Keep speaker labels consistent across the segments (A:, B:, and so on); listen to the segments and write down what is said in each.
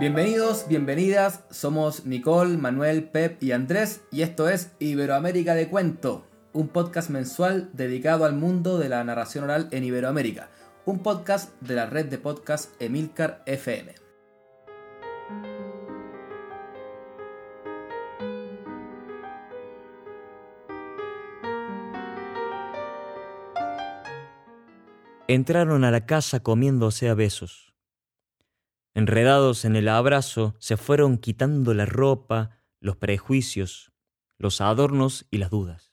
A: Bienvenidos, bienvenidas, somos Nicole, Manuel, Pep y Andrés y esto es Iberoamérica de Cuento, un podcast mensual dedicado al mundo de la narración oral en Iberoamérica, un podcast de la red de podcast Emilcar FM.
B: Entraron a la casa comiéndose a besos. Enredados en el abrazo, se fueron quitando la ropa, los prejuicios, los adornos y las dudas.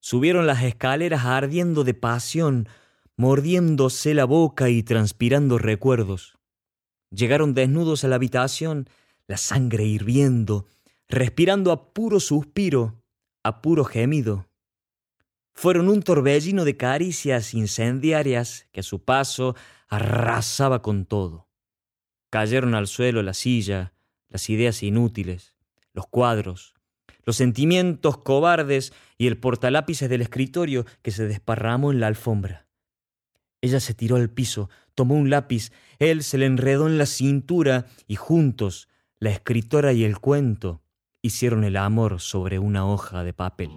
B: Subieron las escaleras ardiendo de pasión, mordiéndose la boca y transpirando recuerdos. Llegaron desnudos a la habitación, la sangre hirviendo, respirando a puro suspiro, a puro gemido fueron un torbellino de caricias incendiarias que a su paso arrasaba con todo. Cayeron al suelo la silla, las ideas inútiles, los cuadros, los sentimientos cobardes y el portalápices del escritorio que se desparramó en la alfombra. Ella se tiró al piso, tomó un lápiz, él se le enredó en la cintura y juntos, la escritora y el cuento, hicieron el amor sobre una hoja de papel.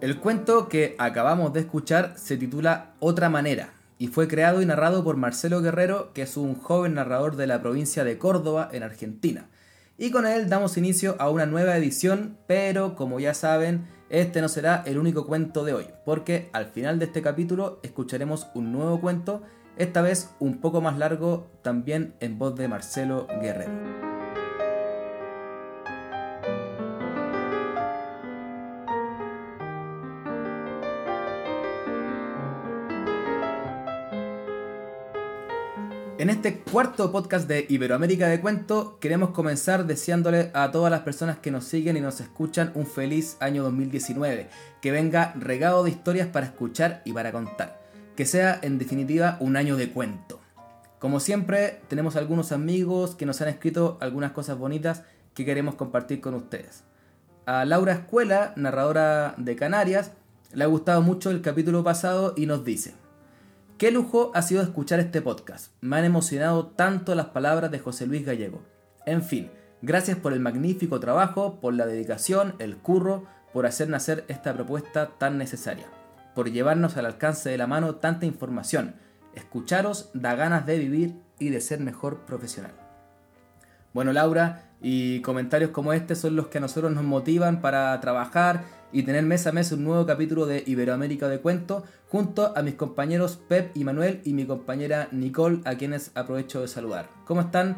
A: El cuento que acabamos de escuchar se titula Otra manera y fue creado y narrado por Marcelo Guerrero, que es un joven narrador de la provincia de Córdoba, en Argentina. Y con él damos inicio a una nueva edición, pero como ya saben, este no será el único cuento de hoy, porque al final de este capítulo escucharemos un nuevo cuento, esta vez un poco más largo, también en voz de Marcelo Guerrero. En este cuarto podcast de Iberoamérica de Cuento, queremos comenzar deseándole a todas las personas que nos siguen y nos escuchan un feliz año 2019. Que venga regado de historias para escuchar y para contar. Que sea, en definitiva, un año de cuento. Como siempre, tenemos algunos amigos que nos han escrito algunas cosas bonitas que queremos compartir con ustedes. A Laura Escuela, narradora de Canarias, le ha gustado mucho el capítulo pasado y nos dice. Qué lujo ha sido escuchar este podcast. Me han emocionado tanto las palabras de José Luis Gallego. En fin, gracias por el magnífico trabajo, por la dedicación, el curro, por hacer nacer esta propuesta tan necesaria, por llevarnos al alcance de la mano tanta información. Escucharos da ganas de vivir y de ser mejor profesional. Bueno, Laura, y comentarios como este son los que a nosotros nos motivan para trabajar y tener mes a mes un nuevo capítulo de Iberoamérica de Cuento junto a mis compañeros Pep y Manuel y mi compañera Nicole a quienes aprovecho de saludar. ¿Cómo están?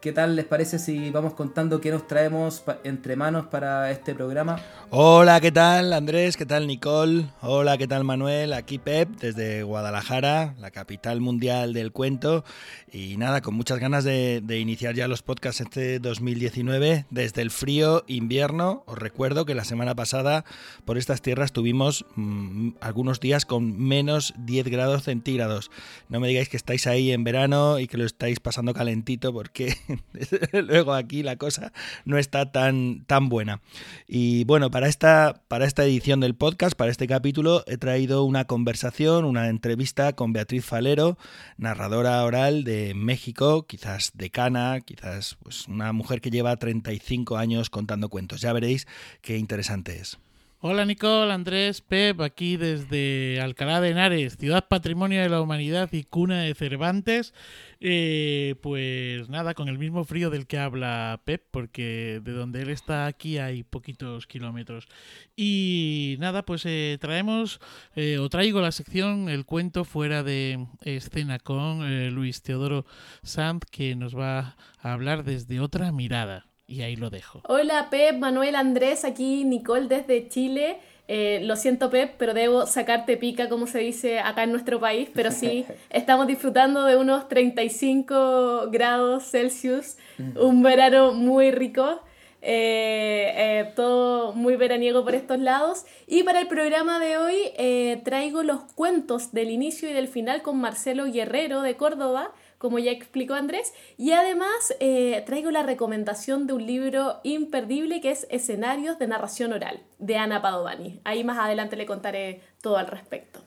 A: ¿Qué tal les parece si vamos contando qué nos traemos entre manos para este programa?
C: Hola, ¿qué tal Andrés? ¿Qué tal Nicole? Hola, ¿qué tal Manuel? Aquí Pep desde Guadalajara, la capital mundial del cuento. Y nada, con muchas ganas de, iniciar ya los podcasts este 2019 desde el frío invierno. Os recuerdo que la semana pasada por estas tierras tuvimos mm, algunos días con menos 10 grados centígrados. No me digáis que estáis ahí en verano y que lo estáis pasando calentito porque luego aquí la cosa no está tan, tan buena. Y bueno, para esta, para esta edición del podcast, para este capítulo, he traído una conversación, una entrevista con Beatriz Falero, narradora oral de México, quizás decana, quizás pues, una mujer que lleva 35 años contando cuentos. Ya veréis qué interesante es.
D: Hola Nicole, Andrés, Pep, aquí desde Alcalá de Henares, ciudad patrimonio de la humanidad y cuna de Cervantes. Eh, pues nada, con el mismo frío del que habla Pep, porque de donde él está aquí hay poquitos kilómetros. Y nada, pues eh, traemos eh, o traigo la sección El cuento fuera de escena con Luis Teodoro Sanz, que nos va a hablar desde otra mirada. Y ahí lo dejo.
E: Hola Pep, Manuel, Andrés, aquí Nicole desde Chile. Eh, lo siento Pep, pero debo sacarte pica, como se dice acá en nuestro país, pero sí, estamos disfrutando de unos 35 grados Celsius, un verano muy rico. Eh, eh, todo muy veraniego por estos lados. Y para el programa de hoy traigo los cuentos del inicio y del final con Marcelo Guerrero de Córdoba, como ya explicó Andrés. Y además eh, traigo la recomendación de un libro imperdible que es Escenarios de Narración Oral, de Ana Padovani. Ahí más adelante le contaré todo al respecto.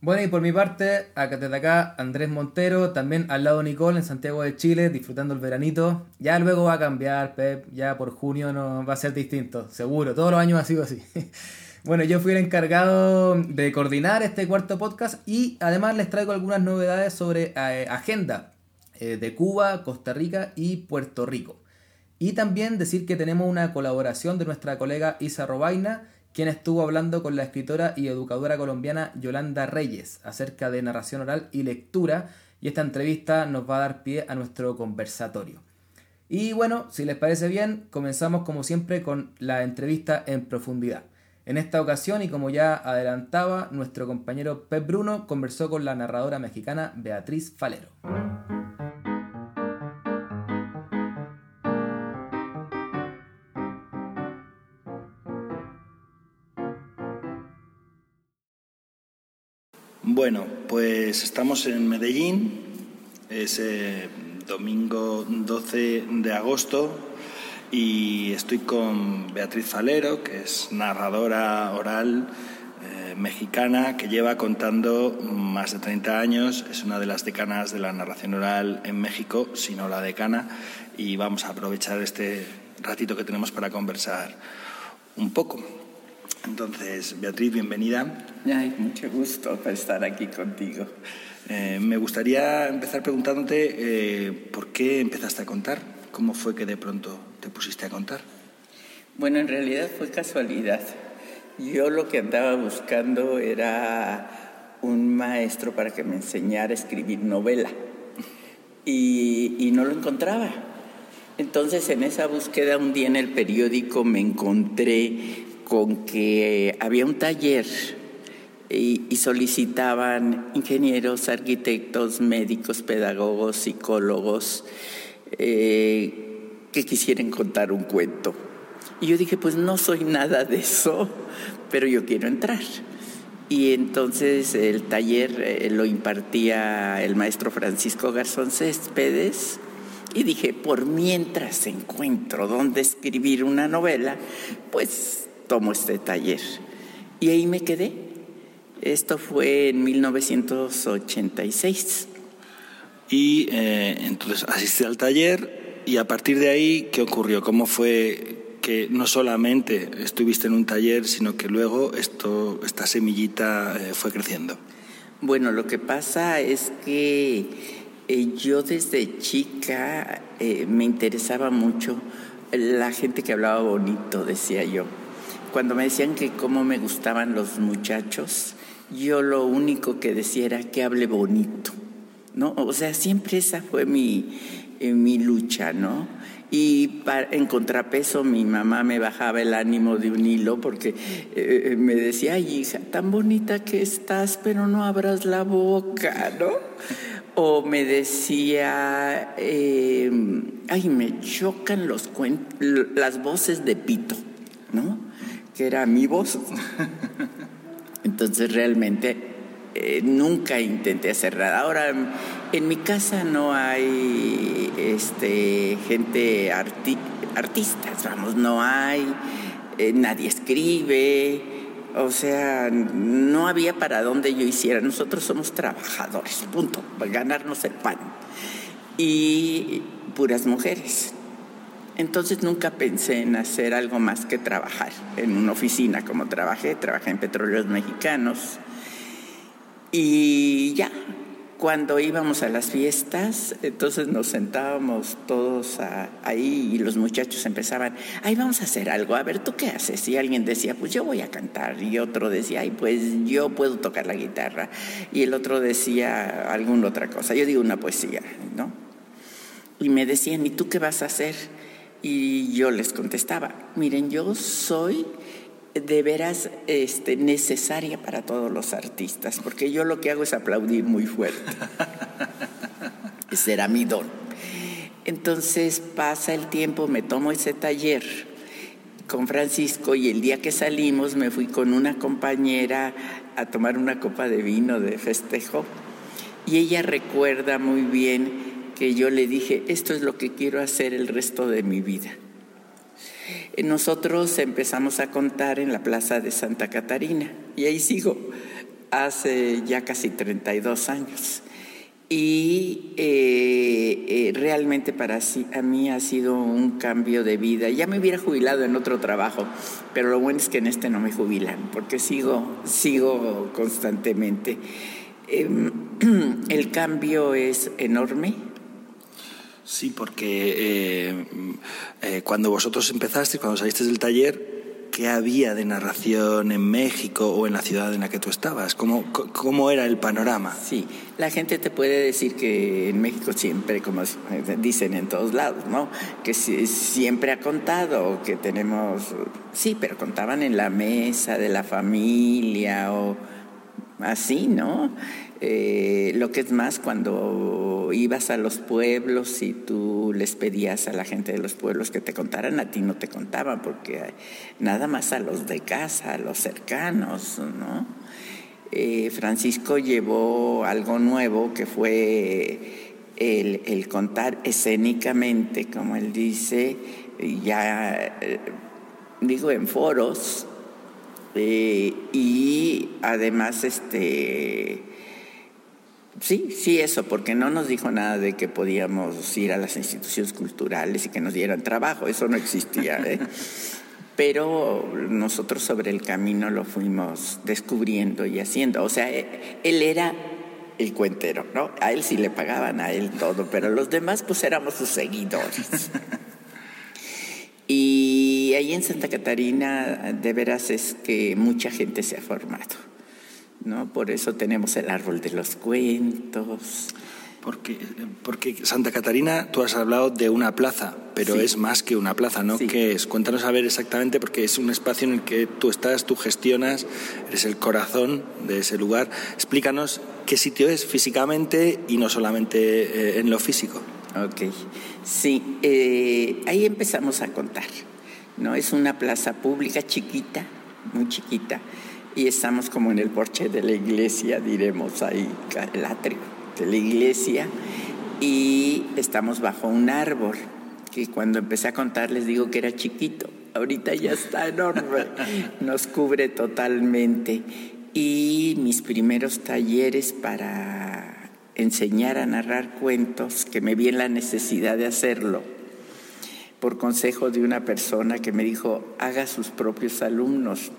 A: Bueno, y por mi parte, acá desde acá, Andrés Montero, también al lado Nicole en Santiago de Chile, disfrutando el veranito. Ya luego va a cambiar, Pep, ya por junio no va a ser distinto, seguro, todos los años ha sido así. bueno, yo fui el encargado de coordinar este cuarto podcast y además les traigo algunas novedades sobre eh, agenda eh, de Cuba, Costa Rica y Puerto Rico. Y también decir que tenemos una colaboración de nuestra colega Isa Robaina quien estuvo hablando con la escritora y educadora colombiana Yolanda Reyes acerca de narración oral y lectura, y esta entrevista nos va a dar pie a nuestro conversatorio. Y bueno, si les parece bien, comenzamos como siempre con la entrevista en profundidad. En esta ocasión, y como ya adelantaba, nuestro compañero Pep Bruno conversó con la narradora mexicana Beatriz Falero.
C: Bueno, pues estamos en Medellín, es eh, domingo 12 de agosto y estoy con Beatriz Falero, que es narradora oral eh, mexicana que lleva contando más de 30 años, es una de las decanas de la narración oral en México, si no la decana, y vamos a aprovechar este ratito que tenemos para conversar un poco. Entonces, Beatriz, bienvenida.
F: Ay, mucho gusto estar aquí contigo.
C: Eh, me gustaría empezar preguntándote eh, por qué empezaste a contar, cómo fue que de pronto te pusiste a contar.
F: Bueno, en realidad fue casualidad. Yo lo que andaba buscando era un maestro para que me enseñara a escribir novela y, no lo encontraba. Entonces en esa búsqueda un día en el periódico me encontré con que había un taller y, solicitaban ingenieros, arquitectos, médicos, pedagogos, psicólogos eh, que quisieran contar un cuento. Y yo dije, pues no soy nada de eso, pero yo quiero entrar. Y entonces el taller eh, lo impartía el maestro Francisco Garzón Céspedes. Y dije, por mientras encuentro dónde escribir una novela, pues tomo este taller. Y ahí me quedé. Esto fue en 1986.
C: Y eh, entonces asistí al taller y a partir de ahí, ¿qué ocurrió? ¿Cómo fue que no solamente estuviste en un taller, sino que luego esto, esta semillita eh, fue creciendo?
F: Bueno, lo que pasa es que eh, yo desde chica me interesaba mucho la gente que hablaba bonito, decía yo cuando me decían que cómo me gustaban los muchachos, yo lo único que decía era que hable bonito, ¿no? O sea, siempre esa fue mi, eh, mi lucha, ¿no? Y en contrapeso mi mamá me bajaba el ánimo de un hilo porque eh, eh, me decía, ay hija, tan bonita que estás, pero no abras la boca, ¿no? O me decía, ay, me chocan los las voces de pito, ¿no? que era mi voz. Entonces realmente eh, nunca intenté hacer nada. Ahora, en mi casa no hay este, gente artistas, vamos, no hay, eh, nadie escribe, o sea, no había para dónde yo hiciera. Nosotros somos trabajadores, punto, para ganarnos el pan. Y puras mujeres. Entonces nunca pensé en hacer algo más que trabajar en una oficina como trabajé, trabajé en Petróleos Mexicanos. Y ya, cuando íbamos a las fiestas, entonces nos sentábamos todos ahí y los muchachos empezaban, ay, vamos a hacer algo, a ver, ¿tú qué haces? Y alguien decía, pues yo voy a cantar, y otro decía, ay, pues yo puedo tocar la guitarra, y el otro decía alguna otra cosa, yo digo una poesía, ¿no? Y me decían, ¿y tú qué vas a hacer? Y yo les contestaba, miren, yo soy de veras este, necesaria para todos los artistas, porque yo lo que hago es aplaudir muy fuerte. Ese era mi don. Entonces pasa el tiempo, me tomo ese taller con Francisco y el día que salimos me fui con una compañera a tomar una copa de vino de festejo Y ella recuerda muy bien que yo le dije, esto es lo que quiero hacer el resto de mi vida. Nosotros empezamos a contar en la plaza de Santa Catarina y ahí sigo hace ya casi 32 años. Y eh, eh, realmente para a mí ha sido un cambio de vida. Ya me hubiera jubilado en otro trabajo, pero lo bueno es que en este no me jubilan, porque sigo, sigo constantemente. Em, el cambio es enorme.
C: Sí, porque eh, cuando vosotros empezasteis, cuando salisteis del taller, ¿qué había de narración en México o en la ciudad en la que tú estabas? ¿Cómo, cómo era el panorama?
F: Sí, la gente te puede decir que en México siempre, como dicen en todos lados, ¿no? Que siempre ha contado, que tenemos, sí, pero contaban en la mesa de la familia o así, ¿no? Eh, lo que es más cuando ibas a los pueblos y tú les pedías a la gente de los pueblos que te contaran, a ti no te contaban, porque nada más a los de casa, a los cercanos, ¿no? Eh, Francisco llevó algo nuevo que fue el, contar escénicamente, como él dice, ya eh, digo en foros, y además este Sí, sí, eso, porque no nos dijo nada de que podíamos ir a las instituciones culturales y que nos dieran trabajo, eso no existía. ¿eh? Pero nosotros sobre el camino lo fuimos descubriendo y haciendo. O sea, eh, él era el cuentero, ¿no? A él sí le pagaban, a él todo, pero los demás pues éramos sus seguidores. Y ahí en Santa Catarina, de veras es que mucha gente se ha formado. ¿No? Por eso tenemos el árbol de los cuentos.
C: Porque, porque Santa Catarina, tú has hablado de una plaza, pero es más que una plaza, ¿no? ¿Qué es? Cuéntanos a ver exactamente, porque es un espacio en el que tú estás, tú gestionas, eres el corazón de ese lugar. Explícanos qué sitio es físicamente y no solamente eh, en lo físico.
F: Ok, sí, eh, ahí empezamos a contar, ¿no? Es una plaza pública chiquita, muy chiquita y estamos como en el porche de la iglesia, diremos ahí, el atrio de la iglesia, y estamos bajo un árbol, que cuando empecé a contar les digo que era chiquito, ahorita ya está enorme, nos cubre totalmente. Y mis primeros talleres para enseñar a narrar cuentos, que me vi en la necesidad de hacerlo, por consejo de una persona que me dijo, haga sus propios alumnos.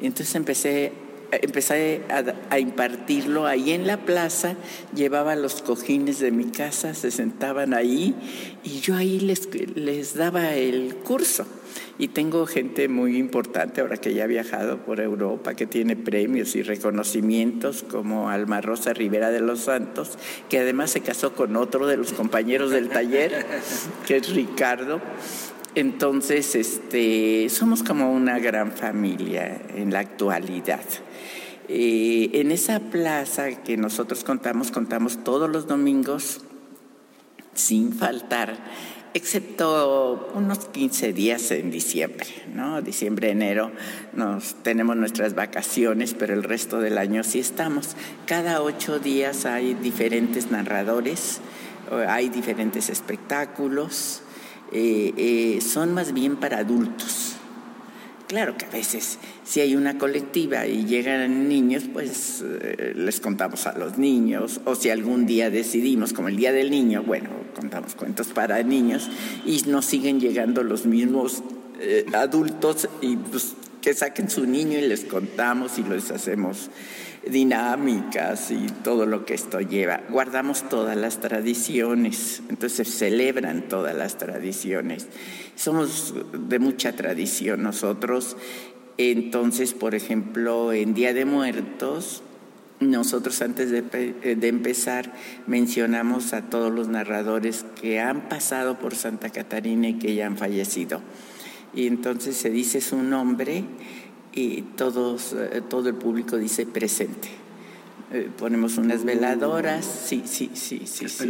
F: Entonces empecé, empecé a, impartirlo ahí en la plaza, llevaba los cojines de mi casa, se sentaban ahí y yo ahí les, les daba el curso. Y tengo gente muy importante ahora que ya ha viajado por Europa, que tiene premios y reconocimientos, como Alma Rosa Rivera de los Santos, que además se casó con otro de los compañeros del taller, que es Ricardo. Entonces, este, somos como una gran familia en la actualidad. Eh, en esa plaza que nosotros contamos, contamos todos los domingos sin faltar, excepto unos 15 días en diciembre, ¿no? Diciembre, enero, nos, tenemos nuestras vacaciones, pero el resto del año sí estamos. Cada ocho días hay diferentes narradores, hay diferentes espectáculos. Eh, eh, son más bien para adultos. Claro que a veces si hay una colectiva y llegan niños, pues eh, les contamos a los niños, o si algún día decidimos, como el Día del Niño, bueno, contamos cuentos para niños y nos siguen llegando los mismos adultos y pues que saquen su niño y les contamos y les hacemos dinámicas y todo lo que esto lleva. Guardamos todas las tradiciones, entonces celebran todas las tradiciones. Somos de mucha tradición nosotros. Entonces, por ejemplo, en Día de Muertos, nosotros antes de, de, empezar mencionamos a todos los narradores que han pasado por Santa Catarina y que ya han fallecido. Y entonces se dice su nombre y todos, eh, todo el público dice presente. Eh, ponemos unas veladoras, sí, sí, sí, sí.
C: sí.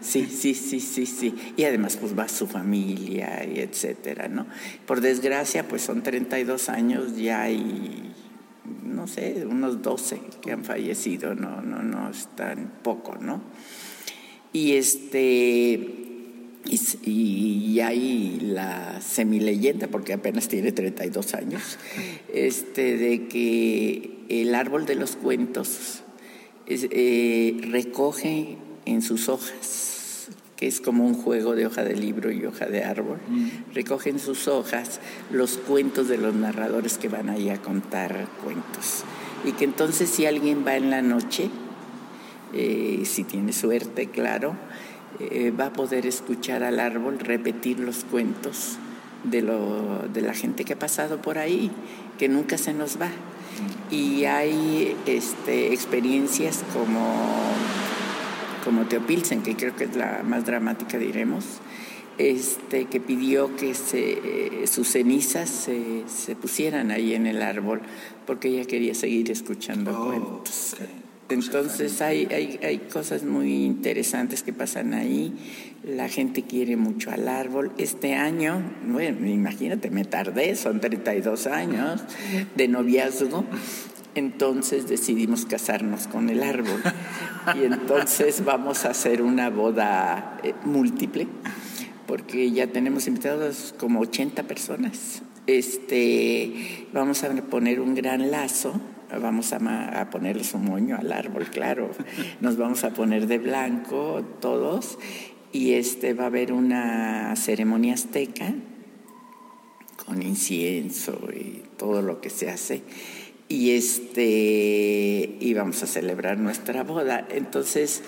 F: Sí, sí, sí, sí, sí. Y además pues va su familia y etcétera, ¿no? Por desgracia pues son 32 años ya y no sé, unos 12 que han fallecido, no, no, no es tan poco, ¿no? Y este y, hay la semileyenda, porque apenas tiene 32 años, este, de que el árbol de los cuentos eh, recoge en sus hojas, que es como un juego de hoja de libro y hoja de árbol, mm. recoge en sus hojas los cuentos de los narradores que van ahí a contar cuentos. Y que entonces si alguien va en la noche, eh, si tiene suerte, claro, eh, va a poder escuchar al árbol repetir los cuentos de, lo, de la gente que ha pasado por ahí, que nunca se nos va. Y hay este, experiencias como, como Teopilsen, que creo que es la más dramática, diremos, este, que pidió que se, sus cenizas se, se, pusieran ahí en el árbol, porque ella quería seguir escuchando oh, cuentos. Entonces hay, hay, hay, cosas muy interesantes que pasan ahí. La gente quiere mucho al árbol. Este año, bueno, imagínate, me tardé, son 32 años de noviazgo. Entonces decidimos casarnos con el árbol. Y entonces vamos a hacer una boda eh, múltiple, porque ya tenemos invitados como 80 personas. Este, vamos a poner un gran lazo vamos a, a ponerle su moño al árbol, claro. Nos vamos a poner de blanco todos y este va a haber una ceremonia azteca con incienso y todo lo que se hace y este y vamos a celebrar nuestra boda. Entonces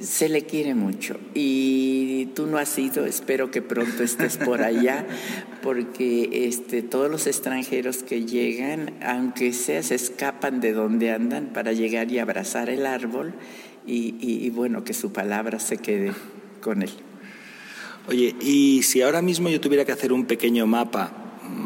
F: se le quiere mucho y tú no has ido, espero que pronto estés por allá, porque este, todos los extranjeros que llegan, aunque sea, se escapan de donde andan para llegar y abrazar el árbol y, bueno, que su palabra se quede con él.
C: Oye, y si ahora mismo yo tuviera que hacer un pequeño mapa,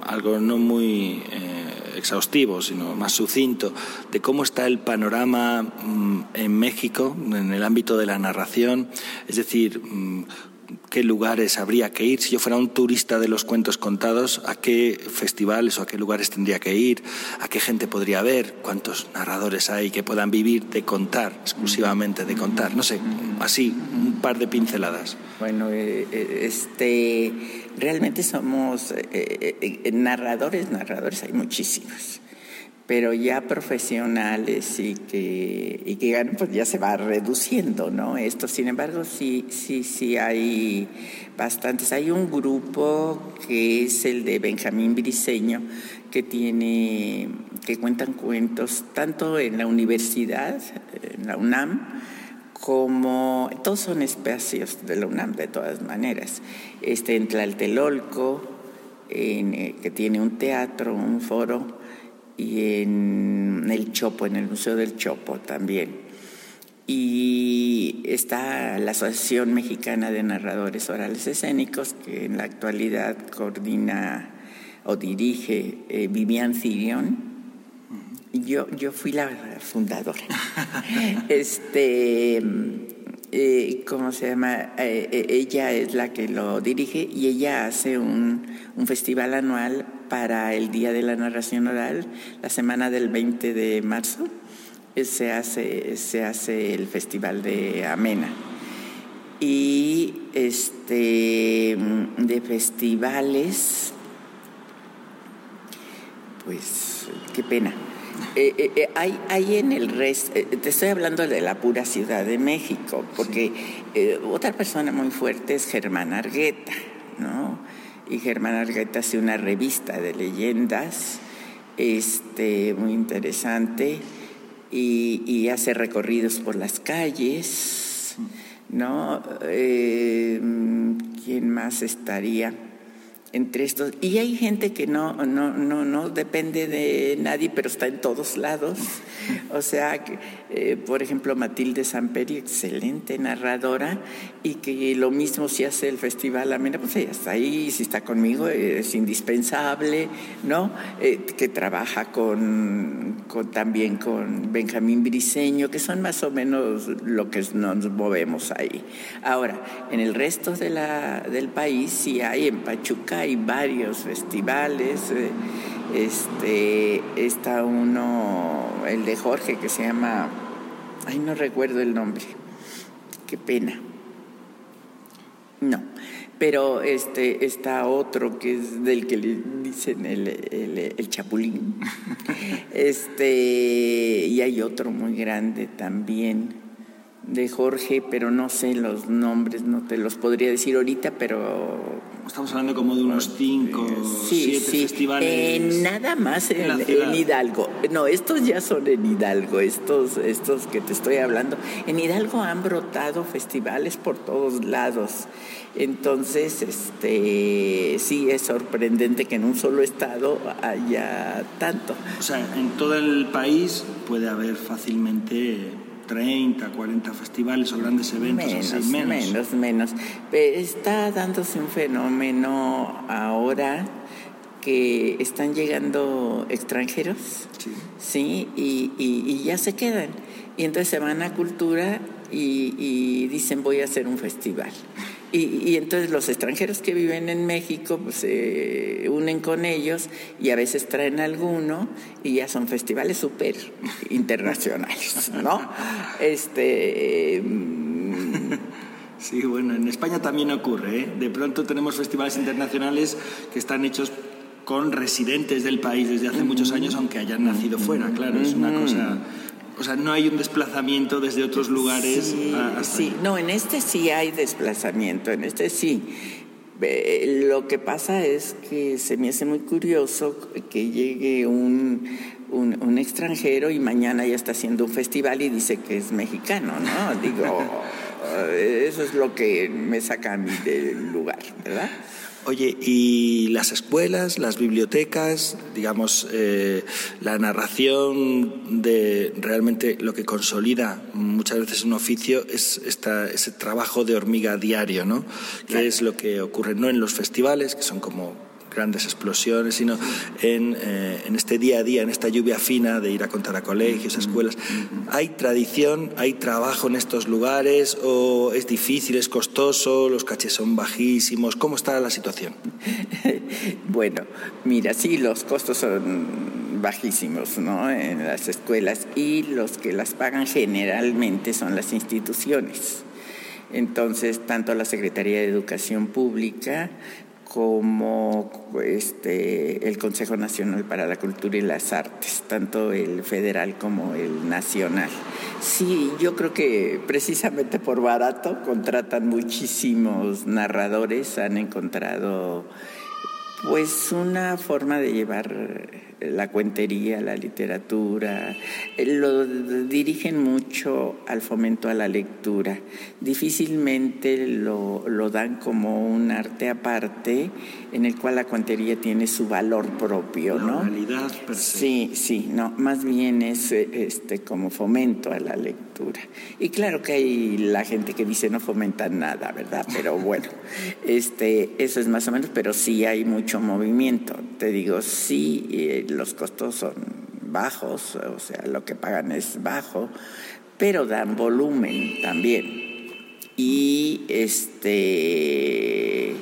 C: algo no muy... Eh, exhaustivo, sino más sucinto, de cómo está el panorama mm, en México en el ámbito de la narración, es decir, mm, qué lugares habría que ir. Si yo fuera un turista de los cuentos contados, ¿a qué festivales o a qué lugares tendría que ir? ¿A qué gente podría ver? ¿Cuántos narradores hay que puedan vivir de contar, exclusivamente de contar? No sé, así, un par de pinceladas.
F: Bueno, eh, eh, este, realmente somos eh, narradores, narradores hay muchísimos pero ya profesionales y que, y que pues ya se va reduciendo, ¿no? Esto, sin embargo, sí, sí, sí hay bastantes. Hay un grupo que es el de Benjamín Briseño, que tiene, que cuentan cuentos tanto en la universidad, en la UNAM, como todos son espacios de la UNAM de todas maneras. Este en Tlaltelolco, eh, que tiene un teatro, un foro y en el Chopo, en el Museo del Chopo también. Y está la Asociación Mexicana de Narradores Orales Escénicos, que en la actualidad coordina o dirige eh, Vivian Cirion. Yo, yo fui la fundadora. este, eh, ¿cómo se llama? Eh, ella es la que lo dirige y ella hace un, un festival anual para el Día de la Narración Oral, la semana del 20 de marzo, eh, se hace, se hace el Festival de Amena. Y este, de festivales, pues qué pena. Eh, eh, hay, hay, en el resto, te estoy hablando de la pura Ciudad de México, porque otra persona muy fuerte es Germán Argueta, ¿no? y Germán Argueta hace una revista de leyendas este, muy interesante y, hace recorridos por las calles, ¿no? Eh, ¿Quién más estaría? Entre estos. Y hay gente que no, no, no, no depende de nadie, pero está en todos lados. O sea, eh, por ejemplo, Matilde Samperi, excelente narradora, y que lo mismo si hace el Festival Amena, pues ella está ahí, si está conmigo es indispensable, ¿no? Eh, que trabaja con, también con Benjamín Briseño, que son más o menos lo que nos movemos ahí. Ahora, en el resto de la, del país, sí hay en Pachuca, hay varios festivales. Eh, Este, está uno, el de Jorge, que se llama, ay, no recuerdo el nombre, qué pena. No, pero este está otro que es del que le dicen el, el, chapulín. Este, y hay otro muy grande también de Jorge, pero no sé los nombres, no te los podría decir ahorita, pero...
C: Estamos hablando como de unos cinco, siete festivales.
F: Eh, nada más en, en, Hidalgo. No, estos ya son en Hidalgo, estos, estos que te estoy hablando. En Hidalgo han brotado festivales por todos lados. Entonces, este, sí es sorprendente que en un solo estado haya tanto.
C: O sea, en todo el país puede haber fácilmente 30, 40 festivales o grandes eventos
F: menos, así, menos. Menos, menos. Está dándose un fenómeno ahora que están llegando extranjeros, sí, y, y, ya se quedan. Y entonces se van a cultura y, y dicen voy a hacer un festival. Y, entonces los extranjeros que viven en México pues, se unen con ellos y a veces traen alguno y ya son festivales súper internacionales, ¿no? Este.
C: Mm, sí, bueno, en España también ocurre. ¿eh? De pronto tenemos festivales internacionales que están hechos con residentes del país desde hace muchos años, aunque hayan nacido fuera, claro, es una cosa o sea, no hay un desplazamiento desde otros lugares.
F: Sí, sí. no, en este sí hay desplazamiento, en este sí. lo que pasa es que se me hace muy curioso que llegue un, un, extranjero y mañana ya está haciendo un festival y dice que es mexicano, ¿no? Digo, eso es lo que me saca a mí del lugar, ¿verdad?
C: Oye, ¿y las escuelas, las bibliotecas, digamos, eh, la narración de realmente lo que consolida muchas veces un oficio es esta, ese trabajo de hormiga diario, ¿no? Que es lo que ocurre no en los festivales, que son como grandes explosiones, sino en, eh, en, este día a día, en esta lluvia fina de ir a contar a colegios, escuelas. ¿Hay tradición, hay trabajo en estos lugares o es difícil, es costoso, los caches son bajísimos? ¿Cómo está la situación?
F: bueno, mira, sí, los costos son bajísimos ¿no? en las escuelas y los que las pagan generalmente son las instituciones. Entonces, tanto la Secretaría de Educación Pública como este, el Consejo Nacional para la Cultura y las Artes, tanto el federal como el nacional. Sí, yo creo que precisamente por barato contratan muchísimos narradores, han encontrado pues una forma de llevar la cuentería, la literatura, lo dirigen mucho al fomento a la lectura. Difícilmente lo, lo, dan como un arte aparte en el cual la cuentería tiene su valor propio, ¿no?
C: realidad
F: Sí, sí, no, más bien es este, como fomento a la lectura. Y claro que hay la gente que dice no fomenta nada, ¿verdad? Pero bueno, este, eso es más o menos, pero sí hay mucho movimiento. Te digo, sí, eh, los costos son bajos, o sea, lo que pagan es bajo, pero dan volumen también. Y este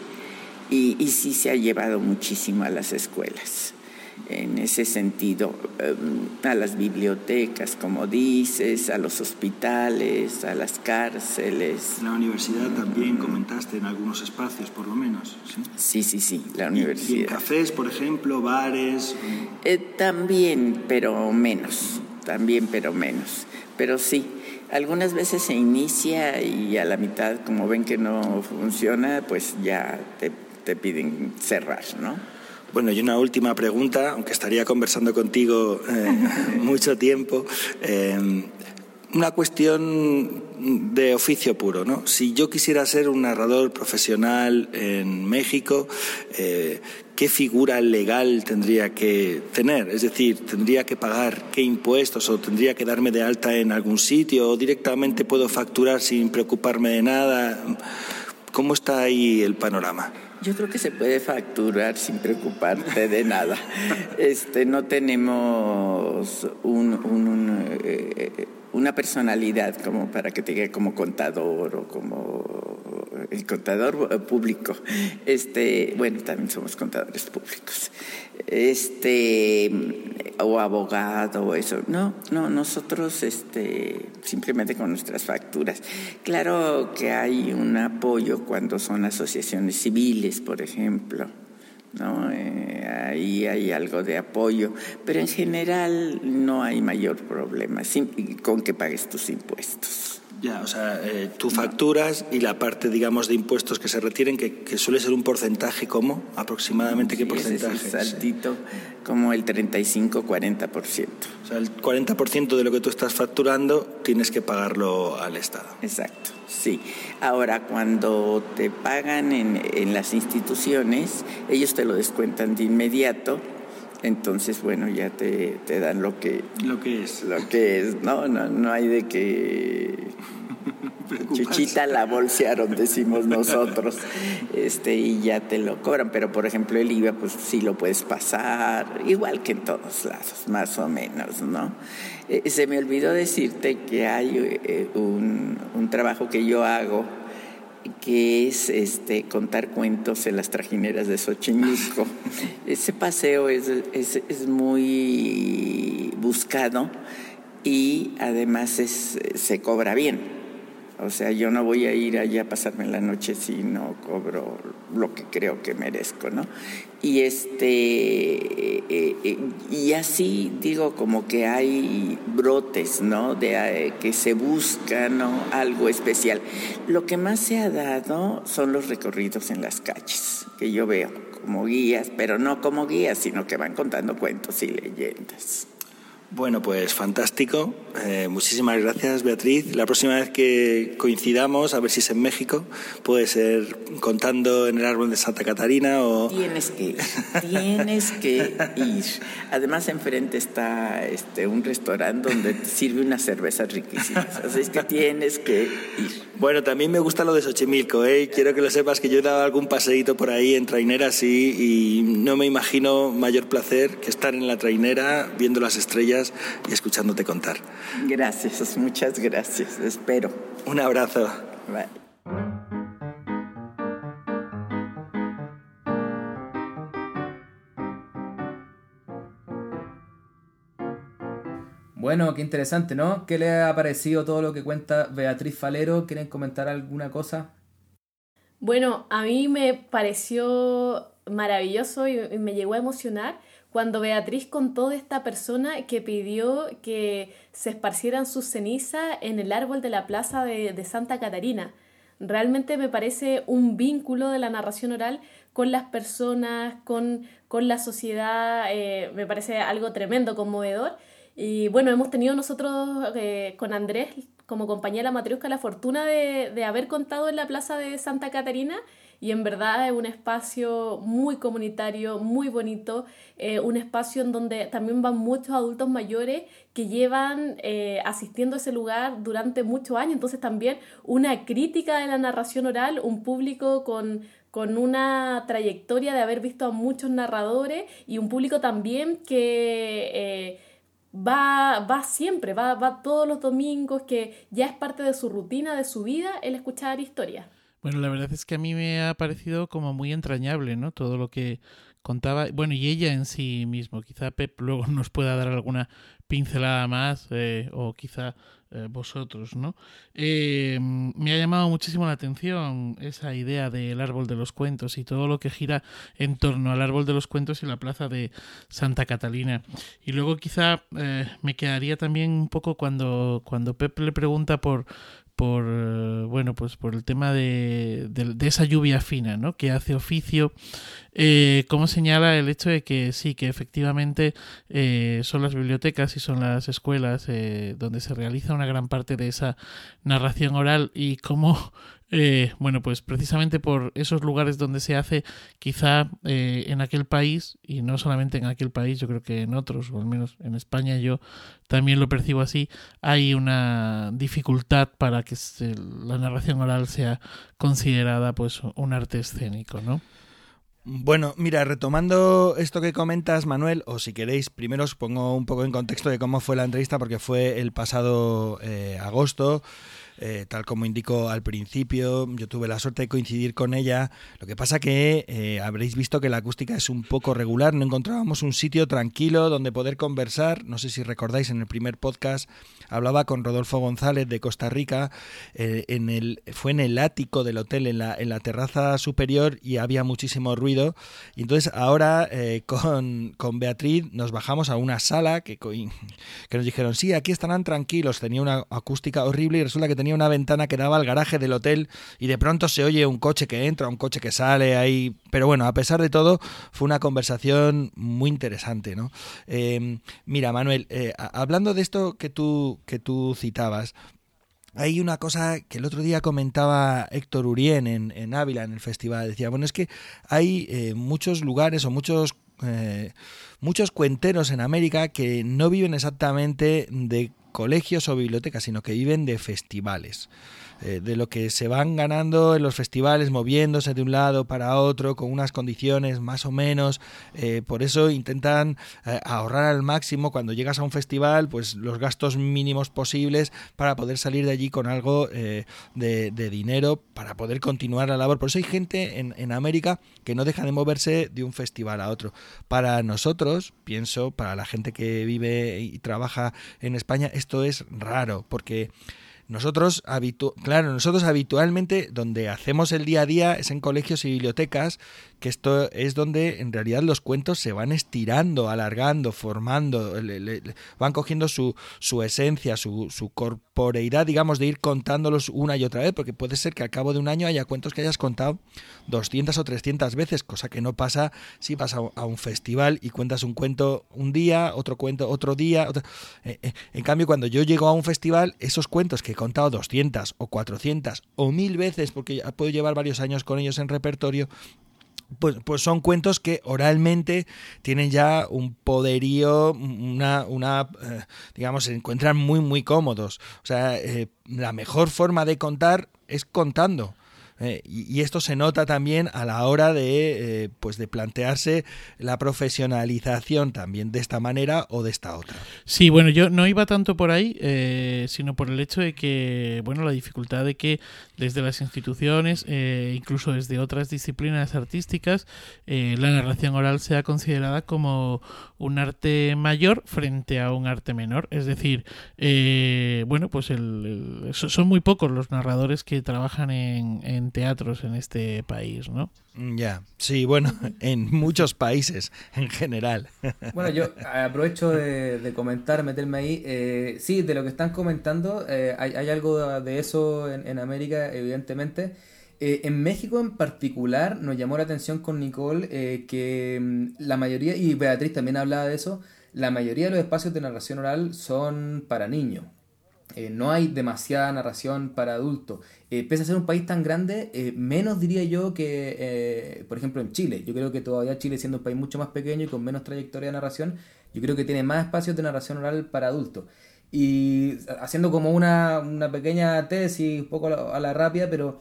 F: y, y sí se ha llevado muchísimo a las escuelas en ese sentido, em, a las bibliotecas, como dices, a los hospitales, a las cárceles.
C: La universidad también comentaste en algunos espacios, por lo menos.
F: Sí, sí, sí, la universidad. ¿Y,
C: cafés, por ejemplo, bares?
F: Eh, también, pero menos, también, pero menos. Pero sí, algunas veces se inicia y a la mitad, como ven que no funciona, pues ya te, te piden cerrar, ¿no?
C: Bueno, y una última pregunta, aunque estaría conversando contigo eh, mucho tiempo. Eh, una cuestión de oficio puro, ¿no? Si yo quisiera ser un narrador profesional en México, eh, ¿qué figura legal tendría que tener? Es decir, ¿tendría que pagar qué impuestos o tendría que darme de alta en algún sitio o directamente puedo facturar sin preocuparme de nada? ¿Cómo está ahí el panorama?
F: Yo creo que se puede facturar sin preocuparte de nada. Este, no tenemos eh, una personalidad como para que te diga como contador o como el contador eh, público. Este, bueno, también somos contadores públicos. Este, o abogado o eso. No, no, nosotros este, simplemente con nuestras facturas. Claro que hay un apoyo cuando son asociaciones civiles, por ejemplo. ¿no? Eh, ahí hay algo de apoyo, pero en general no hay mayor problema con que pagues tus impuestos.
C: Ya, o sea, eh, tú facturas y la parte, digamos, de impuestos que se retiren, que, suele ser un porcentaje, ¿cómo? ¿Aproximadamente qué porcentaje?
F: es saltito, como el 35-40%.
C: O sea, el 40% de lo que tú estás facturando tienes que pagarlo al Estado.
F: Exacto, sí. Ahora, cuando te pagan en, en las instituciones, ellos te lo descuentan de inmediato entonces bueno ya te, te, dan lo que
C: lo que es.
F: lo que es no no no hay de que chuchita la bolsearon decimos nosotros este y ya te lo cobran. Pero por ejemplo el IVA pues sí lo puedes pasar igual que en todos lados más o menos no eh, se me olvidó decirte que hay eh, un, un trabajo que yo hago que es este, contar cuentos en las trajineras de Xochimilco. Ese paseo es, es, es, muy buscado y además se cobra bien. O sea, yo no voy a ir allá a pasarme la noche si no cobro lo que creo que merezco, ¿no? Y este eh, eh, y así digo como que hay brotes, ¿no? De eh, que se busca, ¿no? Algo especial. Lo que más se ha dado son los recorridos en las calles, que yo veo como guías, pero no como guías, sino que van contando cuentos y leyendas.
C: Bueno, pues fantástico. Eh, muchísimas gracias, Beatriz. La próxima vez que coincidamos, a ver si es en México, puede ser contando en el árbol de Santa Catarina o...
F: Tienes que ir, tienes que ir. Además, enfrente está este, un restaurante donde sirve unas cervezas riquísimas. Así es que tienes que ir.
C: Bueno, también me gusta lo de Xochimilco, ¿eh? Quiero que lo sepas que yo he dado algún paseíto por ahí en traineras y, y no me imagino mayor placer que estar en la trainera viendo las estrellas y escuchándote contar.
F: Gracias, muchas gracias. Espero.
C: Un abrazo.
A: Bueno, qué interesante, ¿no? ¿Qué le ha parecido todo lo que cuenta Beatriz Falero? ¿Quieren comentar alguna cosa?
E: Bueno, a mí me pareció maravilloso y me llegó a emocionar cuando Beatriz contó de esta persona que pidió que se esparcieran sus cenizas en el árbol de la plaza de, Santa Catarina. Realmente me parece un vínculo de la narración oral con las personas, con, la sociedad, eh, me parece algo tremendo, conmovedor. Y bueno, hemos tenido nosotros eh, con Andrés como la Matriosca la fortuna de, de haber contado en la plaza de Santa Catarina y en verdad es un espacio muy comunitario, muy bonito, eh, un espacio en donde también van muchos adultos mayores que llevan eh, asistiendo a ese lugar durante muchos años, entonces también una crítica de la narración oral, un público con, con una trayectoria de haber visto a muchos narradores y un público también que... Eh, va, va siempre, va, va todos los domingos, que ya es parte de su rutina, de su vida, el escuchar historias.
D: Bueno, la verdad es que a mí me ha parecido como muy entrañable, ¿no? Todo lo que contaba, bueno, y ella en sí mismo. Quizá Pep luego nos pueda dar alguna pincelada más, eh, o quizá eh, vosotros, ¿no? Eh, me ha llamado muchísimo la atención esa idea del árbol de los cuentos y todo lo que gira en torno al árbol de los cuentos y la plaza de Santa Catalina. Y luego quizá me quedaría también un poco cuando, cuando Pep le pregunta por por eh, bueno pues por el tema de, de, esa lluvia fina ¿no? que hace oficio eh, como señala el hecho de que sí que efectivamente eh, son las bibliotecas y son las escuelas eh, donde se realiza una gran parte de esa narración oral y cómo eh, bueno, pues precisamente por esos lugares donde se hace, quizá eh, en aquel país, y no solamente en aquel país, yo creo que en otros, o al menos en España yo también lo percibo así, hay una dificultad para que la narración oral sea considerada pues un arte escénico, ¿no?
C: Bueno, mira, retomando esto que comentas, Manuel, o si queréis, primero os pongo un poco en contexto de cómo fue la entrevista, porque fue el pasado eh, agosto eh, tal como indicó al principio, yo tuve la suerte de coincidir con ella. Lo que pasa que eh, habréis visto que la acústica es un poco regular, no encontrábamos un sitio tranquilo donde poder conversar. No sé si recordáis en el primer podcast hablaba con Rodolfo González de Costa Rica, eh, en el, fue en el ático del hotel, en la, en la terraza superior y había muchísimo ruido. Y entonces ahora con, con, Beatriz nos bajamos a una sala que, que nos dijeron, sí, aquí estarán tranquilos, tenía una acústica horrible y resulta que tenía una ventana que daba al garaje del hotel y de pronto se oye un coche que entra, un coche que sale ahí. Pero bueno, a pesar de todo, fue una conversación muy interesante, ¿no? Eh, mira, Manuel, eh, hablando de esto que tú, que tú citabas, hay una cosa que el otro día comentaba Héctor Urien en, en Ávila, en el festival. Decía, bueno, es que hay eh, muchos lugares o muchos, muchos cuenteros en América que no viven exactamente de colegios o bibliotecas, sino que viven de festivales. Eh, de lo que se van ganando en los festivales, moviéndose de un lado para otro, con unas condiciones más o menos. Eh, por eso intentan eh, ahorrar al máximo cuando llegas a un festival, pues los gastos mínimos posibles para poder salir de allí con algo de, dinero para poder continuar la labor. Por eso hay gente en, en América que no deja de moverse de un festival a otro. Para nosotros, pienso, para la gente que vive y trabaja en España, esto es raro, porque nosotros, claro, nosotros habitualmente donde hacemos el día a día es en colegios y bibliotecas, que esto es donde en realidad los cuentos se van estirando, alargando, formando, van cogiendo su, su esencia, su, su, corporeidad, digamos, de ir contándolos una y otra vez, porque puede ser que al cabo de un año haya cuentos que hayas contado 200 o 300 veces, cosa que no pasa si vas a, un festival y cuentas un cuento un día, otro cuento otro día. Eh, eh, en cambio, cuando yo llego a un festival, esos cuentos que he contado 200 o 400 o mil veces, porque puedo llevar varios años con ellos en repertorio, pues, pues, son cuentos que oralmente tienen ya un poderío, una, una eh, digamos, se encuentran muy, muy cómodos. O sea, eh, la mejor forma de contar es contando. Eh, y, esto se nota también a la hora de, eh, pues de plantearse la profesionalización también de esta manera o de esta otra.
D: Sí, bueno, yo no iba tanto por ahí, eh, sino por el hecho de que, bueno, la dificultad de que desde las instituciones, incluso desde otras disciplinas artísticas, la narración oral sea considerada como un arte mayor frente a un arte menor. Es decir, bueno, pues el, son muy pocos los narradores que trabajan en teatros en este país, ¿no?
C: Ya, sí, bueno, en muchos países en general.
A: Bueno, yo aprovecho de, comentar, meterme ahí. Eh, sí, de lo que están comentando, eh, hay, algo de eso en, América, evidentemente. Eh, en México en particular nos llamó la atención con Nicole que mm, la mayoría, y Beatriz también hablaba de eso, la mayoría de los espacios de narración oral son para niños. Eh, no hay demasiada narración para adultos. Eh, pese a ser un país tan grande, eh, menos diría yo que, por ejemplo, en Chile. Yo creo que todavía Chile, siendo un país mucho más pequeño y con menos trayectoria de narración, yo creo que tiene más espacios de narración oral para adultos. Y haciendo como una, pequeña tesis, un poco a la, rápida, pero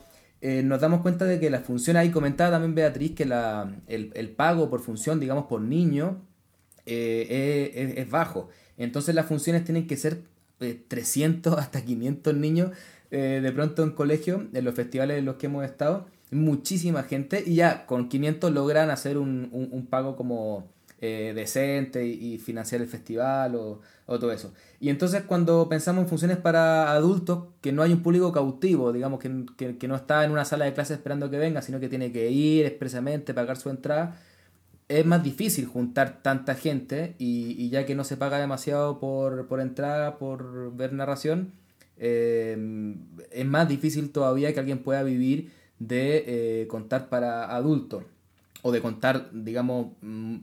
A: nos damos cuenta de que la función, ahí comentaba también Beatriz, que la, el, pago por función, digamos, por niño, es, es bajo. Entonces las funciones tienen que ser 300 hasta 500 niños eh, de pronto en colegio, en los festivales en los que hemos estado, muchísima gente y ya con 500 logran hacer un, pago como eh, decente y, financiar el festival o, todo eso. Y entonces cuando pensamos en funciones para adultos, que no hay un público cautivo, digamos que, que no está en una sala de clase esperando que venga, sino que tiene que ir expresamente, pagar su entrada, es más difícil juntar tanta gente y, ya que no se paga demasiado por, por entrada, por ver narración, eh, es más difícil todavía que alguien pueda vivir de eh, contar para adultos o de contar, digamos, mm,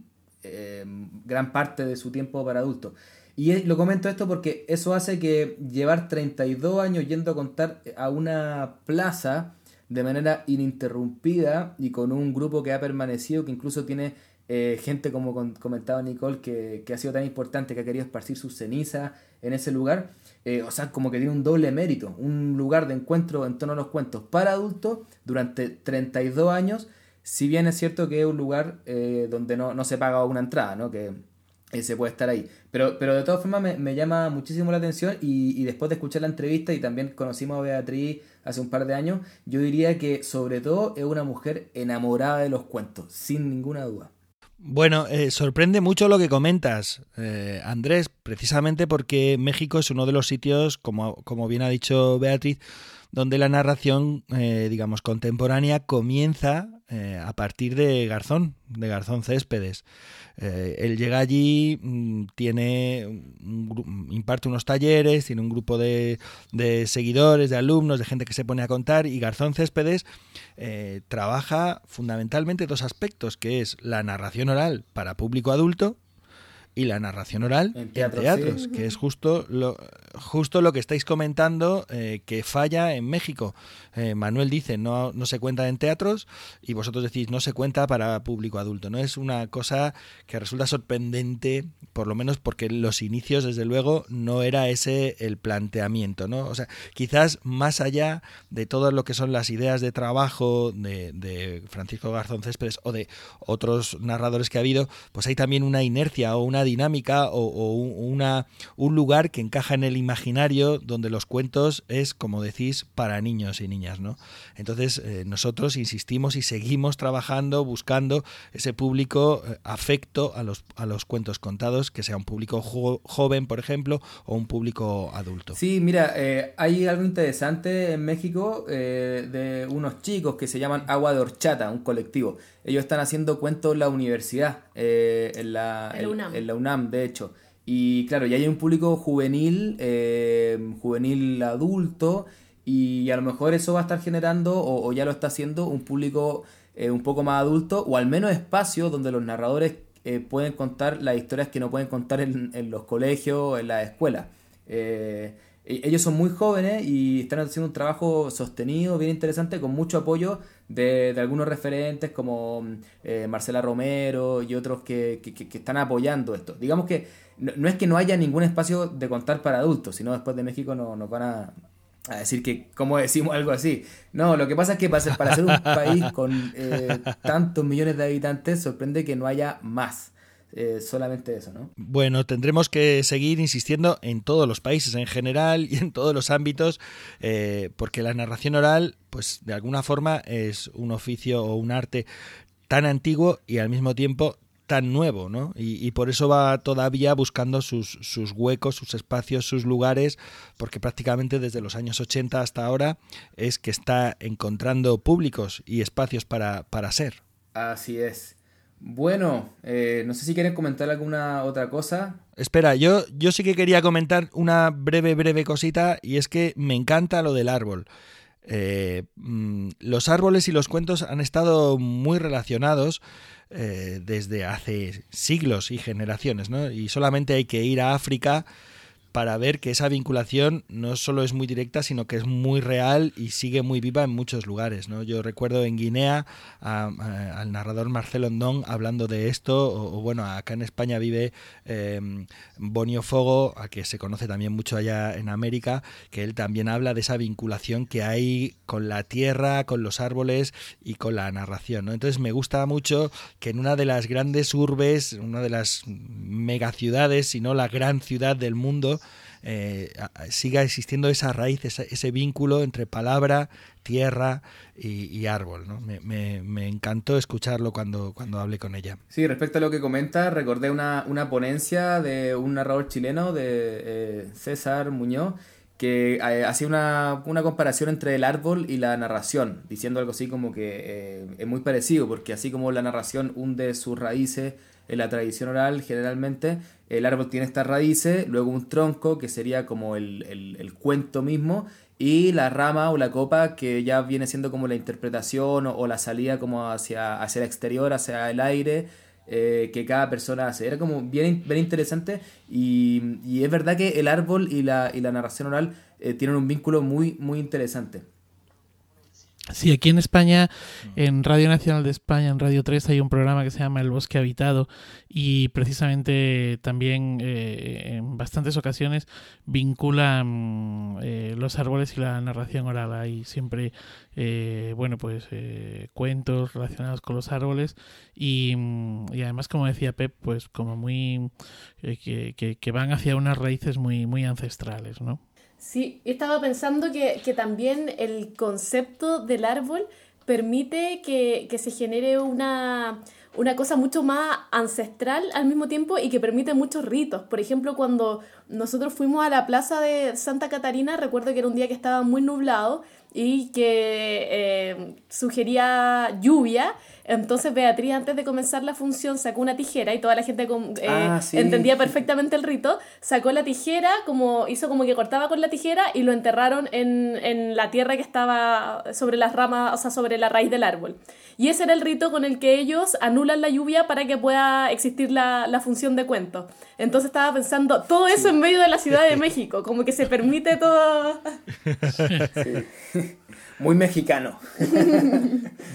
A: eh, gran parte de su tiempo para adultos. Y lo comento esto porque eso hace que llevar 32 años yendo a contar a una plaza de manera ininterrumpida y con un grupo que ha permanecido, que incluso tiene eh, gente como comentaba Nicole, que, ha sido tan importante, que ha querido esparcir sus cenizas en ese lugar. Eh, o sea, como que tiene un doble mérito, un lugar de encuentro en torno a los cuentos para adultos durante 32 años, si bien es cierto que es un lugar eh, donde no, se paga una entrada, ¿no? que se puede estar ahí. Pero, pero de todas formas me, llama muchísimo la atención y, después de escuchar la entrevista y también conocimos a Beatriz hace un par de años, yo diría que sobre todo es una mujer enamorada de los cuentos, sin ninguna duda.
C: Bueno, eh, sorprende mucho lo que comentas, eh, Andrés, precisamente porque México es uno de los sitios, como, como bien ha dicho Beatriz, donde la narración, eh, digamos, contemporánea comienza eh, a partir de Garzón, de Garzón Céspedes. Eh, él llega allí, mm, tiene imparte unos talleres, tiene un grupo de, de, seguidores, de alumnos, de gente que se pone a contar y Garzón Céspedes trabaja fundamentalmente dos aspectos, que es la narración oral para público adulto, y la narración oral en, teatros, que es justo lo, justo lo que estáis comentando eh, que falla en México. Eh, Manuel dice no, no se cuenta en teatros y vosotros decís no se cuenta para público adulto. No es una cosa que resulta sorprendente, por lo menos porque los inicios, desde luego, no era ese el planteamiento. ¿no? O sea, quizás más allá de todo lo que son las ideas de trabajo de, Francisco Garzón Céspedes o de otros narradores que ha habido, pues hay también una inercia o una dinámica o, una, un lugar que encaja en el imaginario donde los cuentos es, como decís, para niños y niñas. ¿No? Entonces eh, nosotros insistimos y seguimos trabajando, buscando ese público eh, afecto a los, a los cuentos contados, que sea un público joven, por ejemplo, o un público adulto.
A: Sí, mira, eh, hay algo interesante en México de unos chicos que se llaman Agua de Horchata, un colectivo. Ellos están haciendo cuentos en la universidad, en, la, en la UNAM, de hecho. Y claro, ya hay un público juvenil, eh, juvenil adulto, y a lo mejor eso va a estar generando, o, ya lo está haciendo, un público eh, un poco más adulto, o al menos espacio donde los narradores eh, pueden contar las historias que no pueden contar en, los colegios, en la escuela. E-, ellos son muy jóvenes y están haciendo un trabajo sostenido, bien interesante, con mucho apoyo de, algunos referentes como eh, Marcela Romero y otros que, están apoyando esto. Digamos que no, es que no haya ningún espacio de contar para adultos, sino después de México no, nos van a, decir que, ¿cómo decimos algo así? No, lo que pasa es que para ser, para ser un país con eh, tantos millones de habitantes, sorprende que no haya más. Eh, solamente eso, ¿no?
C: Bueno, tendremos que seguir insistiendo en todos los países en general y en todos los ámbitos, eh, porque la narración oral, pues de alguna forma es un oficio o un arte tan antiguo y al mismo tiempo tan nuevo, ¿no? Y, por eso va todavía buscando sus, sus, huecos, sus espacios, sus lugares, porque prácticamente desde los años 80 hasta ahora es que está encontrando públicos y espacios para, para ser.
A: Así es. Bueno, eh, no sé si quieres comentar alguna otra cosa.
C: Espera, yo, yo sí que quería comentar una breve, breve cosita y es que me encanta lo del árbol. Eh, mm, los árboles y los cuentos han estado muy relacionados eh, desde hace siglos y generaciones, ¿no? Y solamente hay que ir a África para ver que esa vinculación no solo es muy directa, sino que es muy real y sigue muy viva en muchos lugares. ¿no? Yo recuerdo en Guinea al narrador Marcelo Ondón hablando de esto, o, bueno, acá en España vive em, Bonio Fogo, a que se conoce también mucho allá en América, que él también habla de esa vinculación que hay con la tierra, con los árboles y con la narración. ¿no? Entonces me gusta mucho que en una de las grandes urbes, una de las megaciudades, si no la gran ciudad del mundo, eh, siga existiendo esa raíz, ese, vínculo entre palabra, tierra y, árbol. Me, encantó escucharlo cuando, cuando hablé con ella.
A: Sí, respecto a lo que comenta, recordé una, ponencia de un narrador chileno, de eh, César Muñoz, que eh, hacía una, comparación entre el árbol y la narración, diciendo algo así como que es muy parecido, porque así como la narración hunde sus raíces en la tradición oral generalmente el árbol tiene estas raíces, luego un tronco que sería como el, cuento mismo y la rama o la copa que ya viene siendo como la interpretación o, la salida como hacia, hacia el exterior, hacia el aire. Eh, que cada persona hace. Era como bien, interesante y, es verdad que el árbol y la, y la narración oral eh, tienen un vínculo muy, muy interesante.
D: Sí, aquí en España, en Radio Nacional de España, en Radio 3, hay un programa que se llama El Bosque Habitado y precisamente también eh, en bastantes ocasiones vincula mm, eh, los árboles y la narración oral. Hay siempre, eh, bueno, pues cuentos relacionados con los árboles y, mm, y, además, como decía Pep, pues como muy, que, que, que van hacia unas raíces muy, muy ancestrales, ¿no?
E: Sí, estaba pensando que, que también el concepto del árbol permite que, que se genere una, una cosa mucho más ancestral al mismo tiempo y que permite muchos ritos. Por ejemplo, cuando nosotros fuimos a la plaza de Santa Catarina, recuerdo que era un día que estaba muy nublado y que eh, sugería lluvia entonces Beatriz antes de comenzar la función sacó una tijera y toda la gente eh, ah, entendía perfectamente el rito, sacó la tijera, como hizo como que cortaba con la tijera y lo enterraron en, en la tierra que estaba sobre las ramas, o sea, sobre la raíz del árbol. Y ese era el rito con el que ellos anulan la lluvia para que pueda existir la, la función de cuento. Entonces estaba pensando, todo eso en medio de la Ciudad de México, como que se permite todo...
A: Muy mexicano.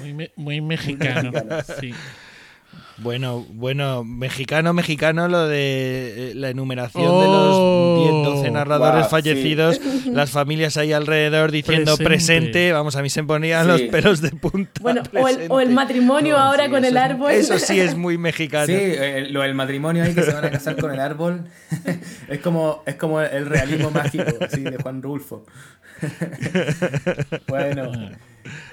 D: muy, muy mexicano, sí.
C: Bueno, bueno, mexicano, mexicano, lo de eh, la enumeración de los 10, 12 narradores fallecidos, las familias ahí alrededor diciendo presente. vamos, a mí se ponían los pelos de punta.
E: Bueno, o el, matrimonio ahora con el árbol.
C: Eso sí es muy mexicano.
A: Sí, el, lo del matrimonio ahí que se van a casar con el árbol, es como, es como el realismo mágico, así, de Juan Rulfo. bueno.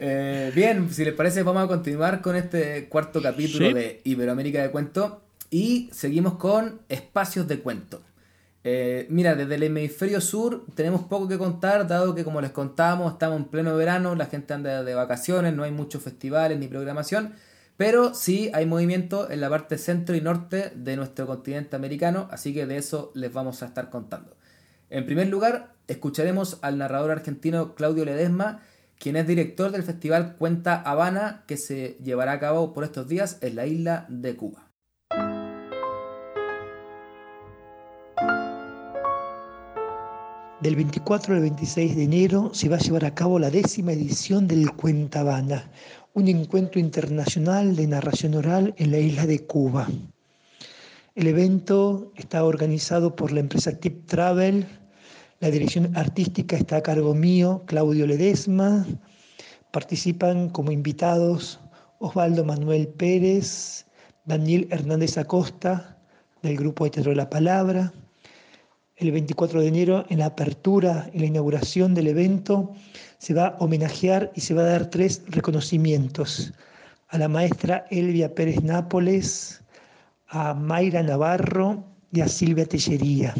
A: Eh, bien, si les parece, vamos a continuar con este cuarto capítulo de Iberoamérica de Cuento y seguimos con espacios de cuento. Eh, mira, desde el hemisferio sur tenemos poco que contar, dado que como les contamos, estamos en pleno verano, la gente anda de vacaciones, no hay muchos festivales ni programación, pero sí hay movimiento en la parte centro y norte de nuestro continente americano, así que de eso les vamos a estar contando. En primer lugar, escucharemos al narrador argentino Claudio Ledesma, quien es director del festival Cuenta Habana, que se llevará a cabo por estos días en la isla de Cuba.
G: Del 24 al 26 de enero se va a llevar a cabo la décima edición del Cuenta Habana, un encuentro internacional de narración oral en la isla de Cuba. El evento está organizado por la empresa Tip Travel, la dirección artística está a cargo mío, Claudio Ledesma. Participan como invitados Osvaldo Manuel Pérez, Daniel Hernández Acosta, del grupo de Teatro La Palabra. El 24 de enero, en la apertura y la inauguración del evento, se va a homenajear y se va a dar tres reconocimientos a la maestra Elvia Pérez Nápoles, a Mayra Navarro y a Silvia Tellería.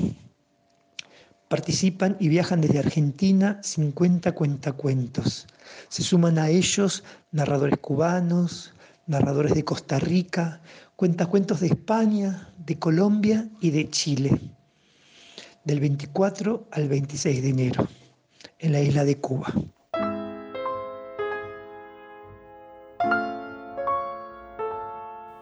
G: Participan y viajan desde Argentina 50 cuentacuentos. Se suman a ellos narradores cubanos, narradores de Costa Rica, cuentacuentos de España, de Colombia y de Chile. Del 24 al 26 de enero, en la isla de Cuba.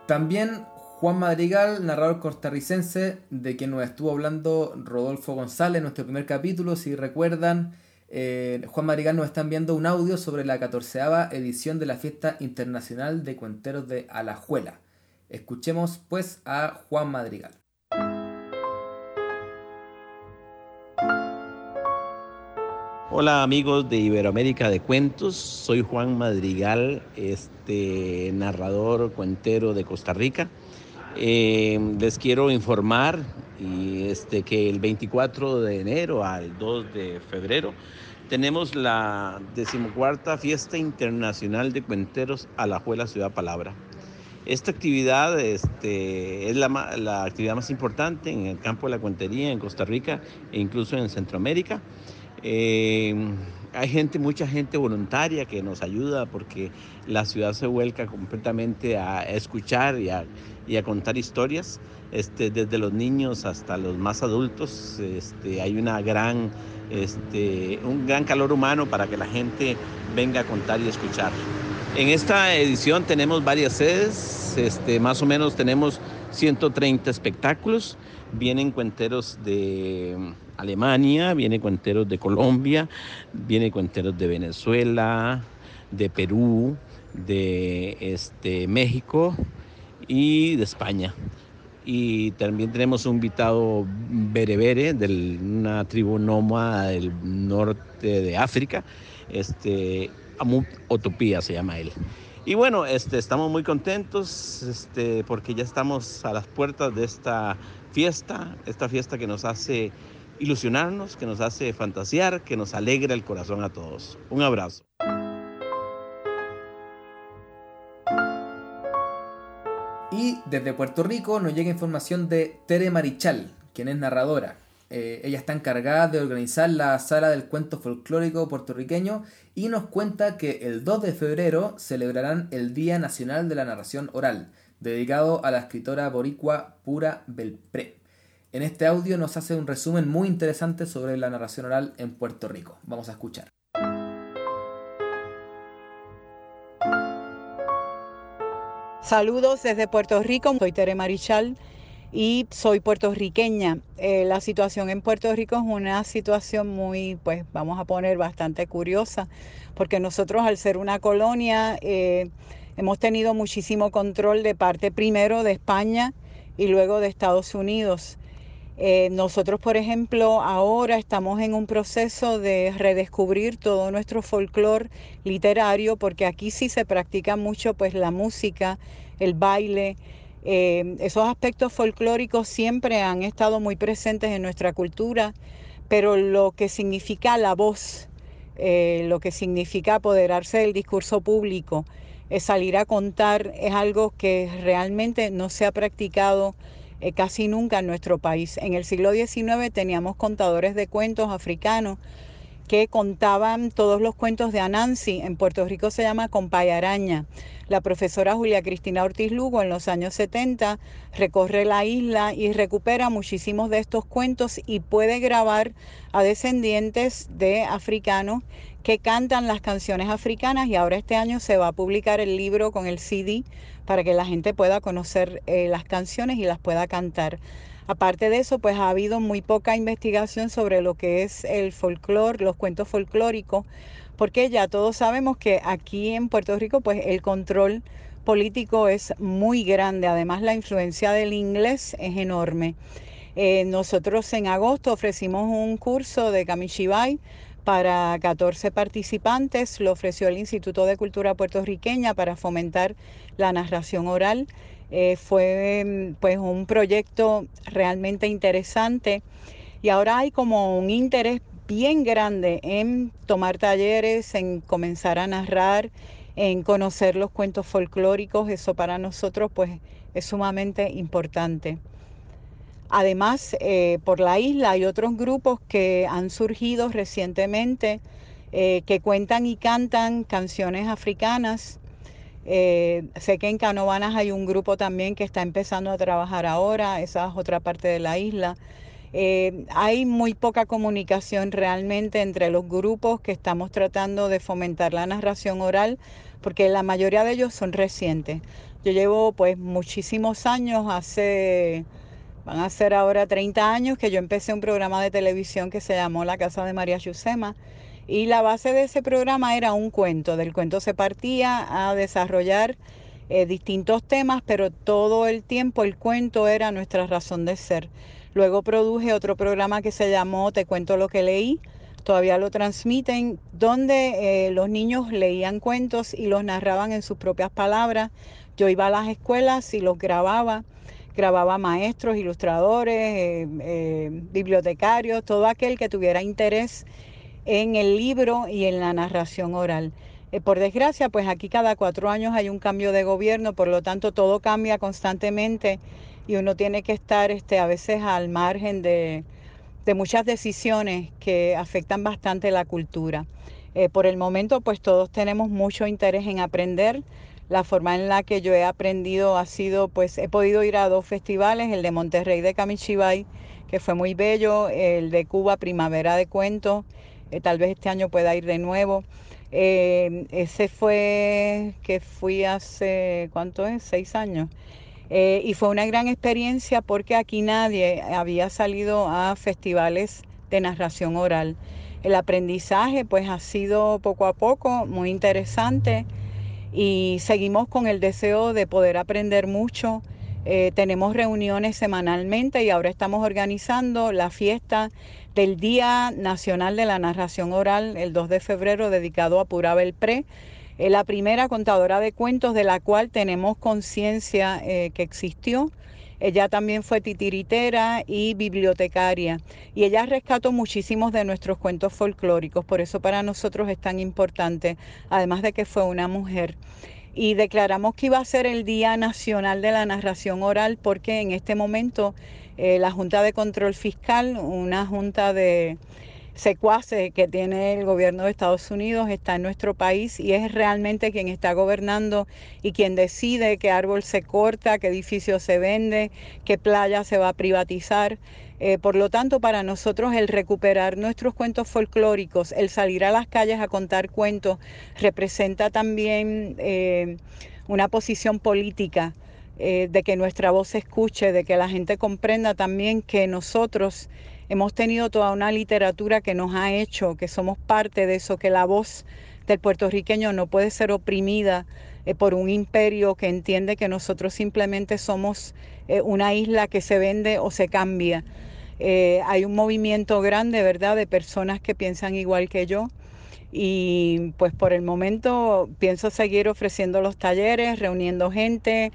A: También Juan Madrigal, narrador costarricense, de quien nos estuvo hablando Rodolfo González en nuestro primer capítulo, si recuerdan. Eh, Juan Madrigal nos está enviando un audio sobre la catorceava edición de la Fiesta Internacional de Cuenteros de Alajuela. Escuchemos pues a Juan Madrigal.
H: Hola amigos de Iberoamérica de Cuentos, soy Juan Madrigal, este narrador cuentero de Costa Rica. Eh, les quiero informar y este, que el 24 de enero al 2 de febrero tenemos la decimocuarta Fiesta Internacional de Cuenteros a la Juela Ciudad Palabra. Esta actividad este, es la, la, actividad más importante en el campo de la cuentería en Costa Rica e incluso en Centroamérica. Eh, hay gente, mucha gente voluntaria que nos ayuda porque la ciudad se vuelca completamente a escuchar y a, y a contar historias, este, desde los niños hasta los más adultos. Este, hay una gran, este, un gran calor humano para que la gente venga a contar y escuchar. En esta edición tenemos varias sedes, este, más o menos tenemos 130 espectáculos, vienen cuenteros de Alemania, vienen cuenteros de Colombia, vienen cuenteros de Venezuela, de Perú, de este, México y de España. Y también tenemos un invitado berebere de una tribu nómada del norte de África, este, Amut Otopía se llama él. Y bueno, este, estamos muy contentos este, porque ya estamos a las puertas de esta fiesta, esta fiesta que nos hace ilusionarnos, que nos hace fantasear, que nos alegra el corazón a todos. Un abrazo.
A: Desde Puerto Rico nos llega información de Tere Marichal, quien es narradora. Eh, ella está encargada de organizar la sala del cuento folclórico puertorriqueño y nos cuenta que el 2 de febrero celebrarán el Día Nacional de la Narración Oral, dedicado a la escritora boricua Pura Belpré. En este audio nos hace un resumen muy interesante sobre la narración oral en Puerto Rico. Vamos a escuchar.
I: Saludos desde Puerto Rico, soy Tere Marichal y soy puertorriqueña. Eh, la situación en Puerto Rico es una situación muy, pues vamos a poner bastante curiosa, porque nosotros al ser una colonia eh, hemos tenido muchísimo control de parte primero de España y luego de Estados Unidos. Eh, nosotros, por ejemplo, ahora estamos en un proceso de redescubrir todo nuestro folclore literario, porque aquí sí se practica mucho pues la música, el baile, eh, esos aspectos folclóricos siempre han estado muy presentes en nuestra cultura, pero lo que significa la voz, eh, lo que significa apoderarse del discurso público, salir a contar, es algo que realmente no se ha practicado eh, casi nunca en nuestro país. En el siglo XIX teníamos contadores de cuentos africanos que contaban todos los cuentos de Anansi. En Puerto Rico se llama Compayaraña. La profesora Julia Cristina Ortiz Lugo en los años 70 recorre la isla y recupera muchísimos de estos cuentos y puede grabar a descendientes de africanos que cantan las canciones africanas y ahora este año se va a publicar el libro con el CD para que la gente pueda conocer eh, las canciones y las pueda cantar. Aparte de eso, pues ha habido muy poca investigación sobre lo que es el folclore, los cuentos folclóricos, porque ya todos sabemos que aquí en Puerto Rico pues el control político es muy grande, además la influencia del inglés es enorme. Eh, nosotros en agosto ofrecimos un curso de Kamishibai para 14 participantes, lo ofreció el Instituto de Cultura Puertorriqueña para fomentar la narración oral. Eh, fue pues un proyecto realmente interesante y ahora hay como un interés bien grande en tomar talleres, en comenzar a narrar, en conocer los cuentos folclóricos. Eso para nosotros pues es sumamente importante. Además, eh, por la isla hay otros grupos que han surgido recientemente eh, que cuentan y cantan canciones africanas. Eh, sé que en Canovanas hay un grupo también que está empezando a trabajar ahora, esa es otra parte de la isla. Eh, hay muy poca comunicación realmente entre los grupos que estamos tratando de fomentar la narración oral, porque la mayoría de ellos son recientes. Yo llevo pues muchísimos años, hace, van a ser ahora 30 años que yo empecé un programa de televisión que se llamó La Casa de María Yusema. Y la base de ese programa era un cuento. Del cuento se partía a desarrollar eh, distintos temas, pero todo el tiempo el cuento era nuestra razón de ser. Luego produje otro programa que se llamó Te cuento lo que leí. Todavía lo transmiten, donde eh, los niños leían cuentos y los narraban en sus propias palabras. Yo iba a las escuelas y los grababa. Grababa maestros, ilustradores, eh, bibliotecarios, todo aquel que tuviera interés en el libro y en la narración oral. por desgracia, pues aquí cada cuatro años hay un cambio de gobierno, por lo tanto todo cambia constantemente y uno tiene que estar este, a veces al margen de, muchas decisiones que afectan bastante la cultura. Eh, por el momento, pues todos tenemos mucho interés en aprender. La forma en la que yo he aprendido ha sido, pues he podido ir a dos festivales, el de Monterrey de Camichibay, que fue muy bello, el de Cuba, Primavera de Cuentos, eh, tal vez este año pueda ir de nuevo. Eh, ese fue que fui hace, ¿cuánto es? Seis años. Eh, y fue una gran experiencia porque aquí nadie había salido a festivales de narración oral. El aprendizaje pues ha sido poco a poco muy interesante y seguimos con el deseo de poder aprender mucho. Tenemos reuniones semanalmente y ahora estamos organizando la fiesta del Día Nacional de la Narración Oral el 2 de febrero dedicado a Purabel Pre, eh, la primera contadora de cuentos de la cual tenemos conciencia eh, que existió ella también fue titiritera y bibliotecaria y ella rescató muchísimos de nuestros cuentos folclóricos, por eso para nosotros es tan importante, además de que fue una mujer. Y declaramos que iba a ser el Día Nacional de la Narración Oral porque en este momento eh, la Junta de Control Fiscal, una junta de secuaces que tiene el gobierno de Estados Unidos está en nuestro país y es realmente quien está gobernando y quien decide qué árbol se corta, qué edificio se vende, qué playa se va a privatizar. Eh, por lo tanto, para nosotros el recuperar nuestros cuentos folclóricos, el salir a las calles a contar cuentos, representa también eh, una posición política eh, de que nuestra voz se escuche, de que la gente comprenda también que nosotros Hemos tenido toda una literatura que nos ha hecho que somos parte de eso, que la voz del puertorriqueño no puede ser oprimida eh, por un imperio que entiende que nosotros simplemente somos eh, una isla que se vende o se cambia. Eh, hay un movimiento grande, ¿verdad?, de personas que piensan igual que yo. Y pues por el momento pienso seguir ofreciendo los talleres, reuniendo gente,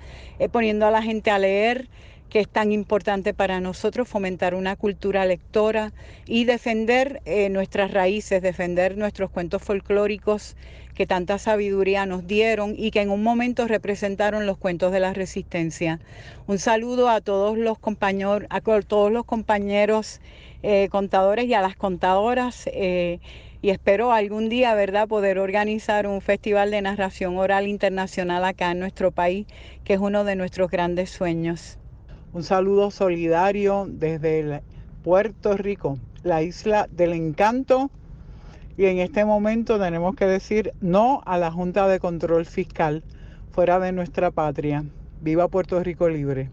I: poniendo a la gente a leer que es tan importante para nosotros fomentar una cultura lectora y defender eh, nuestras raíces, defender nuestros cuentos folclóricos que tanta sabiduría nos dieron y que en un momento representaron los cuentos de la resistencia. Un saludo a todos los compañeros, a todos los compañeros eh, contadores y a las contadoras. Eh, y espero algún día, ¿verdad?, poder organizar un festival de narración oral internacional acá en nuestro país, que es uno de nuestros grandes sueños.
J: Un saludo solidario desde Puerto Rico, la isla del encanto. Y en este momento tenemos que decir no a la Junta de Control Fiscal fuera de nuestra patria. Viva Puerto Rico libre.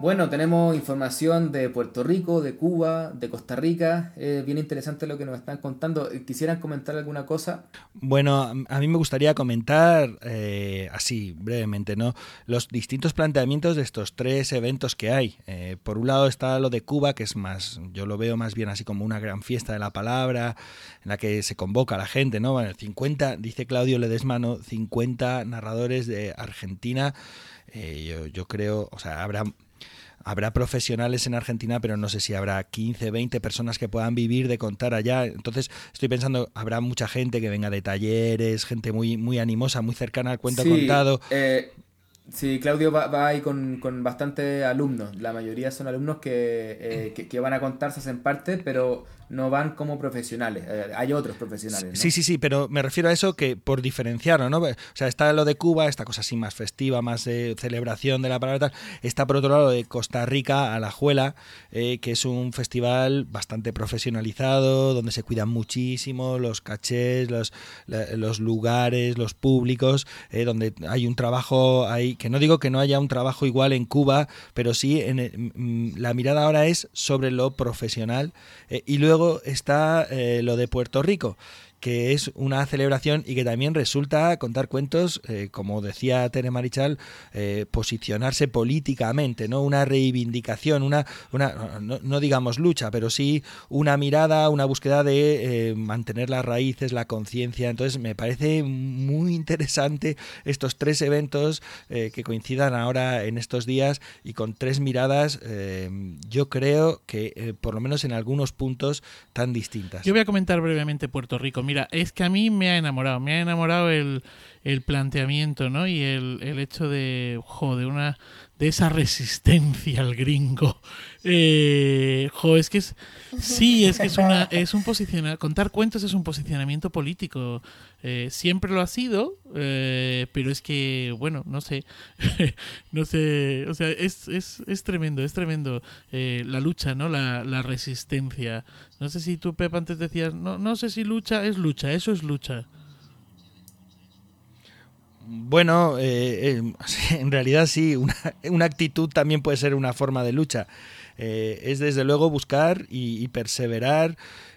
A: Bueno, tenemos información de Puerto Rico, de Cuba, de Costa Rica. Es bien interesante lo que nos están contando. ¿Quisieran comentar alguna cosa?
C: Bueno, a mí me gustaría comentar eh, así, brevemente, ¿no? Los distintos planteamientos de estos tres eventos que hay. Eh, por un lado está lo de Cuba, que es más, yo lo veo más bien así como una gran fiesta de la palabra, en la que se convoca a la gente, ¿no? Bueno, 50, dice Claudio Ledesmano, 50 narradores de Argentina. Eh, yo, yo creo, o sea, habrá habrá profesionales en Argentina, pero no sé si habrá 15, 20 personas que puedan vivir de contar allá. Entonces estoy pensando, habrá mucha gente que venga de talleres, gente muy, muy animosa, muy cercana al cuento contado.
A: Eh, Sí, Claudio va, ahí con, con bastantes alumnos. La mayoría son alumnos que, eh, que, van a contarse, hacen parte, pero no van como profesionales. Eh, hay otros profesionales.
C: Sí, sí, sí, pero me refiero a eso que por diferenciarlo, ¿no? O sea, está lo de Cuba, esta cosa así más festiva, más de celebración de la palabra. Está por otro lado de Costa Rica, a la Juela, eh, que es un festival bastante profesionalizado, donde se cuidan muchísimo los cachés, los, los lugares, los públicos, donde hay un trabajo ahí que no digo que no haya un trabajo igual en Cuba, pero sí en mm, la mirada ahora es sobre lo profesional eh, y luego está eh, lo de Puerto Rico que es una celebración y que también resulta contar cuentos, eh, como decía Tere Marichal, eh, posicionarse políticamente, ¿no? Una reivindicación, una, una no, digamos lucha, pero sí una mirada, una búsqueda de eh, mantener las raíces, la conciencia. Entonces me parece muy interesante estos tres eventos que coincidan ahora en estos días y con tres miradas, yo creo que por lo menos en algunos puntos tan distintas.
D: Yo voy a comentar brevemente Puerto Rico. Es que a mí me ha enamorado, me ha enamorado el, el planteamiento, ¿no? Y el, el hecho de, de una, de esa resistencia al gringo. Eh, jo, es que es, sí, es que es una, es un posicionamiento, contar cuentos es un posicionamiento político. Eh, siempre lo ha sido, eh, pero es que, bueno, no sé, no sé, o sea, es, es, es tremendo, es tremendo eh, la lucha, ¿no? La, la resistencia. No sé si tú, Pep, antes decías, no, no sé si lucha es lucha, eso es lucha.
C: Bueno, eh, eh, en realidad sí, una, actitud también puede ser una forma de lucha. Eh, es desde luego buscar y, y perseverar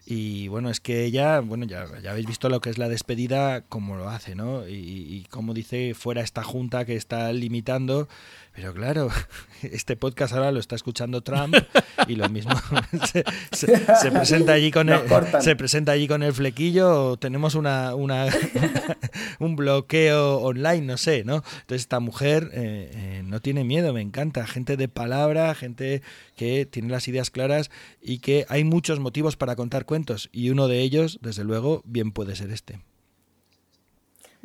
C: y bueno, es que ella, bueno, ya, ya, habéis visto lo que es la despedida, cómo lo hace, ¿no? Y, y cómo dice fuera esta junta que está limitando. Pero claro, este podcast ahora lo está escuchando Trump y lo mismo se, se, se presenta allí con el, se presenta allí con el flequillo o tenemos una, una un bloqueo online, no sé, ¿no? Entonces esta mujer eh, eh, no tiene miedo, me encanta, gente de palabra, gente que tiene las ideas claras y que hay muchos motivos para contar cuentos y uno de ellos, desde luego, bien puede ser este.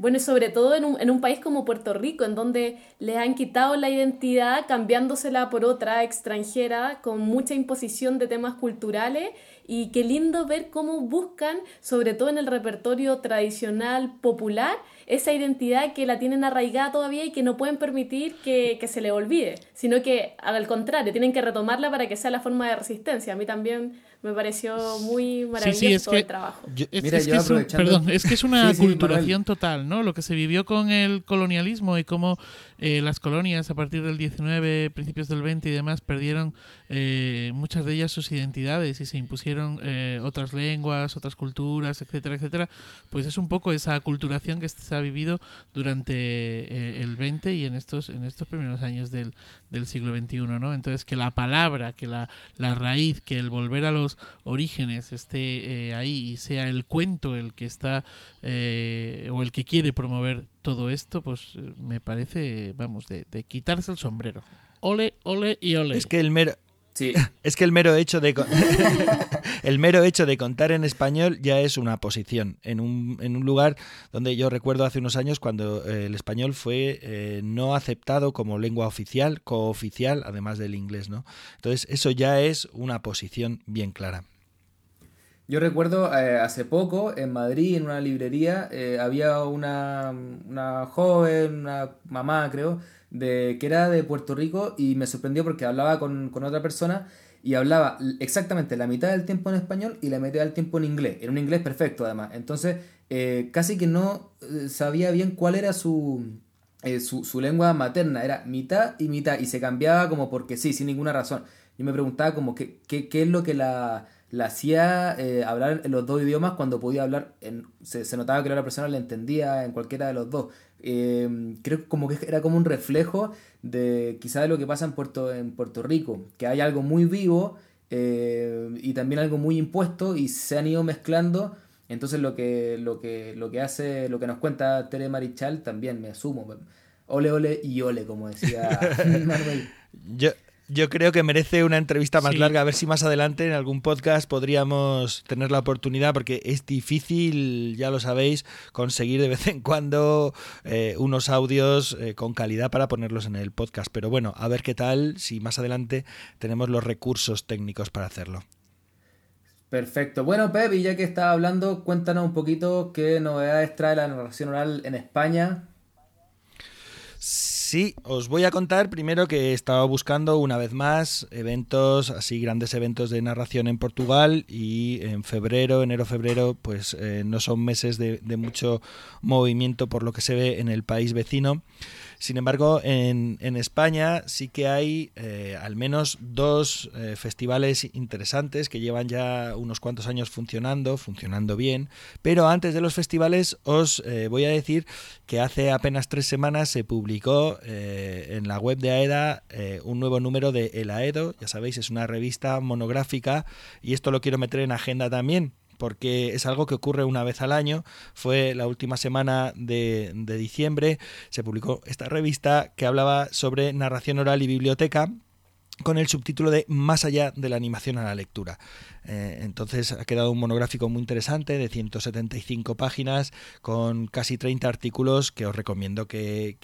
E: Bueno, y sobre todo en un, en un, país como Puerto Rico, en donde les han quitado la identidad cambiándosela por otra extranjera, con mucha imposición de temas culturales. Y qué lindo ver cómo buscan, sobre todo en el repertorio tradicional popular, esa identidad que la tienen arraigada todavía y que no pueden permitir que, que se le olvide, sino que al contrario, tienen que retomarla para que sea la forma de resistencia. A mí también me pareció muy maravilloso sí, sí, es que, el trabajo.
D: Yo, es, Mira, es, que es un, perdón, es que es una sí, culturación total, ¿no? Lo que se vivió con el colonialismo y cómo eh, las colonias a partir del 19, principios del 20 y demás perdieron eh, muchas de ellas sus identidades y se impusieron eh, otras lenguas, otras culturas, etcétera, etcétera. Pues es un poco esa culturación que se ha vivido durante eh, el 20 y en estos en estos primeros años del, del siglo XXI, ¿no? Entonces que la palabra, que la, la raíz, que el volver a los orígenes esté ahí y sea el cuento el que está o el que quiere promover todo esto, pues eh, me parece, vamos, de, de quitarse el sombrero. Ole, ole y ole.
C: Es que el mero, Sí. Es que el mero hecho de el mero hecho de contar en español ya es una posición en un, en un lugar donde yo recuerdo hace unos años cuando eh, el español fue eh, no aceptado como lengua oficial, cooficial, además del inglés, ¿no? Entonces eso ya es una posición bien clara.
A: Yo recuerdo eh, hace poco en Madrid, en una librería, eh, había una, una joven, una mamá creo, de, que era de Puerto Rico y me sorprendió porque hablaba con, con, otra persona y hablaba exactamente la mitad del tiempo en español y la mitad del tiempo en inglés. Era un inglés perfecto además. Entonces eh, casi que no eh, sabía bien cuál era su, eh, su, su, lengua materna. Era mitad y mitad y se cambiaba como porque sí, sin ninguna razón. Yo me preguntaba como qué, qué, qué es lo que la la hacía eh, hablar en los dos idiomas cuando podía hablar, en, se, se, notaba que la otra persona le entendía en cualquiera de los dos. Eh, creo como que era como un reflejo de quizá de lo que pasa en Puerto, en Puerto Rico, que hay algo muy vivo eh, y también algo muy impuesto y se han ido mezclando. Entonces lo que, lo que, lo que hace, lo que nos cuenta Tere Marichal también me asumo. Ole, ole y ole, como decía Manuel.
C: Yo, yo creo que merece una entrevista más sí. larga, a ver si más adelante en algún podcast podríamos tener la oportunidad, porque es difícil, ya lo sabéis, conseguir de vez en cuando eh, unos audios eh, con calidad para ponerlos en el podcast. Pero bueno, a ver qué tal, si más adelante tenemos los recursos técnicos para hacerlo.
A: Perfecto. Bueno, Pep, y ya que estaba hablando, cuéntanos un poquito qué novedades trae la narración oral en España.
C: Sí, os voy a contar primero que he estado buscando una vez más eventos, así grandes eventos de narración en Portugal y en febrero, enero-febrero, pues eh, no son meses de, mucho movimiento por lo que se ve en el país vecino. Sin embargo, en, España sí que hay eh, al menos dos eh, festivales interesantes que llevan ya unos cuantos años funcionando, funcionando bien. Pero antes de los festivales os eh, voy a decir que hace apenas tres semanas se publicó eh, en la web de AEDA un nuevo número de El Aedo. Ya sabéis, es una revista monográfica y esto lo quiero meter en agenda también porque es algo que ocurre una vez al año. Fue la última semana de, diciembre, se publicó esta revista que hablaba sobre narración oral y biblioteca con el subtítulo de Más allá de la animación a la lectura. Eh, entonces ha quedado un monográfico muy interesante de 175 páginas con casi 30 artículos que os recomiendo que,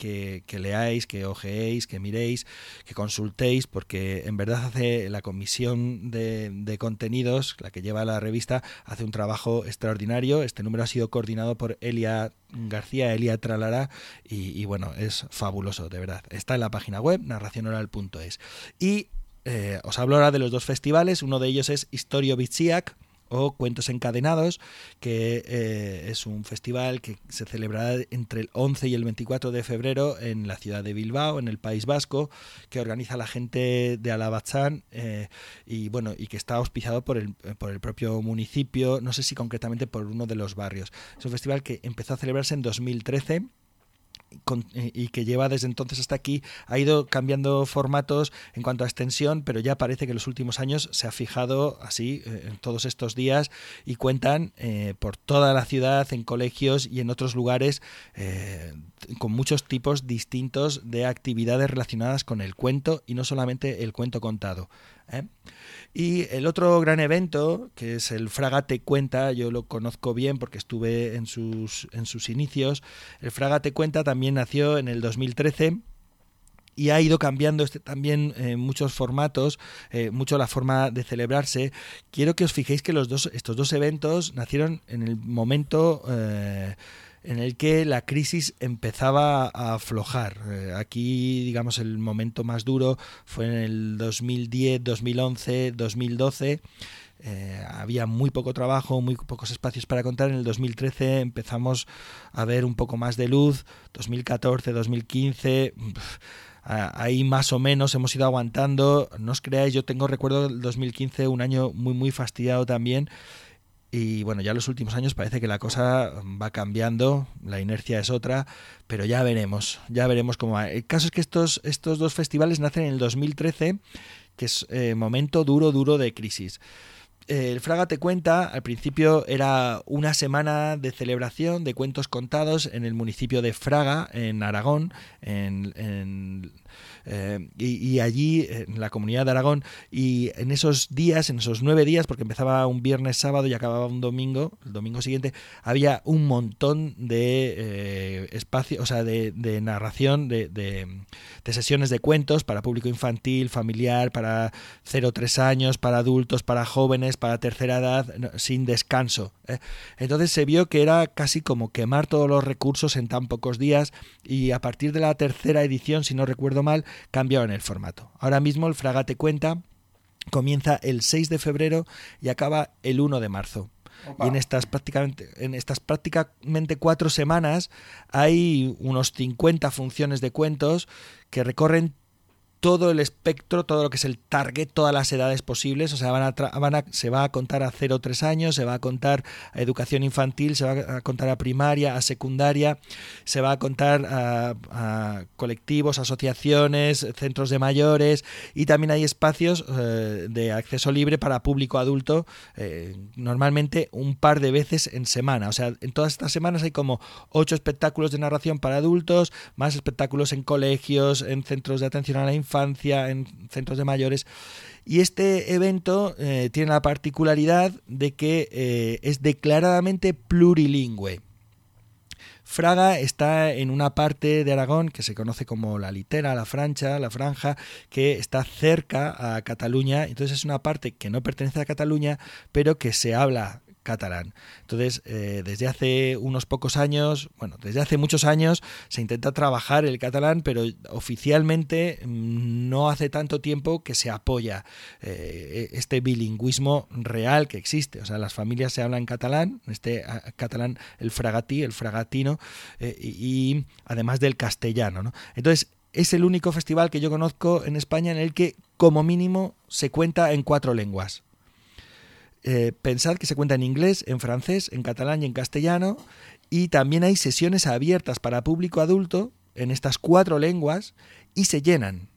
C: leáis, que ojeéis, que miréis, que consultéis, porque en verdad hace la comisión de, de, contenidos, la que lleva la revista, hace un trabajo extraordinario. Este número ha sido coordinado por Elia García, Elia Tralara, y, y bueno, es fabuloso, de verdad. Está en la página web narracionoral.es. Y eh, os hablo ahora de los dos festivales. Uno de ellos es Historio Bitsiak, o Cuentos Encadenados, que eh, es un festival que se celebrará entre el 11 y el 24 de febrero en la ciudad de Bilbao, en el País Vasco, que organiza la gente de Alabachán eh, y bueno y que está auspiciado por el, por el propio municipio, no sé si concretamente por uno de los barrios. Es un festival que empezó a celebrarse en 2013 eh, y que lleva desde entonces hasta aquí, ha ido cambiando formatos en cuanto a extensión, pero ya parece que en los últimos años se ha fijado así eh, en todos estos días y cuentan eh, por toda la ciudad, en colegios y en otros lugares, con muchos tipos distintos de actividades relacionadas con el cuento y no solamente el cuento contado. ¿Eh? Y el otro gran evento, que es el Fragate Cuenta, yo lo conozco bien porque estuve en sus, en sus inicios. El Fragate Cuenta también nació en el 2013 y ha ido cambiando este, también eh, muchos formatos, eh, mucho la forma de celebrarse. Quiero que os fijéis que los dos, estos dos eventos nacieron en el momento en el que la crisis empezaba a aflojar. Eh, aquí, digamos, el momento más duro fue en el 2010, 2011, 2012. había muy poco trabajo, muy pocos espacios para contar. En el 2013 empezamos a ver un poco más de luz. 2014, 2015. ahí más o menos hemos ido aguantando. No os creáis, yo tengo recuerdo del 2015, un año muy, muy fastidiado también. Y bueno, ya en los últimos años parece que la cosa va cambiando, la inercia es otra, pero ya veremos, ya veremos cómo va. El caso es que estos, estos dos festivales nacen en el 2013, que es eh, momento duro, duro de crisis. El Fraga te cuenta, al principio era una semana de celebración de cuentos contados en el municipio de Fraga, en Aragón, en eh, y, allí, en la comunidad de Aragón, y en esos días, en esos nueve días, porque empezaba un viernes, sábado y acababa un domingo, el domingo siguiente, había un montón de eh, espacio, o sea, de, narración, de, sesiones de cuentos para público infantil, familiar, para 0-3 años, para adultos, para jóvenes, para tercera edad, sin descanso. ¿eh? Entonces se vio que era casi como quemar todos los recursos en tan pocos días y a partir de la tercera edición, si no recuerdo mal, cambiaron el formato. Ahora mismo el Fragate Cuenta comienza el 6 de febrero y acaba el 1 de marzo. Y en estas prácticamente, en estas prácticamente cuatro semanas hay unos 50 funciones de cuentos que recorren todo el espectro, todo lo que es el target, todas las edades posibles. O sea, van a, se va a contar a 0 3 años, se va a contar a educación infantil, se va a contar a primaria, a secundaria, se va a contar a, colectivos, asociaciones, centros de mayores y también hay espacios eh, de acceso libre para público adulto, eh, normalmente un par de veces en semana. O sea, en todas estas semanas hay como ocho espectáculos de narración para adultos, más espectáculos en colegios, en centros de atención a la infancia infancia, en centros de mayores. Y este evento eh, tiene la particularidad de que eh, es declaradamente plurilingüe. Fraga está en una parte de Aragón que se conoce como la litera, la francha, la franja, que está cerca a Cataluña. Entonces es una parte que no pertenece a Cataluña, pero que se habla catalán. Entonces, eh, desde hace unos pocos años, bueno, desde hace muchos años se intenta trabajar el catalán, pero oficialmente mm, no hace tanto tiempo que se apoya eh, este bilingüismo real que existe. O sea, las familias se hablan catalán, este catalán, el fragatí, el fragatino, eh, y, además del castellano. ¿no? Entonces, es el único festival que yo conozco en España en el que como mínimo se cuenta en cuatro lenguas. Eh, pensad que se cuenta en inglés, en francés, en catalán y en castellano. Y también hay sesiones abiertas para público adulto en estas cuatro lenguas y se llenan.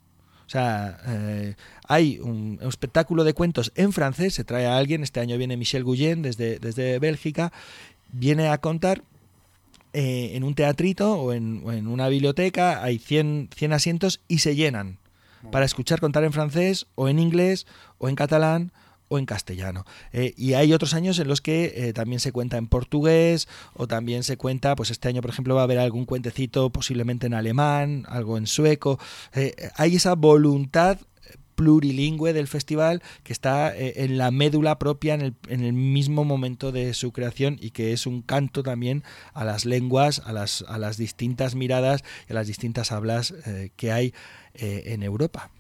C: O sea, eh, hay un, espectáculo de cuentos en francés, se trae a alguien, este año viene Michel Guyen desde, desde Bélgica, viene a contar eh, en un teatrito o en, una biblioteca, hay 100, 100 asientos y se llenan para escuchar contar en francés o en inglés o en catalán o en castellano. Eh, y hay otros años en los que eh, también se cuenta en portugués o también se cuenta, pues este año por ejemplo va a haber algún cuentecito posiblemente en alemán, algo en sueco. Eh, hay esa voluntad plurilingüe del festival que está en la médula propia en el, en el, mismo momento de su creación y que es un canto también a las lenguas, a las, a las distintas miradas y a las distintas hablas que hay en Europa.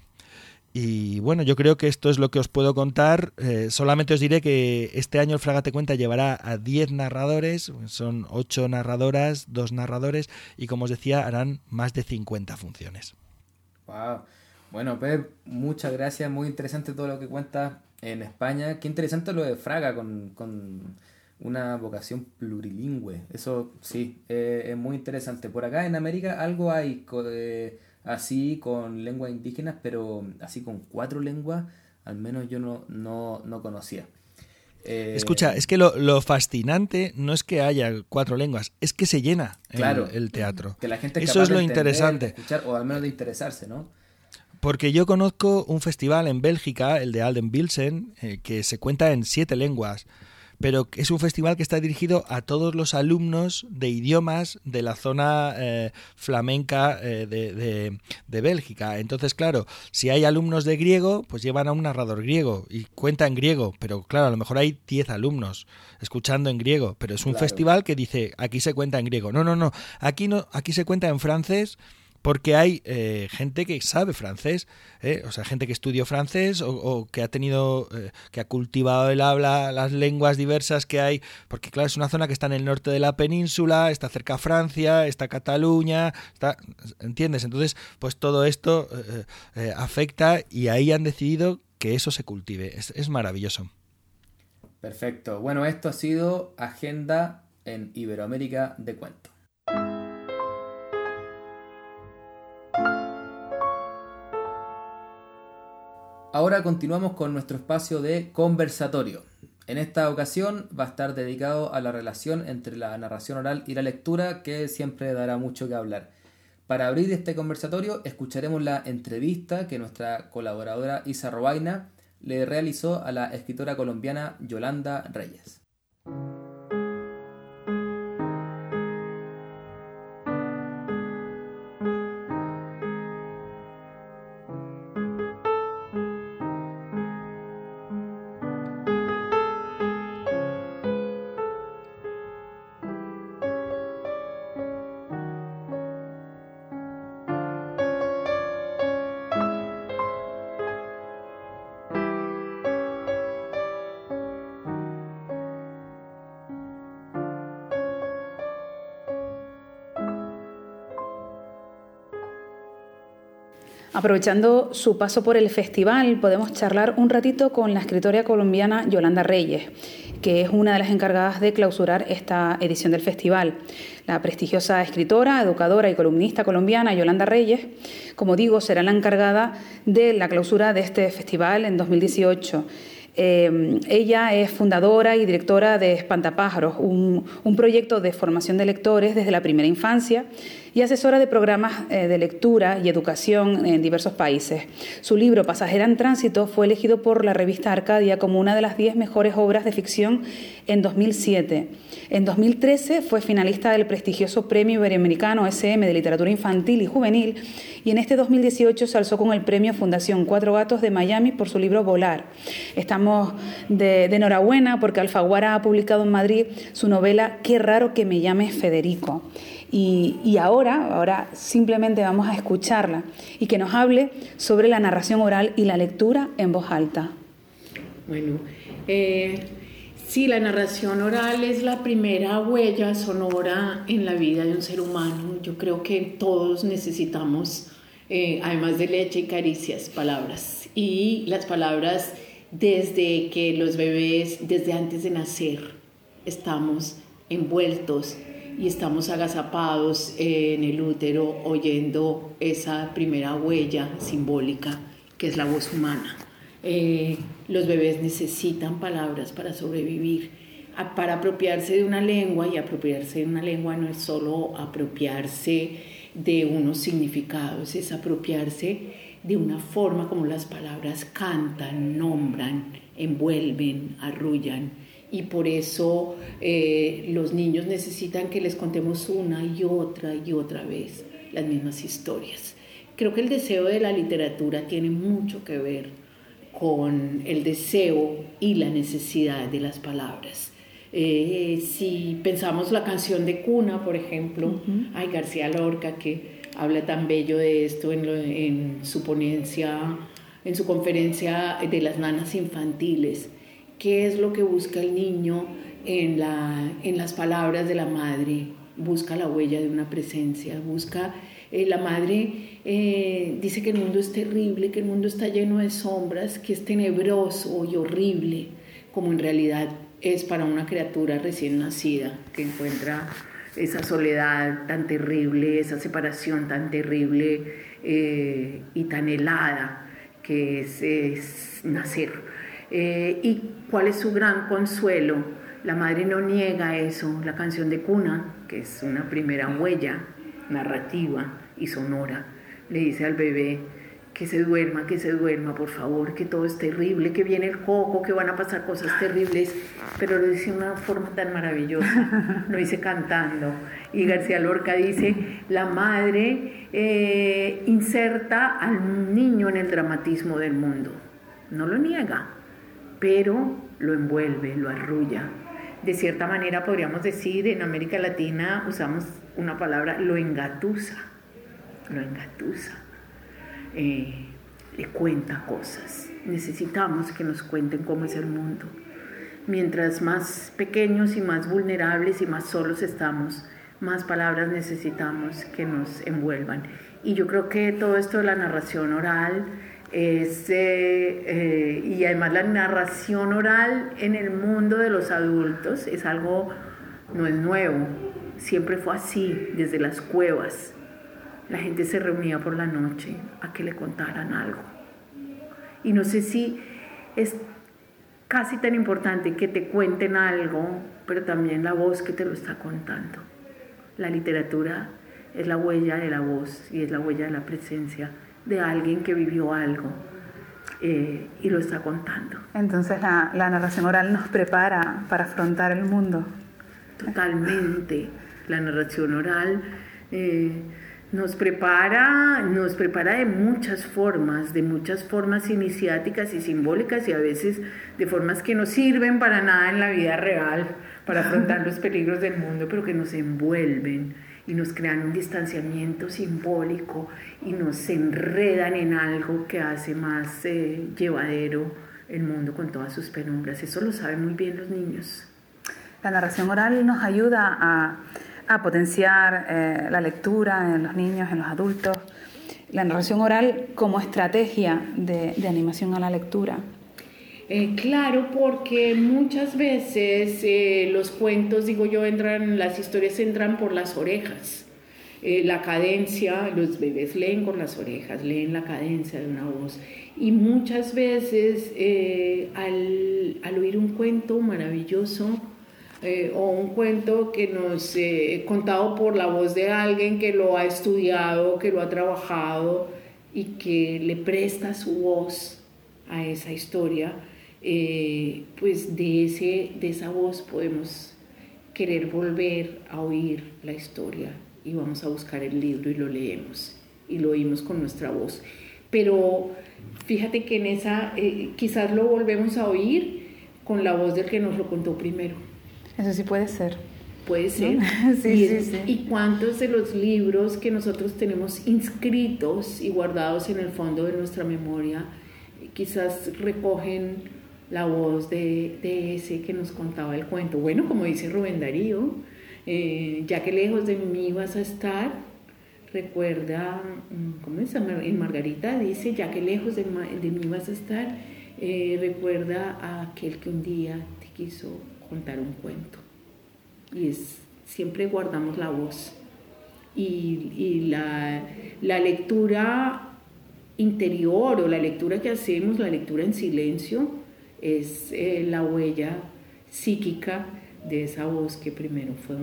C: Y bueno, yo creo que esto es lo que os puedo contar. Eh, solamente os diré que este año el Fragate Cuenta llevará a 10 narradores, son 8 narradoras, 2 narradores, y como os decía, harán más de 50 funciones.
A: Wow. Bueno, Pep, muchas gracias, muy interesante todo lo que cuentas en España. Qué interesante lo de Fraga con, una vocación plurilingüe. Eso sí, eh, es muy interesante. Por acá en América algo hay eh, así con lenguas indígenas, pero así con cuatro lenguas, al menos yo no, no, conocía.
C: Eh, Escucha, es que lo, fascinante no es que haya cuatro lenguas, es que se llena el, teatro.
A: Que la gente
C: Eso es lo interesante.
A: o al menos de interesarse, ¿no?
C: Porque yo conozco un festival en Bélgica, el de Alden Bilsen, eh, que se cuenta en siete lenguas, pero es un festival que está dirigido a todos los alumnos de idiomas de la zona eh, flamenca eh, de, de, Bélgica. Entonces, claro, si hay alumnos de griego, pues llevan a un narrador griego y cuenta en griego, pero claro, a lo mejor hay diez alumnos escuchando en griego, pero es un festival que dice, aquí se cuenta en griego. No, no, no, aquí no, aquí se cuenta en francés porque hay eh, gente que sabe francés, eh, o sea, gente que estudió francés o, que ha tenido, eh, que ha cultivado el habla, las lenguas diversas que hay, porque claro, es una zona que está en el norte de la península, está cerca a Francia, está Cataluña, está, ¿entiendes? Entonces, pues todo esto afecta y ahí han decidido que eso se cultive. Es, es maravilloso.
A: Perfecto. Bueno, esto ha sido Agenda en Iberoamérica de Cuento. Ahora continuamos con nuestro espacio de conversatorio. En esta ocasión va a estar dedicado a la relación entre la narración oral y la lectura, que siempre dará mucho que hablar. Para abrir este conversatorio escucharemos la entrevista que nuestra colaboradora Isa Robaina le realizó a la escritora colombiana Yolanda Reyes.
K: Aprovechando su paso por el festival, podemos charlar un ratito con la escritora colombiana Yolanda Reyes, que es una de las encargadas de clausurar esta edición del festival. La prestigiosa escritora, educadora y columnista colombiana Yolanda Reyes, como digo, será la encargada de la clausura de este festival en 2018. Eh, ella es fundadora y directora de Espantapájaros, un, un proyecto de formación de lectores desde la primera infancia y asesora de programas eh, de lectura y educación en diversos países. Su libro Pasajera en Tránsito fue elegido por la revista Arcadia como una de las 10 mejores obras de ficción en 2007. En 2013 fue finalista del prestigioso Premio Iberoamericano SM de Literatura Infantil y Juvenil y en este 2018 se alzó con el Premio Fundación Cuatro Gatos de Miami por su libro Volar. Estamos de, de enhorabuena porque Alfaguara ha publicado en Madrid su novela Qué raro que me llame Federico. Y, ahora, ahora simplemente vamos a escucharla y que nos hable sobre la narración oral y la lectura en voz alta.
L: Bueno, eh, sí, la narración oral es la primera huella sonora en la vida de un ser humano. Yo creo que todos necesitamos, eh, además de leche y caricias, palabras. Y las palabras desde que los bebés, desde antes de nacer, estamos envueltos y estamos agazapados en el útero oyendo esa primera huella simbólica que es la voz humana. Eh, los bebés necesitan palabras para sobrevivir, para apropiarse de una lengua y apropiarse de una lengua no es solo apropiarse de unos significados, es apropiarse de una forma como las palabras cantan, nombran, envuelven, arrullan y por eso eh, los niños necesitan que les contemos una y otra y otra vez las mismas historias. Creo que el deseo de la literatura tiene mucho que ver con el deseo y la necesidad de las palabras. Eh, si pensamos la canción de cuna, por ejemplo, hay García Lorca que habla tan bello de esto en, en su ponencia en su conferencia de las nanas infantiles. ¿Qué es lo que busca el niño en, la, en las palabras de la madre? Busca la huella de una presencia, busca eh, la madre eh, dice que el mundo es terrible, que el mundo está lleno de sombras, que es tenebroso y horrible, como en realidad es para una criatura recién nacida que encuentra esa soledad tan terrible, esa separación tan terrible eh, y tan helada que es, nacer. ¿Y cuál es su gran consuelo? La madre no niega eso, la canción de cuna, que es una primera huella narrativa y sonora, le dice al bebé que se duerma, que se duerma, por favor, que todo es terrible, que viene el coco, que van a pasar cosas terribles, pero lo dice de una forma tan maravillosa, lo dice cantando. Y García Lorca dice, la madre eh, inserta al niño en el dramatismo del mundo, no lo niega, pero lo envuelve, lo arrulla. De cierta manera podríamos decir, en América Latina usamos una palabra, lo engatusa, lo engatusa, eh, le cuenta cosas. Necesitamos que nos cuenten cómo es el mundo. Mientras más pequeños y más vulnerables y más solos estamos, más palabras necesitamos que nos envuelvan. Y yo creo que todo esto de la narración oral es, eh, eh, y además la narración oral en el mundo de los adultos es algo, no es nuevo, Siempre fue así, desde las cuevas. La gente se reunía por la noche a que le contaran algo. Y no sé si es casi tan importante que te cuenten algo, pero también la voz que te lo está contando. La literatura es la huella de la voz y es la huella de la presencia de alguien que vivió algo eh, y lo está contando.
K: Entonces la, la narración oral nos prepara para afrontar el mundo.
L: Totalmente la narración oral eh, nos prepara, nos prepara de muchas formas, de muchas formas iniciáticas y simbólicas y a veces de formas que no sirven para nada en la vida real, para afrontar los peligros del mundo, pero que nos envuelven y nos crean un distanciamiento simbólico y nos enredan en algo que hace más eh, llevadero el mundo con todas sus penumbras. Eso lo saben muy bien los niños.
K: La narración oral nos ayuda a a potenciar eh, la lectura en los niños, en los adultos, la narración oral como estrategia de, animación a la lectura.
L: Eh, claro, porque muchas veces eh, los cuentos, digo yo, entran, las historias entran por las orejas. la cadencia, los bebés leen con las orejas, leen la cadencia de una voz. Y muchas veces al, al oír un cuento maravilloso, eh, o un cuento que nos eh, contado por la voz de alguien que lo ha estudiado, que lo ha trabajado y que le presta su voz a esa historia, eh, pues de, ese, de esa voz podemos querer volver a oír la historia y vamos a buscar el libro y lo leemos y lo oímos con nuestra voz. Pero fíjate que en esa quizás lo volvemos a oír con la voz del que nos lo contó primero.
K: Eso sí puede ser.
L: Puede ser.
K: sí,
L: y,
K: sí, sí.
L: ¿Y cuántos de los libros que nosotros tenemos inscritos y guardados en el fondo de nuestra memoria quizás recogen la voz de, de ese que nos contaba el cuento? Bueno, como dice Rubén Darío, eh, ya que lejos de mí vas a estar, recuerda, mm, ¿cómo es? En Margarita dice, ya que lejos de, de mí vas a estar, eh, recuerda a aquel que un día te quiso contar un cuento. Y es, siempre guardamos la voz. Y, la, lectura interior o la lectura que hacemos, la lectura en silencio, es eh, la huella psíquica de esa voz que primero fue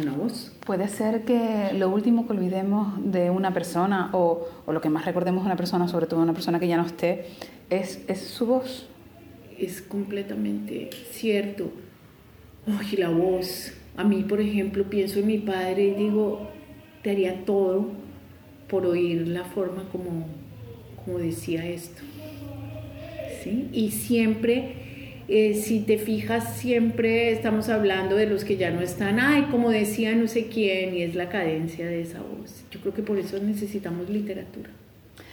L: una voz.
K: Puede ser que lo último que olvidemos de una persona o, o, lo que más recordemos de una persona, sobre todo una persona que ya no esté, es, es su voz
L: es completamente cierto. Ay, la voz. A mí, por ejemplo, pienso en mi padre y digo, te haría todo por oír la forma como, como decía esto. ¿Sí? Y siempre, eh, si te fijas, siempre estamos hablando de los que ya no están. Ay, como decía no sé quién, y es la cadencia de esa voz. Yo creo que por eso necesitamos literatura.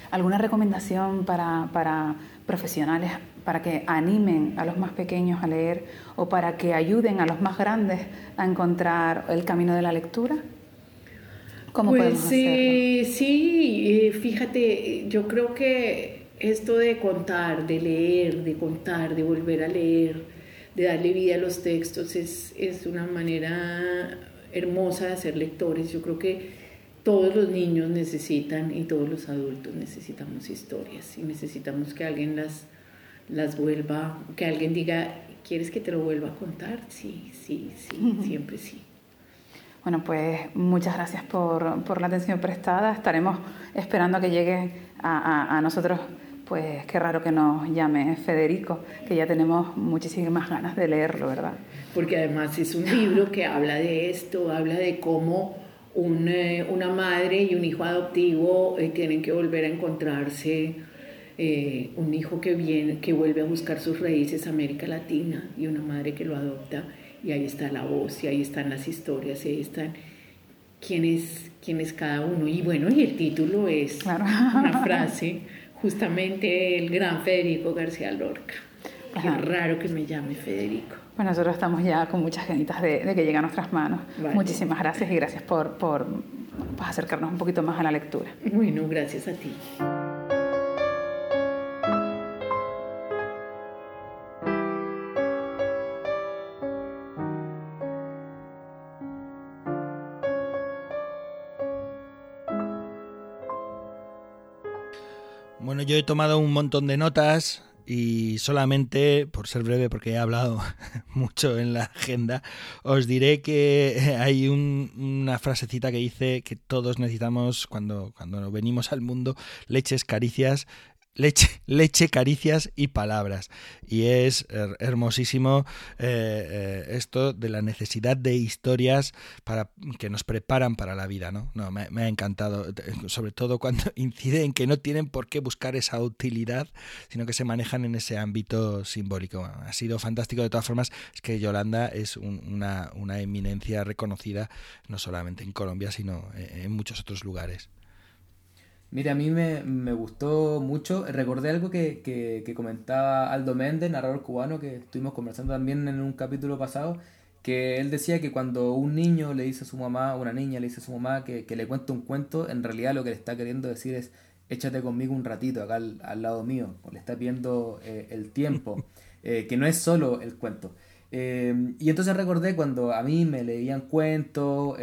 K: ¿Alguna recomendación para, para profesionales para que animen a los más pequeños a leer o para que ayuden a los más grandes a encontrar el camino de la lectura?
L: ¿Cómo pues podemos hacerlo? sí, eh, fíjate, yo creo que esto de contar, de leer, de contar, de volver a leer, de darle vida a los textos es, es una manera hermosa de ser lectores. Yo creo que todos los niños necesitan y todos los adultos necesitamos historias y necesitamos que alguien las las vuelva, que alguien diga, ¿quieres que te lo vuelva a contar? Sí, sí, sí, siempre sí.
K: Bueno, pues muchas gracias por, por, la atención prestada. Estaremos esperando a que llegue a, a, nosotros, pues qué raro que nos llame Federico, que ya tenemos muchísimas ganas de leerlo, ¿verdad?
L: Porque además es un libro que habla de esto, habla de cómo un, eh, una madre y un hijo adoptivo eh, tienen que volver a encontrarse eh, un hijo que viene, que vuelve a buscar sus raíces América Latina y una madre que lo adopta y ahí está la voz y ahí están las historias y ahí están quién es, quién es cada uno. Y bueno, y el título es una frase justamente el gran Federico García Lorca. Qué raro que me llame Federico.
K: Bueno, nosotros estamos ya con muchas ganitas de, que llegue a nuestras manos. Muchísimas gracias y gracias por, por acercarnos un poquito más a la lectura.
L: Bueno, gracias a ti.
C: Yo he tomado un montón de notas y solamente, por ser breve, porque he hablado mucho en la agenda, os diré que hay una frasecita que dice que todos necesitamos, cuando, cuando venimos al mundo, leches, caricias leche, leche, caricias y palabras. Y es hermosísimo eh, eh, esto de la necesidad de historias para que nos preparan para la vida, ¿no? No, me, ha encantado, sobre todo cuando incide en que no tienen por qué buscar esa utilidad, sino que se manejan en ese ámbito simbólico. ha sido fantástico de todas formas, es que Yolanda es una, una eminencia reconocida no solamente en Colombia, sino en muchos otros lugares.
A: Mira, a mí me, me gustó mucho. Recordé algo que, que, comentaba Aldo Méndez, narrador cubano, que estuvimos conversando también en un capítulo pasado, que él decía que cuando un niño le dice a su mamá, una niña le dice a su mamá que, que le cuente un cuento, en realidad lo que le está queriendo decir es échate conmigo un ratito acá al, al lado mío, o le está pidiendo eh, el tiempo, eh, que no es solo el cuento. Eh, y entonces recordé cuando a mí me leían cuentos,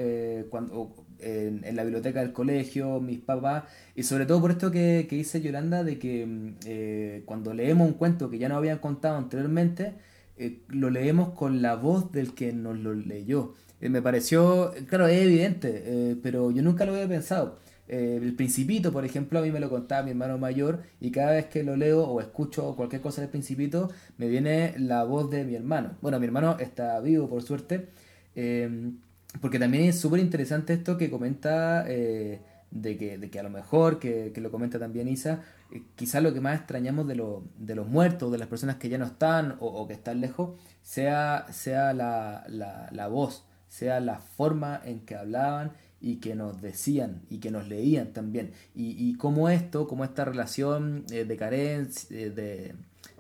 A: cuando en, la biblioteca del colegio, mis papás, y sobre todo por esto que, que dice Yolanda, de que mm, eh, cuando leemos un cuento que ya nos habían contado anteriormente, eh, lo leemos con la voz del que nos lo leyó. Eh, me pareció, claro, es evidente, pero yo nunca lo había pensado. el Principito, por ejemplo, a mí me lo contaba mi hermano mayor y cada vez que lo leo o escucho cualquier cosa del Principito, me viene la voz de mi hermano. Bueno, mi hermano está vivo, por suerte. Porque también es súper interesante esto que comenta eh, de, que, de que a lo mejor, que, lo comenta también Isa, eh, quizás lo que más extrañamos de, lo, de los muertos, de las personas que ya no están o, que están lejos, sea, sea la, la, voz, sea la forma en que hablaban y que nos decían y que nos leían también. Y, y cómo esto, como esta relación eh, de carencia, de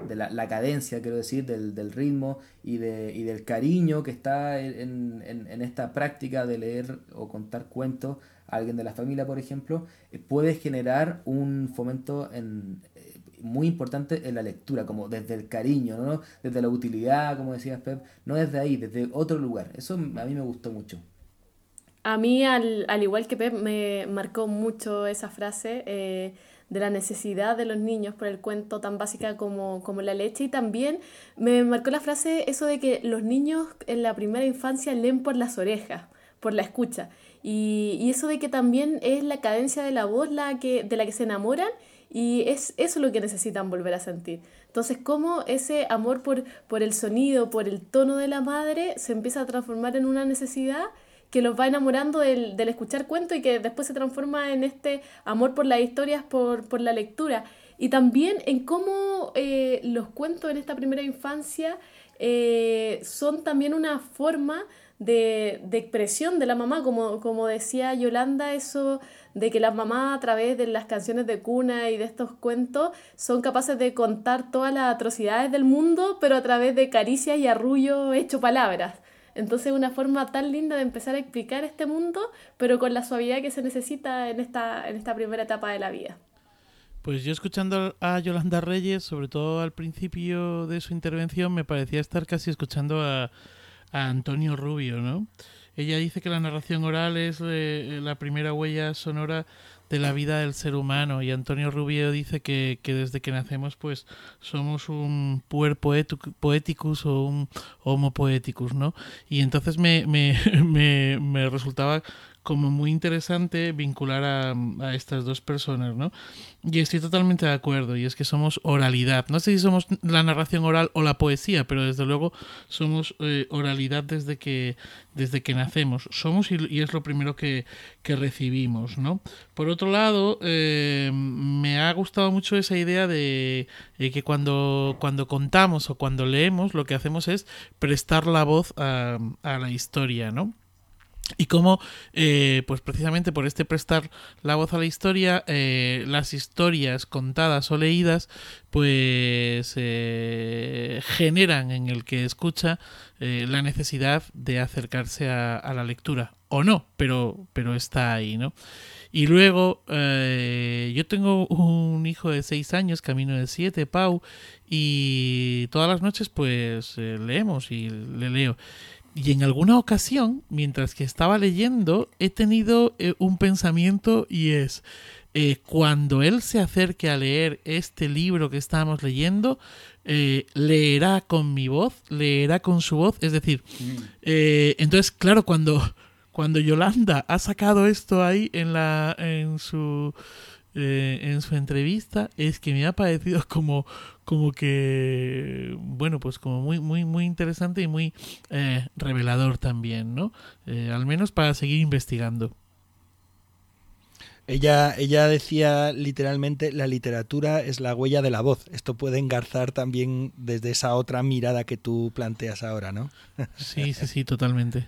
A: de la, cadencia, quiero decir, del, del ritmo y, de, y, del cariño que está en, en, esta práctica de leer o contar cuentos a alguien de la familia, por ejemplo, eh, puede generar un fomento en, eh, muy importante en la lectura, como desde el cariño, ¿no? desde la utilidad, como decías Pep, no desde ahí, desde otro lugar. Eso a mí me gustó mucho.
E: A mí, al, al igual que Pep, me marcó mucho esa frase. Eh, de la necesidad de los niños por el cuento tan básica como, como la leche y también me marcó la frase eso de que los niños en la primera infancia leen por las orejas, por la escucha y, y eso de que también es la cadencia de la voz la que, de la que se enamoran y es eso lo que necesitan volver a sentir. Entonces, cómo ese amor por, por el sonido, por el tono de la madre, se empieza a transformar en una necesidad que los va enamorando del, del escuchar cuentos y que después se transforma en este amor por las historias, por, por la lectura. Y también en cómo eh, los cuentos en esta primera infancia eh, son también una forma de, de, expresión de la mamá, como, como decía Yolanda, eso de que las mamás a través de las canciones de cuna y de estos cuentos son capaces de contar todas las atrocidades del mundo, pero a través de caricias y arrullo hecho palabras. Entonces una forma tan linda de empezar a explicar este mundo, pero con la suavidad que se necesita en esta, en esta primera etapa de la vida.
D: Pues yo escuchando a Yolanda Reyes, sobre todo al principio de su intervención, me parecía estar casi escuchando a, a Antonio Rubio, ¿no? Ella dice que la narración oral es eh, la primera huella sonora de la vida del ser humano y Antonio Rubio dice que, que desde que nacemos pues somos un puer poeticus o un homo poeticus, ¿no? Y entonces me, me, me, me resultaba como muy interesante vincular a, a, estas dos personas, ¿no? Y estoy totalmente de acuerdo, y es que somos oralidad. No sé si somos la narración oral o la poesía, pero desde luego somos eh, oralidad desde que, desde que nacemos. Somos y, y es lo primero que, que, recibimos, ¿no? Por otro lado, eh, me ha gustado mucho esa idea de eh, que cuando, cuando contamos o cuando leemos, lo que hacemos es prestar la voz a, a la historia, ¿no? Y cómo, eh, pues precisamente por este prestar la voz a la historia, eh, las historias contadas o leídas, pues eh, generan en el que escucha eh, la necesidad de acercarse a, a, la lectura. O no, pero, pero está ahí, ¿no? Y luego, eh, yo tengo un hijo de seis años, camino de siete, Pau, y todas las noches pues leemos y le leo. Y en alguna ocasión, mientras que estaba leyendo, he tenido eh, un pensamiento y es, eh, cuando él se acerque a leer este libro que estamos leyendo, eh, leerá con mi voz, leerá con su voz, es decir, mm. entonces, claro, cuando, cuando Yolanda ha sacado esto ahí en, la, en su eh, en su entrevista es que me ha parecido como, como que, bueno, pues como muy, muy, muy interesante y muy eh, revelador también, ¿no? Eh, al menos para seguir investigando.
C: Ella, ella decía literalmente, la literatura es la huella de la voz. Esto puede engarzar también desde esa otra mirada que tú planteas ahora, ¿no?
D: Sí, sí, sí, totalmente.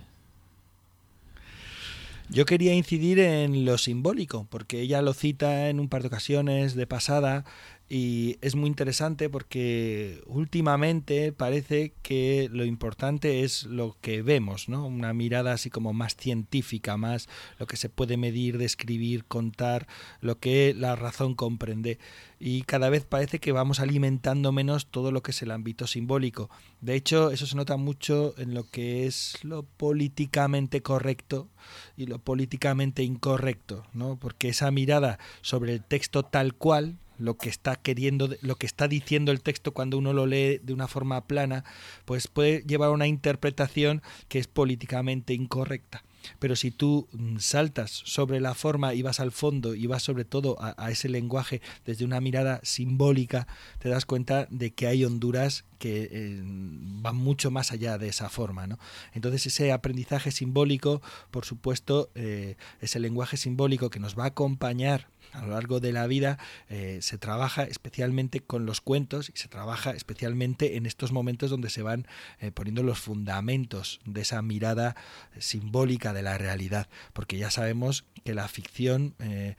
C: Yo quería incidir en lo simbólico, porque ella lo cita en un par de ocasiones de pasada y es muy interesante porque últimamente parece que lo importante es lo que vemos, ¿no? Una mirada así como más científica, más lo que se puede medir, describir, contar, lo que la razón comprende. Y cada vez parece que vamos alimentando menos todo lo que es el ámbito simbólico. De hecho, eso se nota mucho en lo que es lo políticamente correcto y lo políticamente incorrecto, ¿no? Porque esa mirada sobre el texto tal cual, lo que está queriendo, lo que está diciendo el texto cuando uno lo lee de una forma plana, pues puede llevar a una interpretación que es políticamente incorrecta. Pero si tú mm, saltas sobre la forma y vas al fondo y vas sobre todo a, ese lenguaje desde una mirada simbólica, te das cuenta de que hay Honduras que eh, van mucho más allá de esa forma. ¿no? Entonces ese aprendizaje simbólico, por supuesto, eh, ese lenguaje simbólico que nos va a acompañar a lo largo de la vida eh, se trabaja especialmente con los cuentos y se trabaja especialmente en estos momentos donde se van eh, poniendo los fundamentos de esa mirada simbólica de la realidad, porque ya sabemos que la ficción, eh,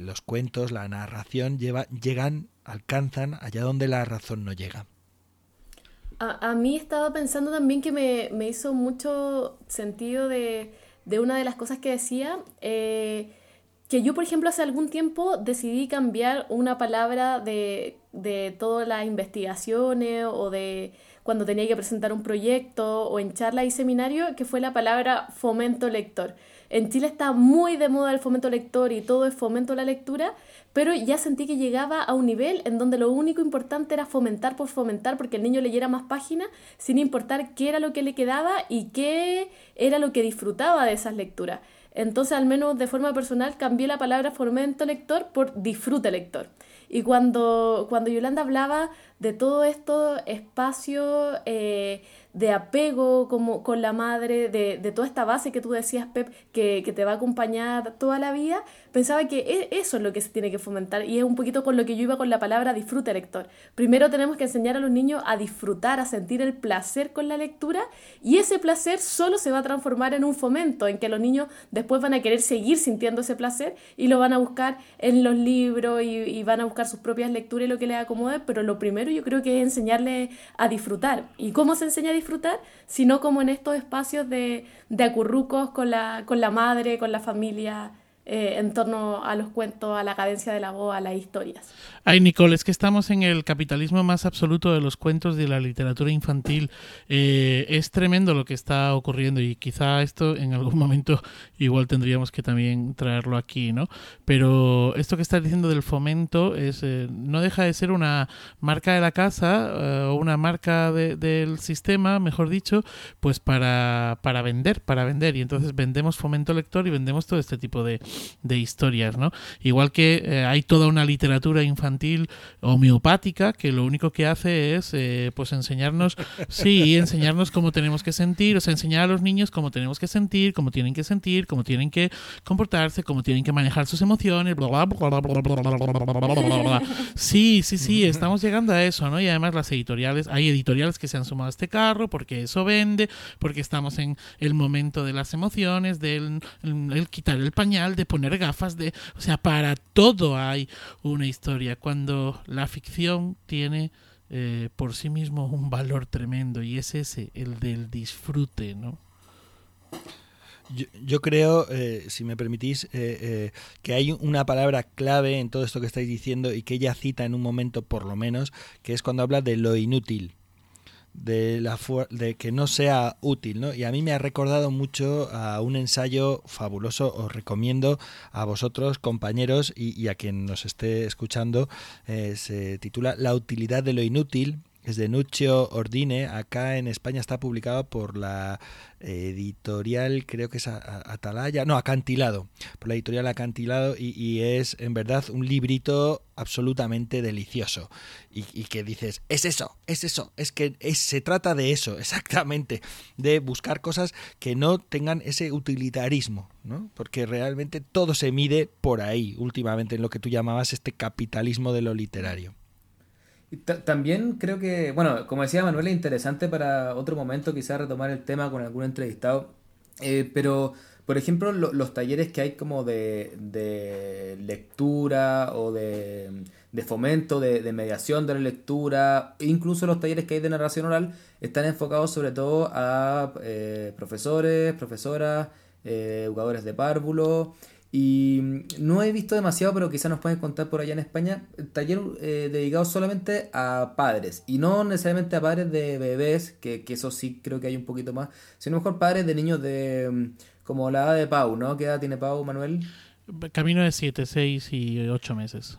C: los cuentos, la narración llegan, alcanzan allá donde la razón no llega.
E: A, a mí he estado pensando también que me, me hizo mucho sentido de, de, una de las cosas que decía. Que yo, por ejemplo, hace algún tiempo decidí cambiar una palabra de, de todas las investigaciones o de cuando tenía que presentar un proyecto o en charla y seminario, que fue la palabra fomento lector. En Chile está muy de moda el fomento lector y todo es fomento la lectura, pero ya sentí que llegaba a un nivel en donde lo único importante era fomentar por fomentar, porque el niño leyera más páginas, sin importar qué era lo que le quedaba y qué era lo que disfrutaba de esas lecturas. Entonces, al menos de forma personal, cambié la palabra fomento lector por disfrute lector. Y cuando, cuando Yolanda hablaba de todo esto espacio eh, de apego como con la madre, de, de, toda esta base que tú decías, Pep, que, que, te va a acompañar toda la vida, pensaba que e, eso es lo que se tiene que fomentar y es un poquito con lo que yo iba con la palabra disfrute lector. Primero tenemos que enseñar a los niños a disfrutar, a sentir el placer con la lectura y ese placer solo se va a transformar en un fomento, en que los niños después van a querer seguir sintiendo ese placer y lo van a buscar en los libros y, y van a buscar sus propias lecturas y lo que les acomode, pero lo primero yo creo que es enseñarles a disfrutar. ¿Y cómo se enseña a disfrutar? Sino como en estos espacios de, de acurrucos con la, con la madre, con la familia, eh, en torno a los cuentos, a la cadencia de la voz, a las historias.
D: Ay, Nicole, es que estamos en el capitalismo más absoluto de los cuentos de la literatura infantil. Eh, es tremendo lo que está ocurriendo y quizá esto en algún momento igual tendríamos que también traerlo aquí, ¿no? Pero esto que estás diciendo del fomento es eh, no deja de ser una marca de la casa o una marca del sistema, mejor dicho, pues para, para vender, para vender. Y entonces vendemos fomento lector y vendemos todo este tipo de, de historias, ¿no? Igual que eh, hay toda una literatura infantil homeopática que lo único que hace es, eh, pues, enseñarnos, sí, enseñarnos cómo tenemos que sentir, o sea, enseñar a los niños cómo tenemos que sentir, cómo tienen que sentir, cómo tienen que comportarse, cómo tienen que manejar sus emociones, bla, bla, bla, bla, Sí, sí, sí, estamos llegando a eso, ¿no? Y además las editoriales, hay editoriales que se han sumado a este carro porque eso vende, porque estamos en el momento de las emociones, del el quitar el pañal, de poner gafas, de, o sea, para todo hay una historia. Cuando la ficción tiene eh, por sí mismo un valor tremendo y es ese, el del disfrute, ¿no?
C: Yo, yo creo, eh, si me permitís, eh, que hay una palabra clave en todo esto que estáis diciendo y que ella cita en un momento, por lo menos, que es cuando habla de lo inútil de, la de que no sea útil, ¿no? Y a mí me ha recordado mucho a un ensayo fabuloso, os recomiendo a vosotros, compañeros, y, a quien nos esté escuchando, eh, se titula La utilidad de lo inútil, es de Nuccio Ordine, acá en España está publicado por la editorial, creo que es Atalaya, no, Acantilado, por la editorial Acantilado y, es en verdad un librito absolutamente delicioso y, que dices, es eso, es eso, es que se trata de eso, exactamente, de buscar cosas que no tengan ese utilitarismo, ¿no? porque realmente todo se mide por ahí últimamente en lo que tú llamabas este capitalismo de lo literario.
A: También creo que, bueno, como decía Manuel, es interesante para otro momento quizás retomar el tema con algún entrevistado, eh, pero por ejemplo los talleres que hay como de, de lectura o de, de fomento, de, mediación de la lectura, incluso los talleres que hay de narración oral, están enfocados sobre todo a eh, profesores, profesoras, eh, educadores de párvulo. Y no he visto demasiado, pero quizás nos pueden contar por allá en España, taller eh, dedicado solamente a padres. Y no necesariamente a padres de bebés, que, que, eso sí creo que hay un poquito más, sino mejor padres de niños de mm, como la edad de Pau, ¿no? ¿Qué edad tiene Pau, Manuel?
D: Camino de 7, 6 y 8 meses.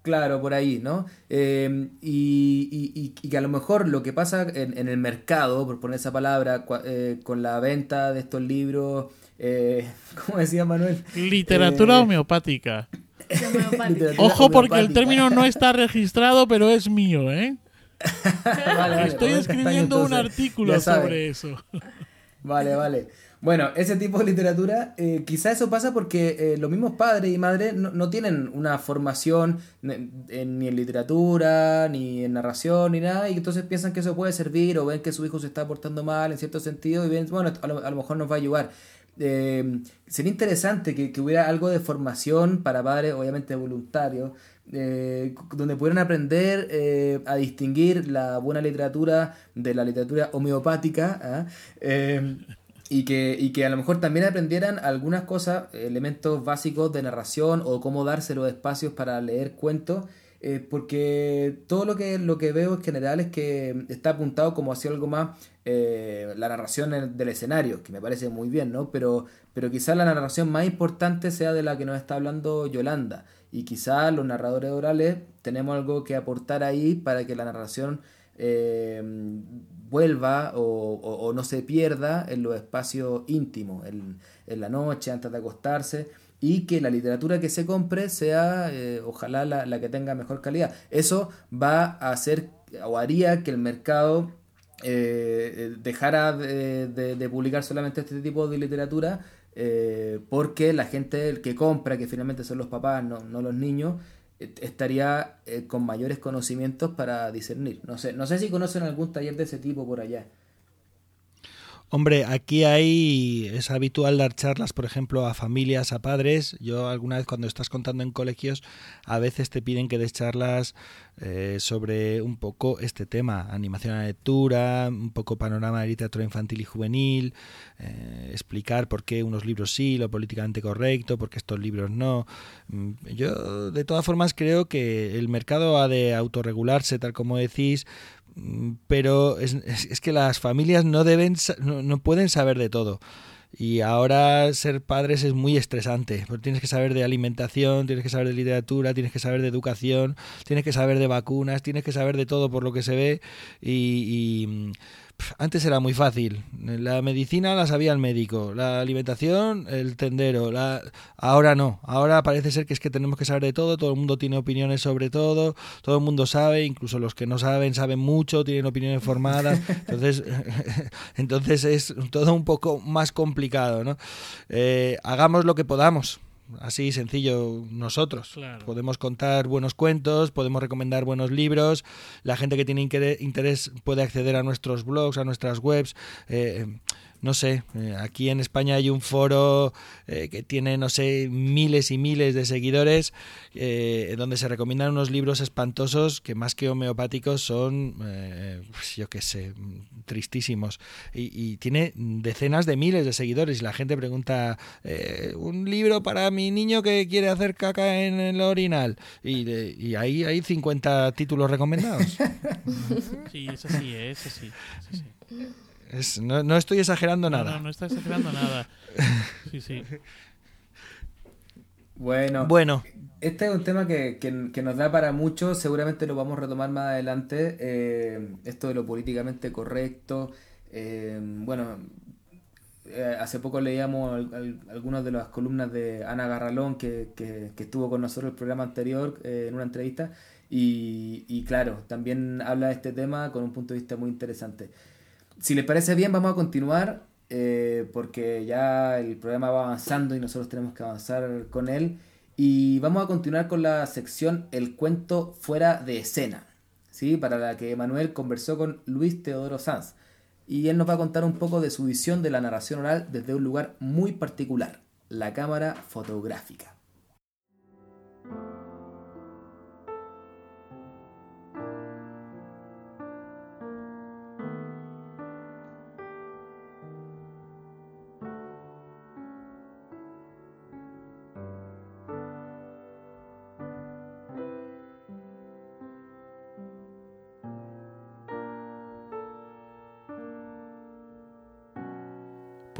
A: Claro, por ahí, ¿no? Eh, y, y, y, que a lo mejor lo que pasa en, en el mercado, por poner esa palabra, eh, con la venta de estos libros eh, ¿Cómo decía Manuel?
D: Literatura eh, homeopática. Ojo porque el término no está registrado, pero es mío, ¿eh? Estoy escribiendo un artículo sobre eso.
A: Vale, vale. Bueno, ese tipo de literatura, eh, quizá eso pasa porque eh, los mismos padres y madres no, tienen una formación ni en literatura, ni en narración, ni nada, y entonces piensan que eso puede servir o ven que su hijo se está portando mal en cierto sentido y ven, bueno, a lo mejor nos va a ayudar. Eh, sería interesante que, hubiera algo de formación para padres, obviamente voluntarios, eh, donde pudieran aprender eh, a distinguir la buena literatura de la literatura homeopática. ¿ah? y que, y que a lo mejor también aprendieran algunas cosas, elementos básicos de narración o cómo darse los espacios para leer cuentos porque todo lo que, lo que veo en general es que está apuntado como hacia algo más eh, la narración del escenario, que me parece muy bien, ¿no? Pero, pero quizás la narración más importante sea de la que nos está hablando Yolanda. Y quizás los narradores orales tenemos algo que aportar ahí para que la narración eh, vuelva o, no se pierda en los espacios íntimos, en, en la noche, antes de acostarse y que la literatura que se compre sea, eh, ojalá, la, que tenga mejor calidad. Eso va a hacer o haría que el mercado dejara de, publicar solamente este tipo de literatura porque la gente el que compra, que finalmente son los papás, no, no los niños, estaría con mayores conocimientos para discernir. No sé, no sé si conocen algún taller de ese tipo por allá.
C: Hombre, aquí hay es habitual dar charlas, por ejemplo, a familias, a padres. Yo alguna vez cuando estás contando en colegios, a veces te piden que des charlas eh, sobre un poco este tema, animación a lectura, un poco panorama de literatura infantil y juvenil, eh, explicar por qué unos libros sí, lo políticamente correcto, por qué estos libros no. Mm, yo, de todas formas, creo que el mercado ha de autorregularse, tal como decís, pero es, es, que las familias no deben no, pueden saber de todo. Y ahora ser padres es muy estresante porque tienes que saber de alimentación tienes que saber de literatura tienes que saber de educación tienes que saber de vacunas tienes que saber de todo por lo que se ve. Y, antes era muy fácil. La medicina la sabía el médico, la alimentación el tendero. La... Ahora no. Ahora parece ser que es que tenemos que saber de todo. Todo el mundo tiene opiniones sobre todo. Todo el mundo sabe, incluso los que no saben saben mucho, tienen opiniones formadas. Entonces, entonces es todo un poco más complicado. ¿no? Eh, hagamos lo que podamos así sencillo nosotros. Podemos contar buenos cuentos, podemos recomendar buenos libros, la gente que tiene interés puede acceder a nuestros blogs, a nuestras webs. Eh, no sé, eh, aquí en España hay un foro eh, que tiene, no sé, miles y miles de seguidores, eh, donde se recomiendan unos libros espantosos que más que homeopáticos son, pues yo qué sé, tristísimos. Y, tiene decenas de miles de seguidores y la gente pregunta, un libro para mi niño que quiere hacer caca en el orinal. Y, y ahí hay 50 títulos recomendados.
D: Sí, sí. Eso sí
C: no, estoy exagerando nada.
D: No, no, está exagerando nada. Sí, sí.
A: Bueno,
C: bueno.
A: Este es un tema que, nos da para mucho, seguramente lo vamos a retomar más adelante, eh, esto de lo políticamente correcto. Eh, bueno, eh, hace poco leíamos algunas de las columnas de Ana Garralón, que, estuvo con nosotros en el programa anterior en una entrevista, y, y claro, también habla de este tema con un punto de vista muy interesante si les parece bien, vamos a continuar eh, porque ya el programa va avanzando y nosotros tenemos que avanzar con él. Y vamos a continuar con la sección El cuento fuera de escena, ¿sí? para la que Manuel conversó con Luis Teodoro Sanz. Y él nos va a contar un poco de su visión de la narración oral desde un lugar muy particular, la cámara fotográfica.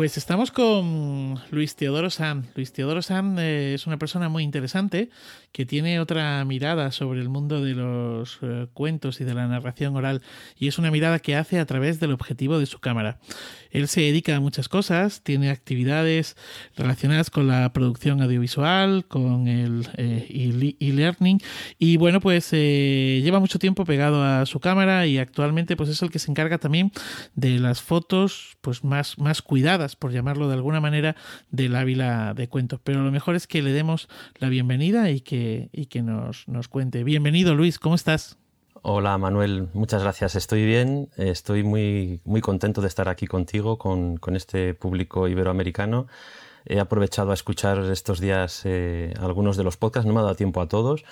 D: Pues estamos con Luis Teodoro Sam. Luis Teodoro Sam eh, es una persona muy interesante que tiene otra mirada sobre el mundo de los eh, cuentos y de la narración oral y es una mirada que hace a través del objetivo de su cámara. Él se dedica a muchas cosas, tiene actividades relacionadas con la producción audiovisual, con el eh, e-learning y bueno, pues lleva mucho tiempo pegado a su cámara y actualmente pues es el que se encarga también de las fotos pues más, más cuidadas por llamarlo de alguna manera, del Ávila de Cuentos. Pero lo mejor es que le demos la bienvenida y que, y que nos, nos cuente. Bienvenido, Luis, ¿cómo estás?
M: Hola Manuel, muchas gracias. Estoy bien, estoy muy, muy contento de estar aquí contigo, con, con este público iberoamericano. He aprovechado a escuchar estos días eh, algunos de los podcasts, no me ha dado tiempo a todos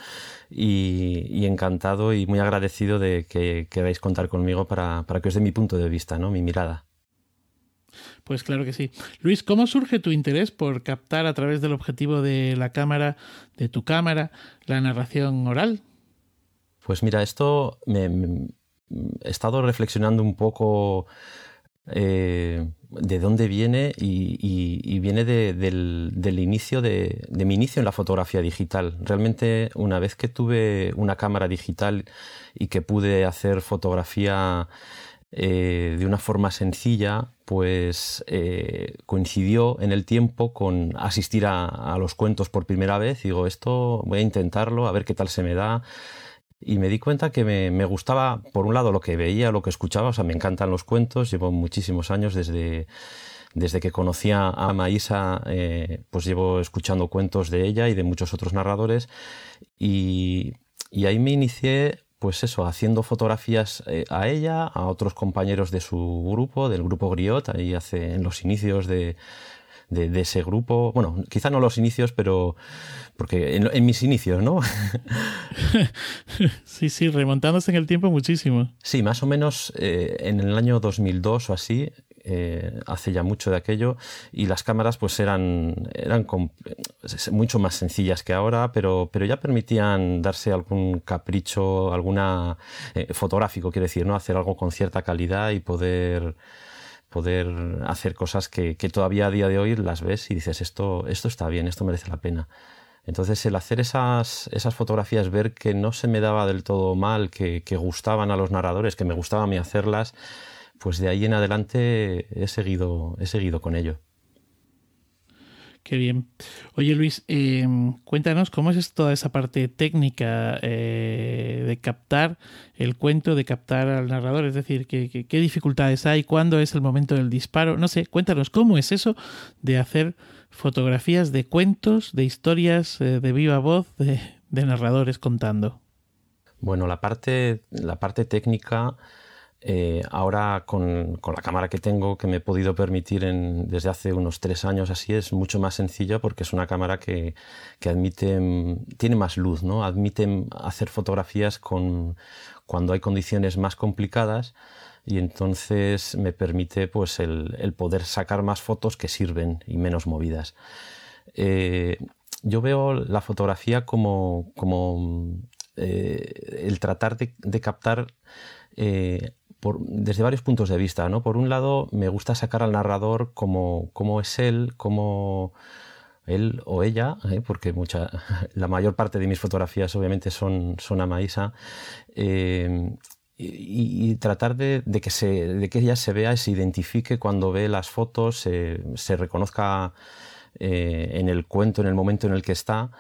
M: y, encantado y muy agradecido de que queráis contar conmigo para, para que os dé mi punto de vista, ¿no? mi mirada.
D: Pues claro que sí. Luis, ¿cómo surge tu interés por captar a través del objetivo de la cámara, de tu cámara, la narración oral?
M: Pues mira, esto me, he estado reflexionando un poco eh, de dónde viene y, viene del, inicio de, de, mi inicio en la fotografía digital. Realmente una vez que tuve una cámara digital y que pude hacer fotografía eh, de una forma sencilla, pues eh, coincidió en el tiempo con asistir a, los cuentos por primera vez. Digo, esto voy a intentarlo, a ver qué tal se me da. y me di cuenta que me, gustaba, por un lado, lo que veía, lo que escuchaba, o sea, me encantan los cuentos, llevo muchísimos años desde, desde que conocía a Maísa, eh, pues llevo escuchando cuentos de ella y de muchos otros narradores, y, y ahí me inicié pues eso, haciendo fotografías eh, a ella, a otros compañeros de su grupo, del grupo Griot, ahí hace en los inicios de, de, ese grupo. Bueno, quizá no los inicios, pero porque en, mis inicios, ¿no?
D: sí, sí, remontándose en el tiempo muchísimo.
M: Sí, más o menos eh, en el año 2002 o así, eh, hace ya mucho de aquello, y las cámaras pues eran, eran mucho más sencillas que ahora, pero, pero ya permitían darse algún capricho, alguna eh, fotográfico, quiere decir, ¿no? Hacer algo con cierta calidad y poder poder hacer cosas que, todavía a día de hoy las ves y dices, esto, esto está bien, esto merece la pena. Entonces el hacer esas, esas fotografías, ver que no se me daba del todo mal, que, que gustaban a los narradores, que me gustaba a mí hacerlas, pues de ahí en adelante he seguido, he seguido con ello.
D: Qué bien. Oye Luis, em, cuéntanos cómo es toda esa parte técnica eh, de captar el cuento, de captar al narrador, es decir, ¿qué, qué, dificultades hay, cuándo es el momento del disparo, no sé, cuéntanos cómo es eso de hacer fotografías de cuentos, de historias eh, de viva voz, de, de narradores contando.
M: Bueno, la parte, la parte técnica eh, ahora con, la cámara que tengo, que me he podido permitir desde hace unos tres años así, es mucho más sencilla porque es una cámara que, admite, tiene más luz, ¿no? admite hacer fotografías con, cuando hay condiciones más complicadas y entonces me permite pues, el, poder sacar más fotos que sirven y menos movidas. Eh, yo veo la fotografía como, como eh, el tratar de, captar desde varios puntos de vista. ¿no? Por un lado, me gusta sacar al narrador como, es él, como él o ella, ¿eh? porque mucha, la mayor parte de mis fotografías obviamente son, son a Maísa, eh, y, tratar de, que se, de que ella se vea y se identifique cuando ve las fotos, se, reconozca eh, en el cuento, en el momento en el que está,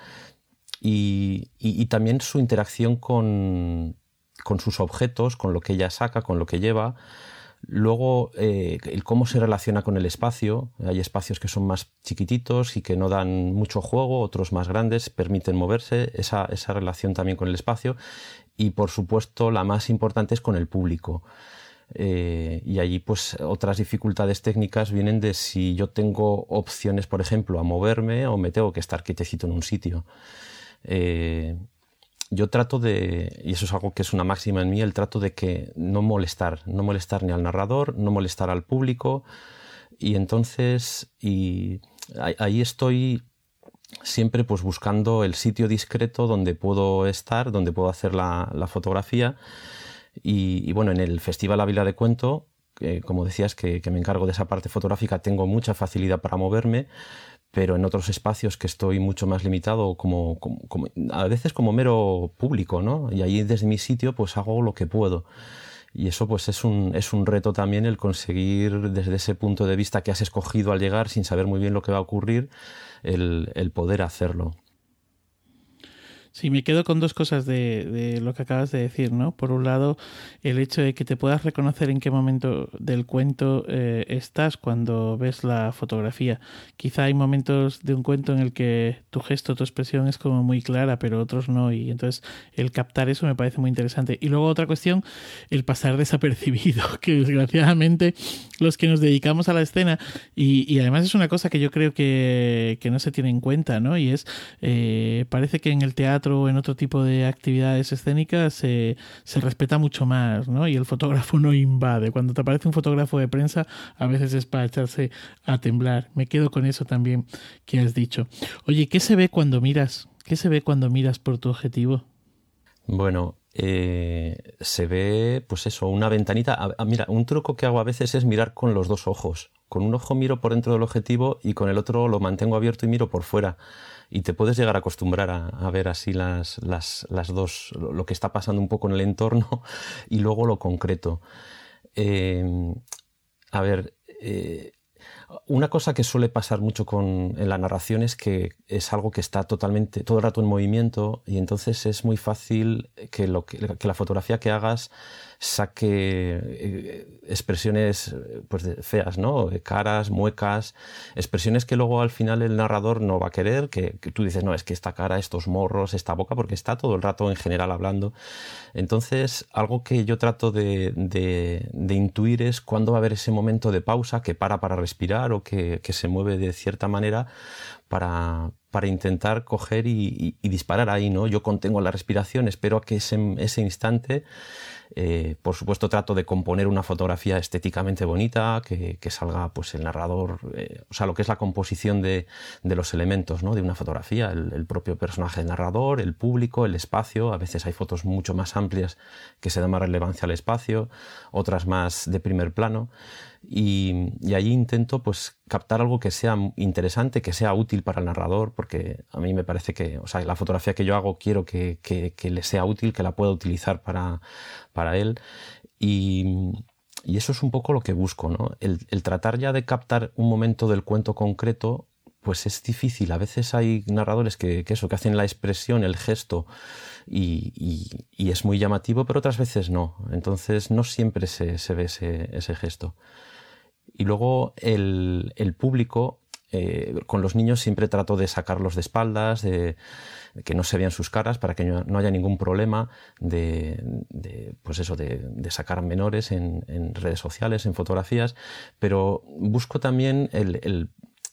M: y también su interacción con, con sus objetos, con lo que ella saca, con lo que lleva. Luego, eh, el cómo se relaciona con el espacio. Hay espacios que son más chiquititos y que no dan mucho juego, otros más grandes, permiten moverse, esa, esa relación también con el espacio. Y por supuesto, la más importante es con el público. Eh, y allí, pues, otras dificultades técnicas vienen de si yo tengo opciones, por ejemplo, a moverme o me tengo que estar quietecito en un sitio. Eh, yo trato de, y eso es algo que es una máxima en mí, el trato de que no molestar, no molestar ni al narrador, no molestar al público. Y entonces, y ahí estoy siempre pues buscando el sitio discreto donde puedo estar, donde puedo hacer la, fotografía. Y, bueno, en el Festival Ávila de Cuento, como decías que me encargo de esa parte fotográfica, tengo mucha facilidad para moverme, pero en otros espacios que estoy mucho más limitado, como, a veces como mero público, ¿no? Y ahí desde mi sitio pues hago lo que puedo. Y eso pues es un, es un reto también el conseguir desde ese punto de vista que has escogido al llegar sin saber muy bien lo que va a ocurrir, el, el poder hacerlo.
D: Sí, me quedo con dos cosas de, lo que acabas de decir, ¿no? Por un lado, el hecho de que te puedas reconocer en qué momento del cuento eh, estás cuando ves la fotografía. Quizá hay momentos de un cuento en el que tu gesto, tu expresión es como muy clara, pero otros no, y entonces el captar eso me parece muy interesante. Y luego otra cuestión, el pasar desapercibido, que desgraciadamente los que nos dedicamos a la escena, y, y además es una cosa que yo creo que, que, no se tiene en cuenta, ¿no? Y es, eh, parece que en el teatro o en otro tipo de actividades escénicas se, se respeta mucho más, ¿no? Y el fotógrafo no invade. Cuando te aparece un fotógrafo de prensa, a veces es para echarse a temblar. Me quedo con eso también que has dicho. Oye, ¿qué se ve cuando miras? ¿Qué se ve cuando miras por tu objetivo?
M: Bueno, eh, se ve, pues eso, una ventanita. mira, un truco que hago a veces es mirar con los dos ojos. Con un ojo miro por dentro del objetivo y con el otro lo mantengo abierto y miro por fuera y te puedes llegar a acostumbrar a, ver así las, las, las, dos, lo que está pasando un poco en el entorno y luego lo concreto. Eh, a ver, eh, Una cosa que suele pasar mucho con, en la narración es que es algo que está totalmente, todo el rato en movimiento y entonces es muy fácil que, lo que la fotografía que hagas saque eh, expresiones pues, feas, ¿no? Caras, muecas, expresiones que luego al final el narrador no va a querer, que, tú dices, no, es que esta cara, estos morros, esta boca, porque está todo el rato en general hablando. Entonces, algo que yo trato de, de, intuir es cuándo va a haber ese momento de pausa que para para respirar o que, que se mueve de cierta manera para, para intentar coger y, disparar ahí, ¿no? Yo contengo la respiración, espero a que ese, ese instante, eh, por supuesto trato de componer una fotografía estéticamente bonita, que, salga pues el narrador, eh, o sea, lo que es la composición de, los elementos, ¿no? De una fotografía, el, propio personaje narrador, el público, el espacio, a veces hay fotos mucho más amplias que se dan más relevancia al espacio, otras más de primer plano, y, y allí intento pues captar algo que sea interesante, que sea útil para el narrador, porque a mí me parece que, o sea, la fotografía que yo hago quiero que, le sea útil, que la pueda utilizar para, para él. Y, eso es un poco lo que busco, ¿no? El, tratar ya de captar un momento del cuento concreto, pues es difícil. A veces hay narradores que, eso, que hacen la expresión, el gesto, y, es muy llamativo, pero otras veces no. Entonces no siempre se, ve ese, ese gesto. Y luego el, público, eh, con los niños siempre trato de sacarlos de espaldas, de, que no se vean sus caras para que no, haya ningún problema de, pues eso, de, sacar menores en, redes sociales, en fotografías, pero busco también el,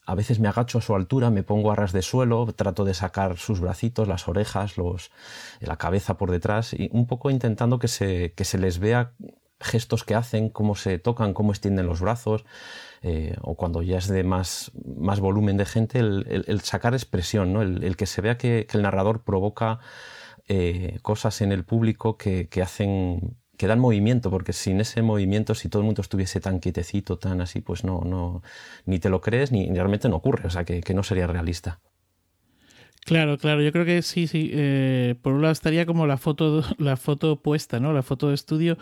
M: a veces me agacho a su altura, me pongo a ras de suelo, trato de sacar sus bracitos, las orejas, los, la cabeza por detrás, y un poco intentando que se, que se les vea gestos que hacen, cómo se tocan, cómo extienden los brazos, eh, o cuando ya es de más, más volumen de gente, el, sacar expresión, ¿no? el, que se vea que, el narrador provoca eh, cosas en el público que, hacen que dan movimiento, porque sin ese movimiento, si todo el mundo estuviese tan quietecito, tan así, pues no, no, ni te lo crees, ni, realmente no ocurre, o sea, que no sería realista.
D: Claro, claro, yo creo que sí, sí. Eh, por un lado estaría como la foto, la foto puesta, ¿no? La foto de estudio,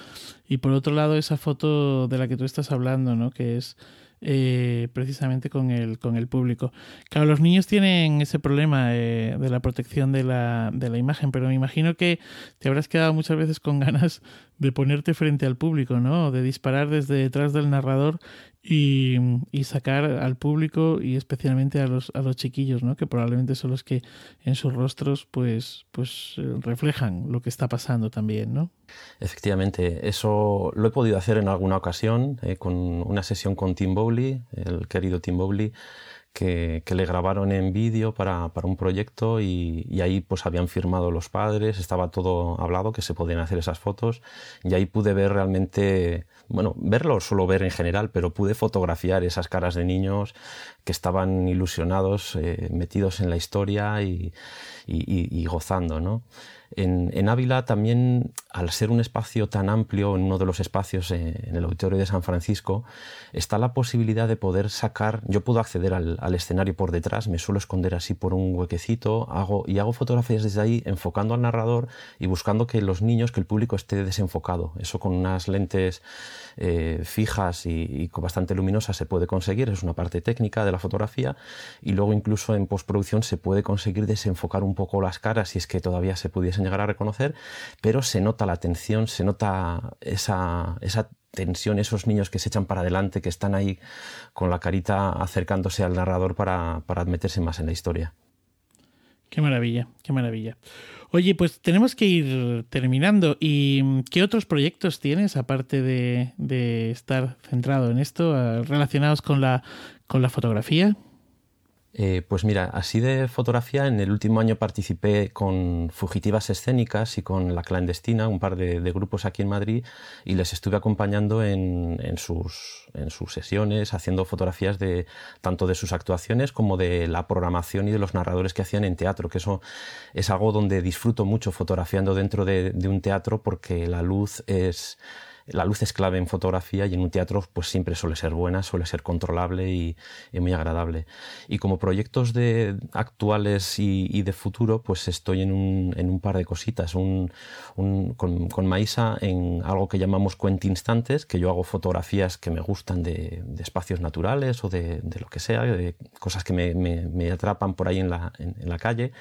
D: y por otro lado esa foto de la que tú estás hablando, ¿no? Que es eh, precisamente con el, con el público. Claro, los niños tienen ese problema eh, de la protección de la, de la imagen, pero me imagino que te habrás quedado muchas veces con ganas de ponerte frente al público, ¿no? De disparar desde detrás del narrador y, sacar al público y especialmente a los, a los chiquillos, ¿no? que probablemente son los que en sus rostros pues, pues eh, reflejan lo que está pasando también. ¿no?
M: Efectivamente, eso lo he podido hacer en alguna ocasión eh, con una sesión con Tim Bowley, el querido Tim Bowley, que, le grabaron en vídeo para, un proyecto y, y, ahí pues habían firmado los padres, estaba todo hablado que se podían hacer esas fotos y ahí pude ver realmente bueno, verlo solo ver en general, pero pude fotografiar esas caras de niños que estaban ilusionados, eh, metidos en la historia y, y gozando, ¿no? En, Ávila también, al ser un espacio tan amplio, en uno de los espacios eh, en el auditorio de San Francisco, está la posibilidad de poder sacar, yo puedo acceder al, escenario por detrás, me suelo esconder así por un huequecito, hago, y hago fotografías desde ahí enfocando al narrador y buscando que los niños, que el público esté desenfocado. Eso con unas lentes eh, fijas y, y bastante luminosas se puede conseguir, es una parte técnica de la fotografía, y luego incluso en postproducción se puede conseguir desenfocar un poco las caras si es que todavía se pudiesen llegar a reconocer, pero se nota la tensión, se nota esa, esa tensión, esos niños que se echan para adelante, que están ahí con la carita acercándose al narrador para, para meterse más en la historia.
D: Qué maravilla, qué maravilla. Oye, pues tenemos que ir terminando. ¿Y qué otros proyectos tienes, aparte de, de estar centrado en esto, relacionados con la, con la fotografía?
M: Eh, pues mira, así de fotografía, en el último año participé con Fugitivas Escénicas y con La Clandestina, un par de, grupos aquí en Madrid, y les estuve acompañando en, sus, en sus sesiones, haciendo fotografías de tanto de sus actuaciones como de la programación y de los narradores que hacían en teatro, que eso es algo donde disfruto mucho fotografiando dentro de un teatro porque la luz es la luz es clave en fotografía y en un teatro pues siempre suele ser buena, suele ser controlable y, muy agradable. Y como proyectos de actuales y, de futuro, pues estoy en un, en un par de cositas. Con, con, Maísa en algo que llamamos cuenta instantes, que yo hago fotografías que me gustan de, espacios naturales o de, lo que sea, de cosas que me, atrapan por ahí en la, en, la, calle.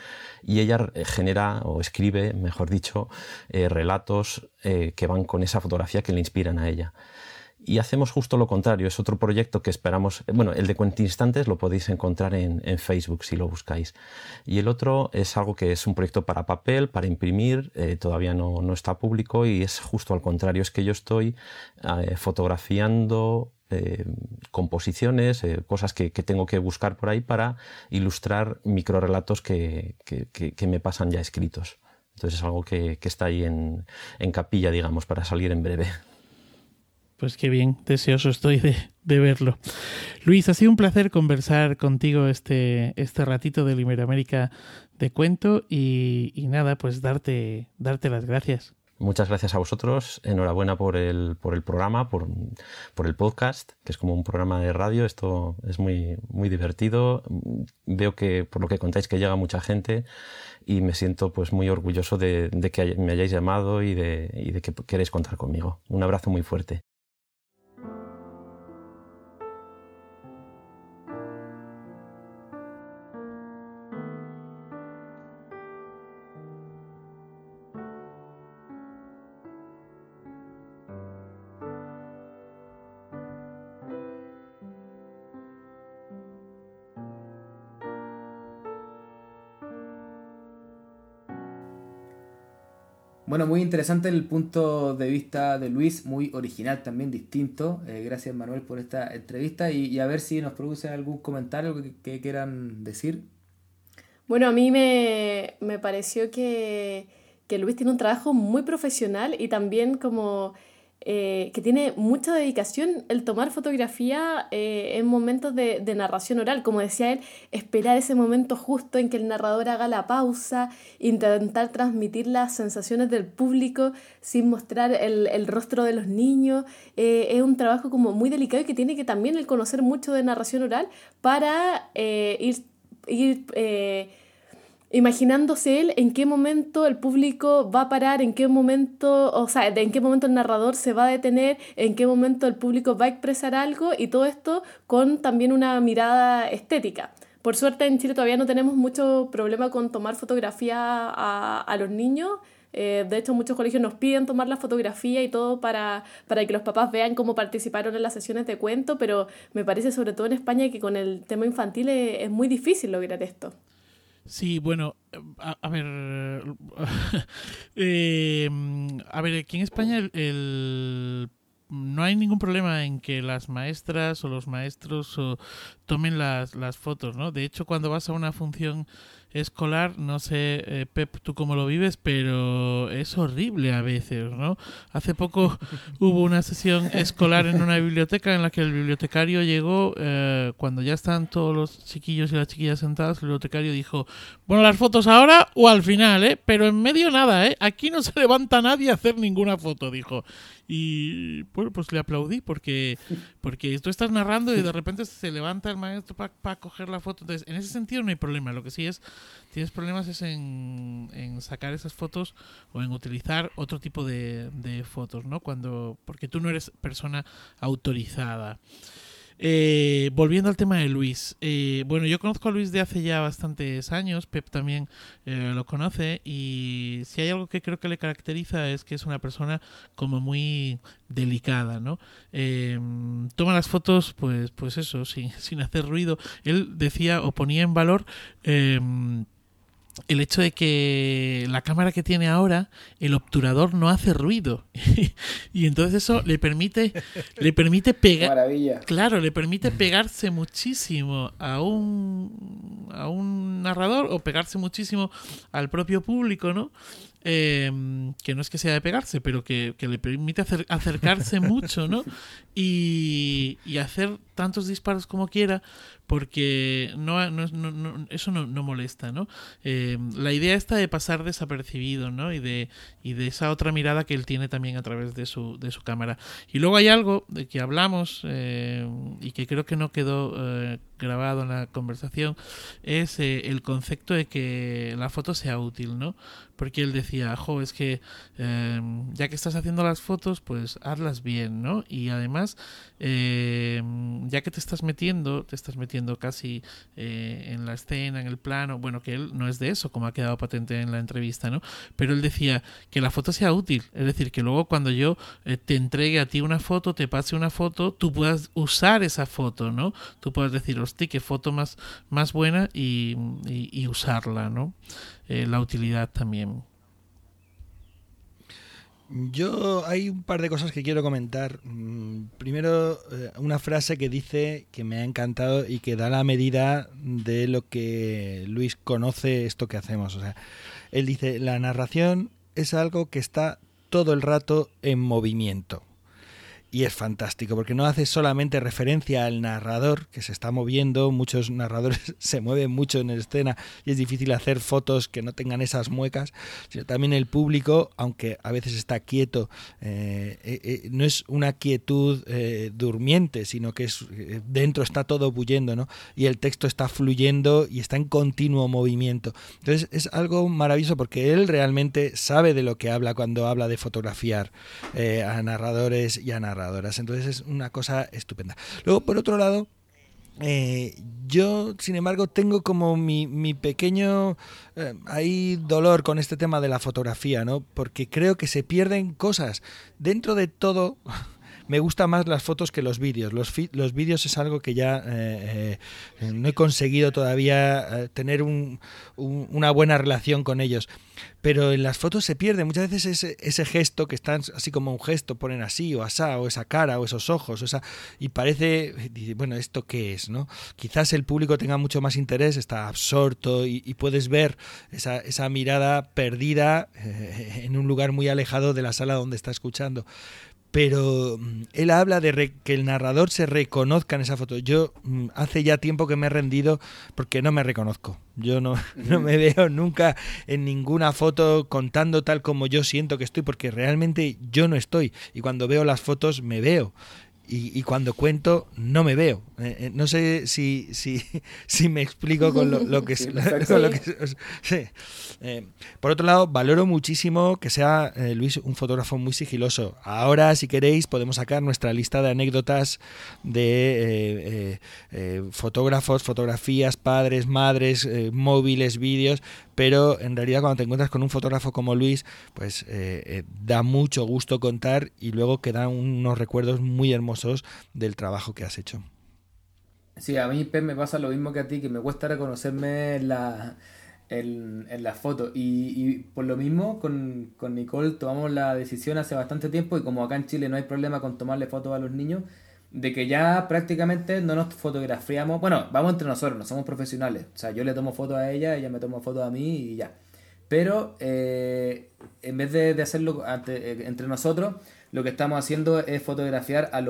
M: Y ella genera o escribe, mejor dicho, eh, relatos eh, que van con esa fotografía que le inspiran a ella. Y hacemos justo lo contrario, es otro proyecto que esperamos, bueno, el de Instantes lo podéis encontrar en, Facebook si lo buscáis. Y el otro es algo que es un proyecto para papel, para imprimir, eh, todavía no, no, está público y es justo al contrario, es que yo estoy eh, fotografiando eh, composiciones, cosas que, tengo que buscar por ahí para ilustrar microrelatos que, que, que me pasan ya escritos. Entonces es algo que, está ahí en, en capilla, digamos, para salir en breve.
D: Pues qué bien, deseoso estoy de, verlo. Luis, ha sido un placer conversar contigo este, este ratito de Iberoamérica de cuento y, nada, pues darte, darte las gracias.
M: Muchas gracias a vosotros, enhorabuena por el, por el programa, por, por, el podcast, que es como un programa de radio, esto es muy, muy divertido, veo que por lo que contáis que llega mucha gente y me siento pues muy orgulloso de, de que me hayáis llamado y de, y de que queréis contar conmigo. Un abrazo muy fuerte.
A: Muy interesante el punto de vista de Luis, muy original también, distinto. Eh, gracias Manuel por esta entrevista y, a ver si nos produce algún comentario que, quieran decir.
E: Bueno, a mí me, me pareció que, que Luis tiene un trabajo muy profesional y también como eh, que tiene mucha dedicación el tomar fotografía eh, en momentos de, narración oral. Como decía él, esperar ese momento justo en que el narrador haga la pausa, intentar transmitir las sensaciones del público sin mostrar el, rostro de los niños. Eh, es un trabajo como muy delicado y que tiene que también el conocer mucho de narración oral para ir imaginándose él en qué momento el público va a parar, en qué momento, o sea, en qué momento el narrador se va a detener, en qué momento el público va a expresar algo y todo esto con también una mirada estética. Por suerte en Chile todavía no tenemos mucho problema con tomar fotografía a, los niños. Eh, de hecho, muchos colegios nos piden tomar la fotografía y todo para, para que los papás vean cómo participaron en las sesiones de cuento, pero me parece sobre todo en España que con el tema infantil es muy difícil lograr esto.
D: Sí, bueno, a, ver, eh, a ver, aquí en España el, no hay ningún problema en que las maestras o los maestros tomen las, las fotos, ¿no? De hecho, cuando vas a una función escolar, no sé, eh, Pep, tú cómo lo vives, pero es horrible a veces, ¿no? Hace poco hubo una sesión escolar en una biblioteca en la que el bibliotecario llegó, eh, cuando ya están todos los chiquillos y las chiquillas sentadas, el bibliotecario dijo, bueno, las fotos ahora o al final, ¿eh? Pero en medio nada, ¿eh? Aquí no se levanta nadie a hacer ninguna foto, dijo. Y bueno, pues le aplaudí porque, porque tú estás narrando y de repente se levanta el maestro para coger la foto. Entonces, en ese sentido no hay problema. Lo que sí es, tienes problemas es en, en sacar esas fotos o en utilizar otro tipo de, de fotos, ¿no? Cuando, porque tú no eres persona autorizada. Eh, volviendo al tema de Luis. Eh, bueno, yo conozco a Luis de hace ya bastantes años, Pep también eh, lo conoce, y si hay algo que creo que le caracteriza es que es una persona como muy delicada, ¿no? toma las fotos, pues, pues eso, sin, sin hacer ruido. Él decía o ponía en valor el hecho de que la cámara que tiene ahora, el obturador no hace ruido. y entonces eso le permite, le permite pegar. Claro, le permite pegarse muchísimo a un, a un narrador o pegarse muchísimo al propio público, ¿no? em, que no es que sea de pegarse, pero que, le permite acercarse mucho, ¿no? Y, y hacer tantos disparos como quiera, porque no, no, eso no, molesta, ¿no? Eh, la idea está de pasar desapercibido, ¿no? Y de, y de esa otra mirada que él tiene también a través de su, de su cámara. Y luego hay algo de que hablamos eh, y que creo que no quedó eh, grabado en la conversación, es el concepto de que la foto sea útil, ¿no? Porque él decía, jo, es que ya que estás haciendo las fotos, pues hazlas bien, ¿no? Y además, ya que te estás metiendo, te estás metiendo casi eh, en la escena, en el plano, bueno, que él no es de eso, como ha quedado patente en la entrevista, ¿no? Pero él decía que la foto sea útil, es decir, que luego cuando yo eh, te entregue a ti una foto, te pase una foto, tú puedas usar esa foto, ¿no? Tú puedas decir, hostia, qué foto más, más buena y, usarla, ¿no? Eh, la utilidad también.
C: Yo hay un par de cosas que quiero comentar. Mm, primero, eh, una frase que dice que me ha encantado y que da la medida de lo que Luis conoce esto que hacemos. O sea, él dice, la narración es algo que está todo el rato en movimiento y es fantástico porque no hace solamente referencia al narrador que se está moviendo, muchos narradores se mueven mucho en escena y es difícil hacer fotos que no tengan esas muecas, sino también el público, aunque a veces está quieto, eh, eh, eh, no es una quietud durmiente, sino que es, dentro está todo bullendo, ¿no? Y el texto está fluyendo y está en continuo movimiento. Entonces es algo maravilloso porque él realmente sabe de lo que habla cuando habla de fotografiar a narradores y a narradores entonces es una cosa estupenda. Luego, por otro lado, eh, yo, sin embargo, tengo como mi, pequeño eh, dolor con este tema de la fotografía, ¿no? Porque creo que se pierden cosas. Dentro de todo, me gustan más las fotos que los vídeos. Los, vídeos es algo que ya eh, no he conseguido todavía tener una buena relación con ellos pero en las fotos se pierde muchas veces ese, ese gesto que están así como un gesto, ponen así o asá, o esa cara o esos ojos, o esa, y parece, bueno, ¿esto qué es? no Quizás el público tenga mucho más interés, está absorto y, puedes ver esa, esa mirada perdida eh, en un lugar muy alejado de la sala donde está escuchando pero mm, él habla de que el narrador se reconozca en esa foto. Yo mm, hace ya tiempo que me he rendido porque no me reconozco. Yo no, no me veo nunca en ninguna foto contando tal como yo siento que estoy, porque realmente yo no estoy. Y cuando veo las fotos me veo y, cuando cuento no me veo. Eh, eh, no sé si, si, si, me explico con lo, que... Sí, eh, por otro lado, valoro muchísimo que sea Luis un fotógrafo muy sigiloso. Ahora, si queréis, podemos sacar nuestra lista de anécdotas de fotógrafos, fotografías, padres, madres, móviles, vídeos, pero en realidad cuando te encuentras con un fotógrafo como Luis, pues da mucho gusto contar y luego quedan unos recuerdos muy hermosos del trabajo que has hecho.
A: Sí, a mí me pasa lo mismo que a ti, que me cuesta reconocerme en en, la foto. Y, por lo mismo, con, con, Nicole tomamos la decisión hace bastante tiempo, y como acá en Chile no hay problema con tomarle fotos a los niños, de que ya prácticamente no nos fotografiamos. Bueno, vamos entre nosotros, no somos profesionales. O sea, yo le tomo fotos a ella, ella me toma fotos a mí y ya. Pero eh, en vez de, hacerlo eh, entre nosotros, lo que estamos haciendo es fotografiar a, a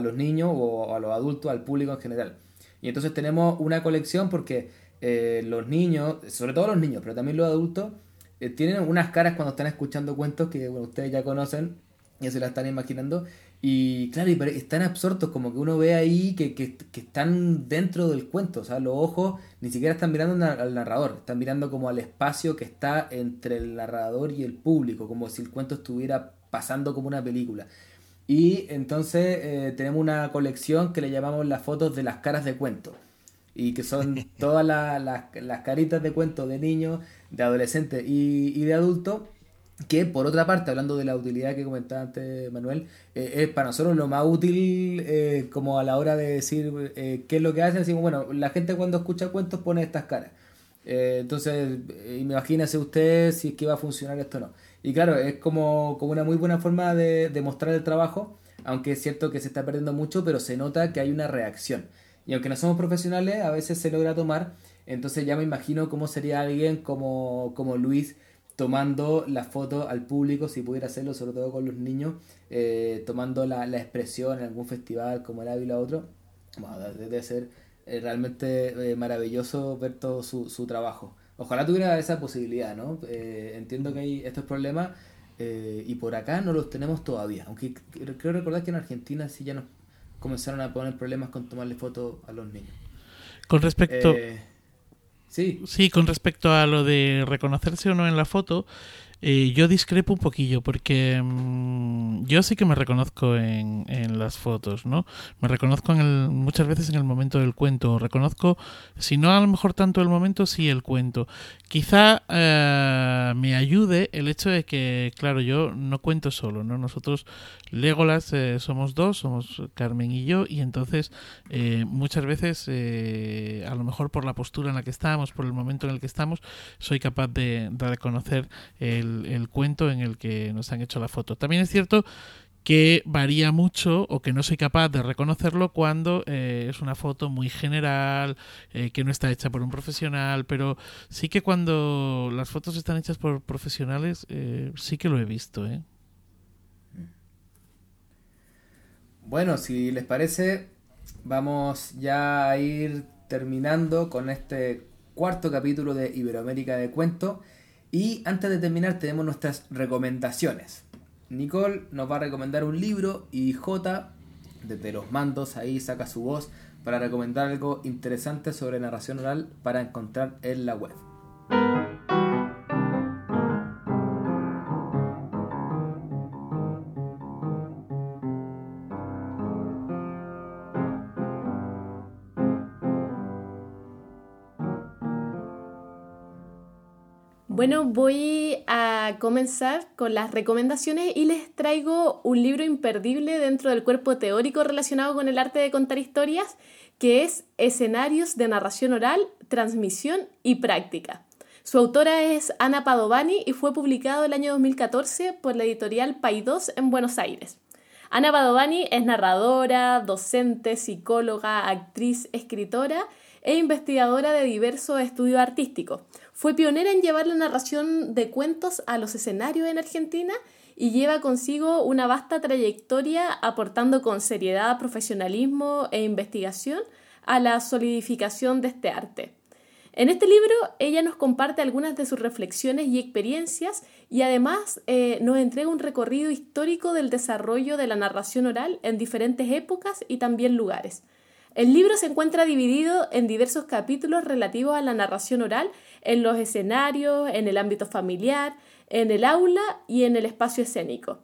A: los niños o a los adultos, al público en general. Y entonces tenemos una colección porque eh, los niños, sobre todo los niños, pero también los adultos, tienen unas caras cuando están escuchando cuentos que ustedes ya conocen, ya se la están imaginando. Y claro, y están absortos, como que uno ve ahí que, que, están dentro del cuento. O sea, los ojos ni siquiera están mirando al narrador, están mirando como al espacio que está entre el narrador y el público, como si el cuento estuviera pasando como una película. Y entonces eh, tenemos una colección que le llamamos las fotos de las caras de cuento. Y que son todas las caritas de cuento de niños, de adolescentes y, de adultos. Que por otra parte, hablando de la utilidad que comentaba antes Manuel, eh, es para nosotros lo más útil eh, como a la hora de decir qué es lo que hacen. Decimos, bueno, la gente cuando escucha cuentos pone estas caras. entonces, imagínese usted si es que va a funcionar esto o no. Y claro, es como, como una muy buena forma de, de, mostrar el trabajo, aunque es cierto que se está perdiendo mucho, pero se nota que hay una reacción. Y aunque no somos profesionales, a veces se logra tomar. Entonces ya me imagino cómo sería alguien como, como Luis tomando la foto al público, si pudiera hacerlo, sobre todo con los niños, eh, tomando la, la, expresión en algún festival como el Ávila o otro. Bueno, debe ser eh, realmente eh, maravilloso ver todo su, su, trabajo. Ojalá tuviera esa posibilidad, ¿no? entiendo que hay estos problemas y por acá no los tenemos todavía. Aunque creo recordar que en Argentina sí ya nos comenzaron a poner problemas con tomarle fotos a los niños.
D: Con respecto... Sí. Sí, con respecto a lo de reconocerse o no en la foto, eh, yo discrepo un poquillo porque mm, yo sí que me reconozco en, en, las fotos, ¿no? Me reconozco en el, muchas veces en el momento del cuento. Reconozco, si no a lo mejor tanto el momento, sí el cuento. Quizá eh, me ayude el hecho de que, claro, yo no cuento solo, ¿no? Nosotros, Legolas, eh, somos dos, somos Carmen y yo, y entonces muchas veces, a lo mejor por la postura en la que estamos, por el momento en el que estamos, soy capaz de, de reconocer el el, cuento en el que nos han hecho la foto. También es cierto que varía mucho o que no soy capaz de reconocerlo cuando eh, es una foto muy general, eh, que no está hecha por un profesional, pero sí que cuando las fotos están hechas por profesionales, eh, sí que lo he visto.
A: Bueno, si les parece, vamos ya a ir terminando con este cuarto capítulo de Iberoamérica de Cuento. Y antes de terminar tenemos nuestras recomendaciones. Nicole nos va a recomendar un libro y J, desde los mandos, ahí saca su voz para recomendar algo interesante sobre narración oral para encontrar en la web.
E: Bueno, voy a comenzar con las recomendaciones y les traigo un libro imperdible dentro del cuerpo teórico relacionado con el arte de contar historias, que es Escenarios de narración oral, transmisión y práctica. Su autora es Ana Padovani y fue publicado el año 2014 por la editorial Paidós en Buenos Aires. Ana Padovani es narradora, docente, psicóloga, actriz, escritora e investigadora de diversos estudios artísticos. Fue pionera en llevar la narración de cuentos a los escenarios en Argentina y lleva consigo una vasta trayectoria aportando con seriedad, profesionalismo e investigación a la solidificación de este arte. En este libro ella nos comparte algunas de sus reflexiones y experiencias y además eh, nos entrega un recorrido histórico del desarrollo de la narración oral en diferentes épocas y también lugares. El libro se encuentra dividido en diversos capítulos relativos a la narración oral en los escenarios, en el ámbito familiar, en el aula y en el espacio escénico.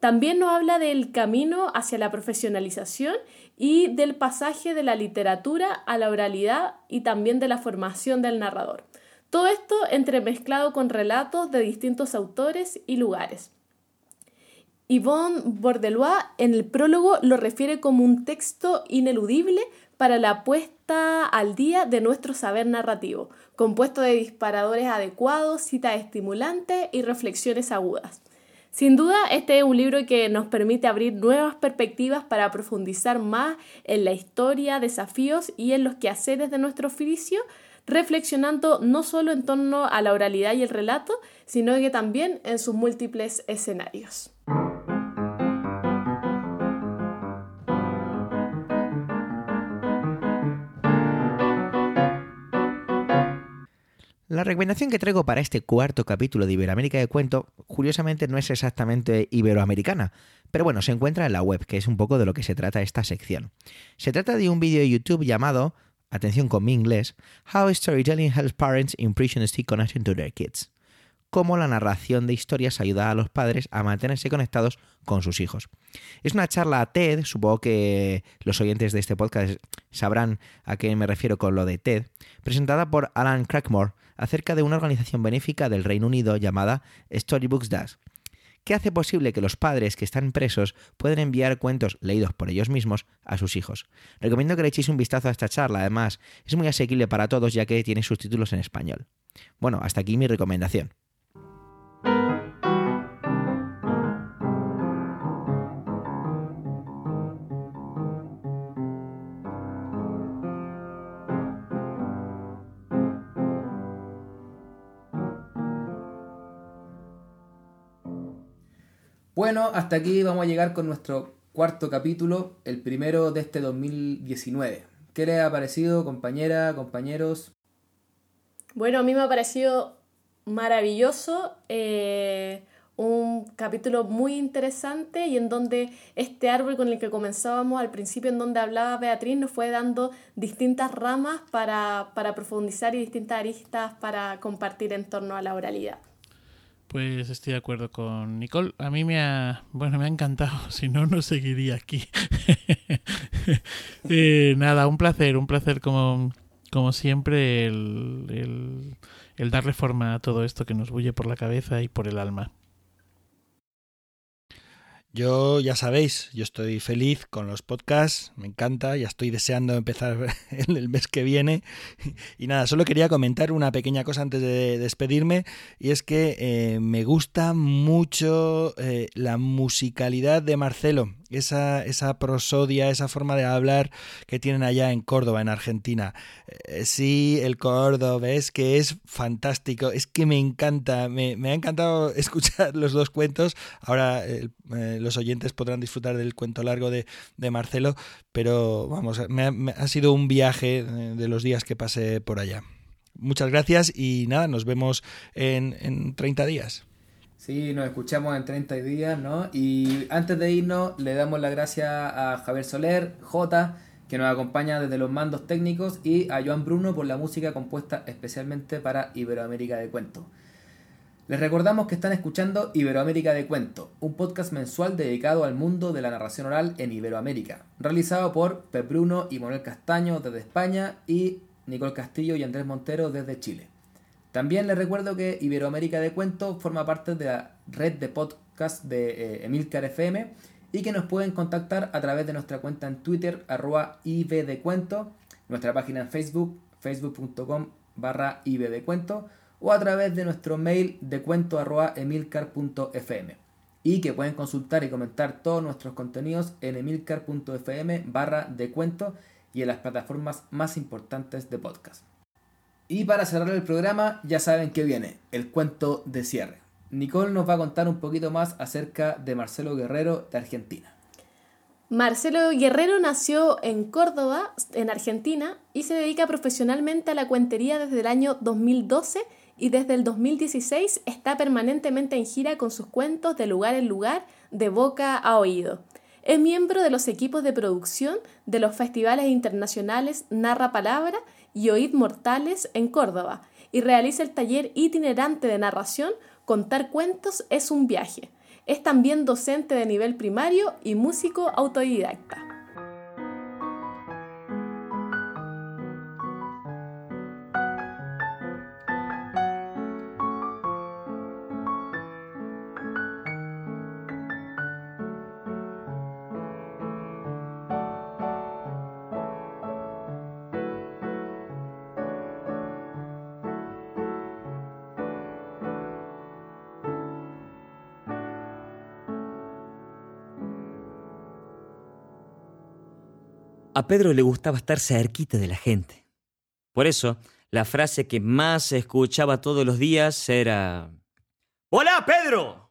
E: También nos habla del camino hacia la profesionalización y del pasaje de la literatura a la oralidad y también de la formación del narrador. Todo esto entremezclado con relatos de distintos autores y lugares. Yvonne Bordelois en el prólogo lo refiere como un texto ineludible para la puesta al día de nuestro saber narrativo, compuesto de disparadores adecuados, citas estimulantes y reflexiones agudas. Sin duda, este es un libro que nos permite abrir nuevas perspectivas para profundizar más en la historia, desafíos y en los quehaceres de nuestro oficio, reflexionando no solo en torno a la oralidad y el relato, sino que también en sus múltiples escenarios.
N: La recomendación que traigo para este cuarto capítulo de Iberoamérica de Cuento, curiosamente no es exactamente iberoamericana, pero bueno, se encuentra en la web, que es un poco de lo que se trata esta sección. Se trata de un vídeo de YouTube llamado, atención con mi inglés, How Storytelling Helps Parents Impression Stay Connected to Their Kids. Cómo la narración de historias ayuda a los padres a mantenerse conectados con sus hijos. Es una charla TED, supongo que los oyentes de este podcast sabrán a qué me refiero con lo de TED, presentada por Alan Crackmore, acerca de una organización benéfica del Reino Unido llamada Storybooks Dash, que hace posible que los padres que están presos puedan enviar cuentos leídos por ellos mismos a sus hijos. Recomiendo que le echéis un vistazo a esta charla, además es muy asequible para todos ya que tiene subtítulos en español. Bueno, hasta aquí mi recomendación.
A: Bueno, hasta aquí vamos a llegar con nuestro cuarto capítulo, el primero de este 2019. ¿Qué les ha parecido, compañera, compañeros?
E: Bueno, a mí me ha parecido maravilloso. Eh, un capítulo muy interesante y en donde este árbol con el que comenzábamos al principio, en donde hablaba Beatriz, nos fue dando distintas ramas para, para profundizar y distintas aristas para compartir en torno a la oralidad.
D: Pues estoy de acuerdo con Nicole. A mí me ha, bueno, me ha encantado. Si no, no seguiría aquí. Eh, nada, un placer, un placer como, como siempre el, el, el darle forma a todo esto que nos bulle por la cabeza y por el alma.
C: Yo ya sabéis, yo estoy feliz con los podcasts, me encanta, ya estoy deseando empezar el mes que viene. Y nada, solo quería comentar una pequeña cosa antes de despedirme, y es que eh, me gusta mucho eh, la musicalidad de Marcelo esa, esa prosodia, esa forma de hablar que tienen allá en Córdoba, en Argentina. Eh, sí, el Córdoba, es que es fantástico, es que me encanta, me, ha encantado escuchar los dos cuentos. Ahora eh, los oyentes podrán disfrutar del cuento largo de, Marcelo, pero vamos, me ha, sido un viaje de los días que pasé por allá. Muchas gracias y nada, nos vemos en, en 30 días.
A: Sí, nos escuchamos en 30 días, ¿no? Y antes de irnos, le damos las gracias a Javier Soler, J, que nos acompaña desde los mandos técnicos, y a Joan Bruno por la música compuesta especialmente para Iberoamérica de Cuento. Les recordamos que están escuchando Iberoamérica de Cuento, un podcast mensual dedicado al mundo de la narración oral en Iberoamérica, realizado por Pep Bruno y Manuel Castaño desde España y Nicole Castillo y Andrés Montero desde Chile. También les recuerdo que Iberoamérica de Cuento forma parte de la red de podcast de eh, Emilcar FM y que nos pueden contactar a través de nuestra cuenta en Twitter, arroba ibdecuento, nuestra página en Facebook, facebook.com barra ibdecuento, o a través de nuestro mail decuento arroba emilcar.fm. Y que pueden consultar y comentar todos nuestros contenidos en emilcar.fm barra decuento y en las plataformas más importantes de podcast. Y para cerrar el programa, ya saben que viene el cuento de cierre. Nicole nos va a contar un poquito más acerca de Marcelo Guerrero de Argentina.
E: Marcelo Guerrero nació en Córdoba, en Argentina, y se dedica profesionalmente a la cuentería desde el año 2012 y desde el 2016 está permanentemente en gira con sus cuentos de lugar en lugar, de boca a oído. Es miembro de los equipos de producción de los festivales internacionales Narra Palabra y Oíd Mortales en Córdoba y realiza el taller itinerante de narración Contar cuentos es un viaje. Es también docente de nivel primario y músico autodidacta.
B: A Pedro le gustaba estar cerquita de la gente. Por eso, la frase que más escuchaba todos los días era... ¡Hola, Pedro!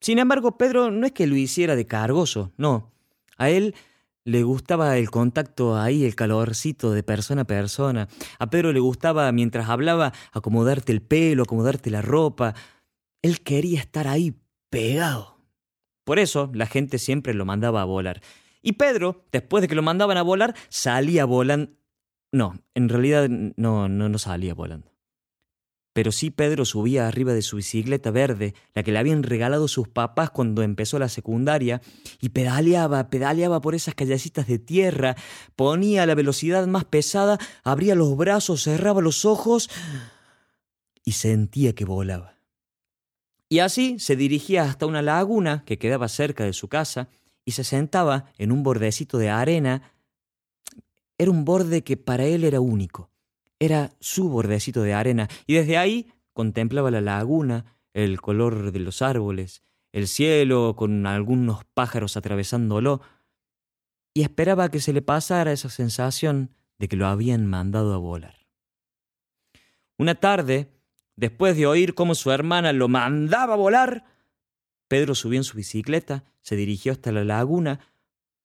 B: Sin embargo, Pedro no es que lo hiciera de cargoso, no. A él le gustaba el contacto ahí, el calorcito de persona a persona. A Pedro le gustaba, mientras hablaba, acomodarte el pelo, acomodarte la ropa. Él quería estar ahí, pegado. Por eso la gente siempre lo mandaba a volar. Y Pedro, después de que lo mandaban a volar, salía volando. No, en realidad no, no, no salía volando. Pero sí Pedro subía arriba de su bicicleta verde, la que le habían regalado sus papás cuando empezó la secundaria, y pedaleaba, pedaleaba por esas callecitas de tierra, ponía la velocidad más pesada, abría los brazos, cerraba los ojos y sentía que volaba. Y así se dirigía hasta una laguna que quedaba cerca de su casa, y se sentaba en un bordecito de arena. Era un borde que para él era único. Era su bordecito de arena y desde ahí contemplaba la laguna, el color de los árboles, el cielo con algunos pájaros atravesándolo y esperaba que se le pasara esa sensación de que lo habían mandado a volar. Una tarde, después de oír cómo su hermana lo mandaba a volar, Pedro subió en su bicicleta, se dirigió hasta la laguna,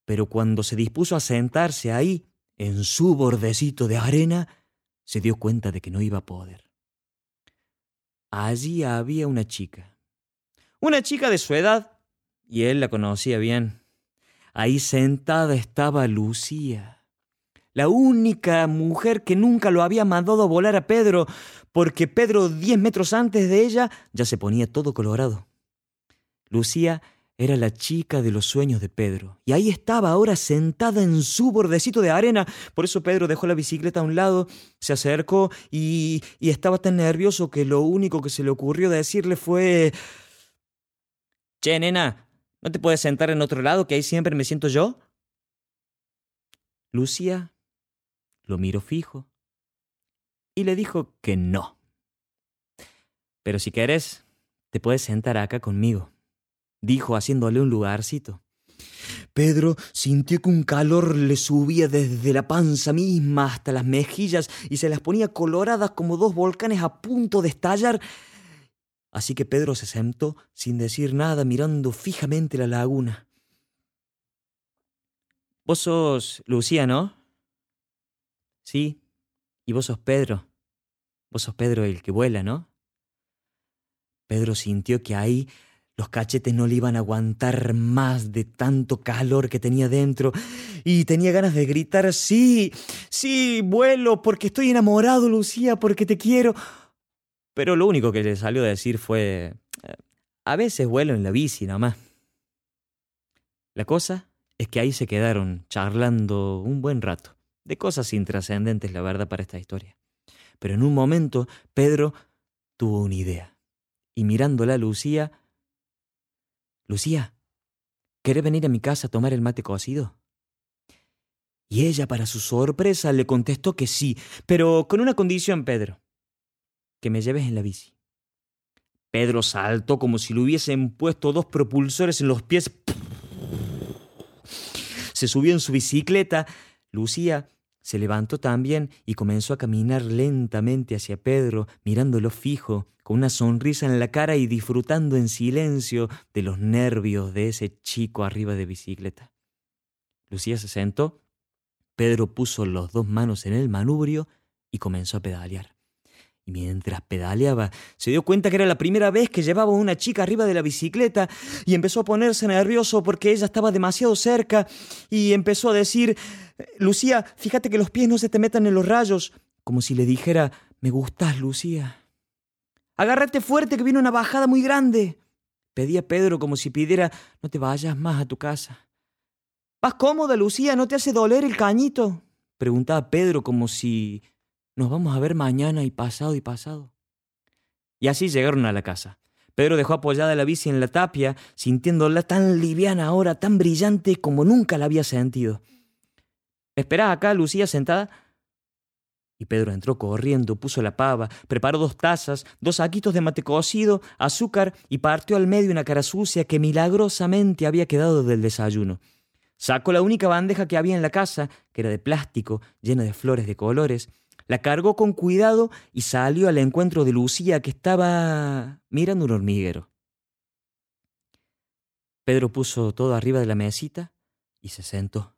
B: pero cuando se dispuso a sentarse ahí, en su bordecito de arena, se dio cuenta de que no iba a poder. Allí había una chica. Una chica de su edad, y él la conocía bien. Ahí sentada estaba Lucía, la única mujer que nunca lo había mandado volar a Pedro, porque Pedro, diez metros antes de ella, ya se ponía todo colorado. Lucía era la chica de los sueños de Pedro, y ahí estaba ahora sentada en su bordecito de arena. Por eso Pedro dejó la bicicleta a un lado, se acercó y, y estaba tan nervioso que lo único que se le ocurrió decirle fue... Che, nena, ¿no te puedes sentar en otro lado que ahí siempre me siento yo? Lucía lo miró fijo y le dijo que no. Pero si quieres, te puedes sentar acá conmigo, dijo haciéndole un lugarcito. Pedro sintió que un calor le subía desde la panza misma hasta las mejillas y se las ponía coloradas como dos volcanes a punto de estallar. Así que Pedro se sentó sin decir nada, mirando fijamente la laguna. Vos sos Lucía, ¿no? Sí. Y vos sos Pedro. Vos sos Pedro el que vuela, ¿no? Pedro sintió que ahí los cachetes no le iban a aguantar más de tanto calor que tenía dentro y tenía ganas de gritar, sí, sí, vuelo, porque estoy enamorado, Lucía, porque te quiero. Pero lo único que le salió a decir fue, a veces vuelo en la bici nomás. La cosa es que ahí se quedaron charlando un buen rato, de cosas intrascendentes, la verdad, para esta historia. Pero en un momento Pedro tuvo una idea, y mirándola a Lucía, Lucía, ¿querés venir a mi casa a tomar el mate cocido? Y ella, para su sorpresa, le contestó que sí, pero con una condición, Pedro, que me lleves en la bici. Pedro saltó como si le hubiesen puesto dos propulsores en los pies. Se subió en su bicicleta. Lucía se levantó también y comenzó a caminar lentamente hacia Pedro, mirándolo fijo, con una sonrisa en la cara y disfrutando en silencio de los nervios de ese chico arriba de bicicleta. Lucía se sentó, Pedro puso las dos manos en el manubrio y comenzó a pedalear. Mientras pedaleaba, se dio cuenta que era la primera vez que llevaba una chica arriba de la bicicleta y empezó a ponerse nervioso porque ella estaba demasiado cerca y empezó a decir, Lucía, fíjate que los pies no se te metan en los rayos, como si le dijera, me gustas, Lucía. Agárrate fuerte que viene una bajada muy grande. Pedía Pedro como si pidiera, no te vayas más a tu casa. ¿Vas cómoda, Lucía? ¿No te hace doler el cañito? Preguntaba Pedro como si nos vamos a ver mañana y pasado y pasado. Y así llegaron a la casa. Pedro dejó apoyada la bici en la tapia, sintiéndola tan liviana ahora, tan brillante como nunca la había sentido. ¿Esperás acá, Lucía, sentada? Y Pedro entró corriendo, puso la pava, preparó dos tazas, dos saquitos de mate cocido, azúcar y partió al medio una cara sucia que milagrosamente había quedado del desayuno. Sacó la única bandeja que había en la casa, que era de plástico, llena de flores de colores, la cargó con cuidado y salió al encuentro de Lucía, que estaba mirando un hormiguero. Pedro puso todo arriba de la mesita y se sentó.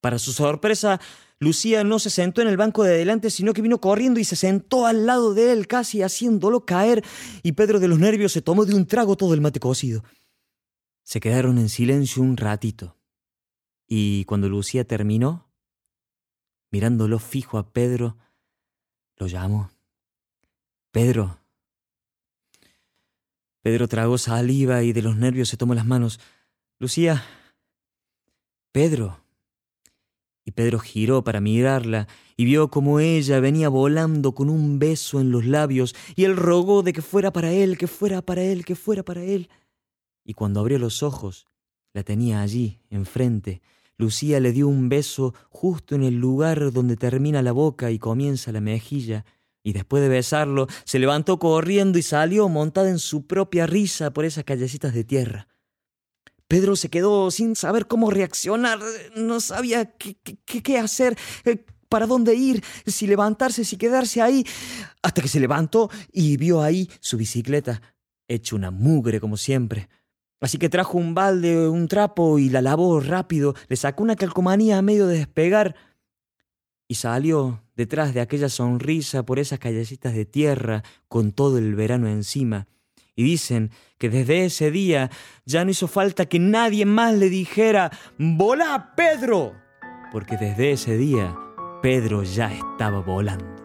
B: Para su sorpresa, Lucía no se sentó en el banco de adelante, sino que vino corriendo y se sentó al lado de él, casi haciéndolo caer, y Pedro de los nervios se tomó de un trago todo el mate cocido. Se quedaron en silencio un ratito, y cuando Lucía terminó, mirándolo fijo a Pedro, lo llamó. Pedro. Pedro tragó saliva y de los nervios se tomó las manos. Lucía. Pedro. Y Pedro giró para mirarla y vio como ella venía volando con un beso en los labios y él rogó de que fuera para él, que fuera para él, que fuera para él. Y cuando abrió los ojos, la tenía allí, enfrente, Lucía le dio un beso justo en el lugar donde termina la boca y comienza la mejilla, y después de besarlo se levantó corriendo y salió montada en su propia risa por esas callecitas de tierra. Pedro se quedó sin saber cómo reaccionar, no sabía qué, qué, qué hacer, eh, para dónde ir, si levantarse, si quedarse ahí, hasta que se levantó y vio ahí su bicicleta, hecha una mugre como siempre. Así que trajo un balde, un trapo y la lavó rápido, le sacó una calcomanía a medio de despegar y salió detrás de aquella sonrisa por esas callecitas de tierra con todo el verano encima. Y dicen que desde ese día ya no hizo falta que nadie más le dijera ¡Volá, Pedro! Porque desde ese día Pedro ya estaba volando.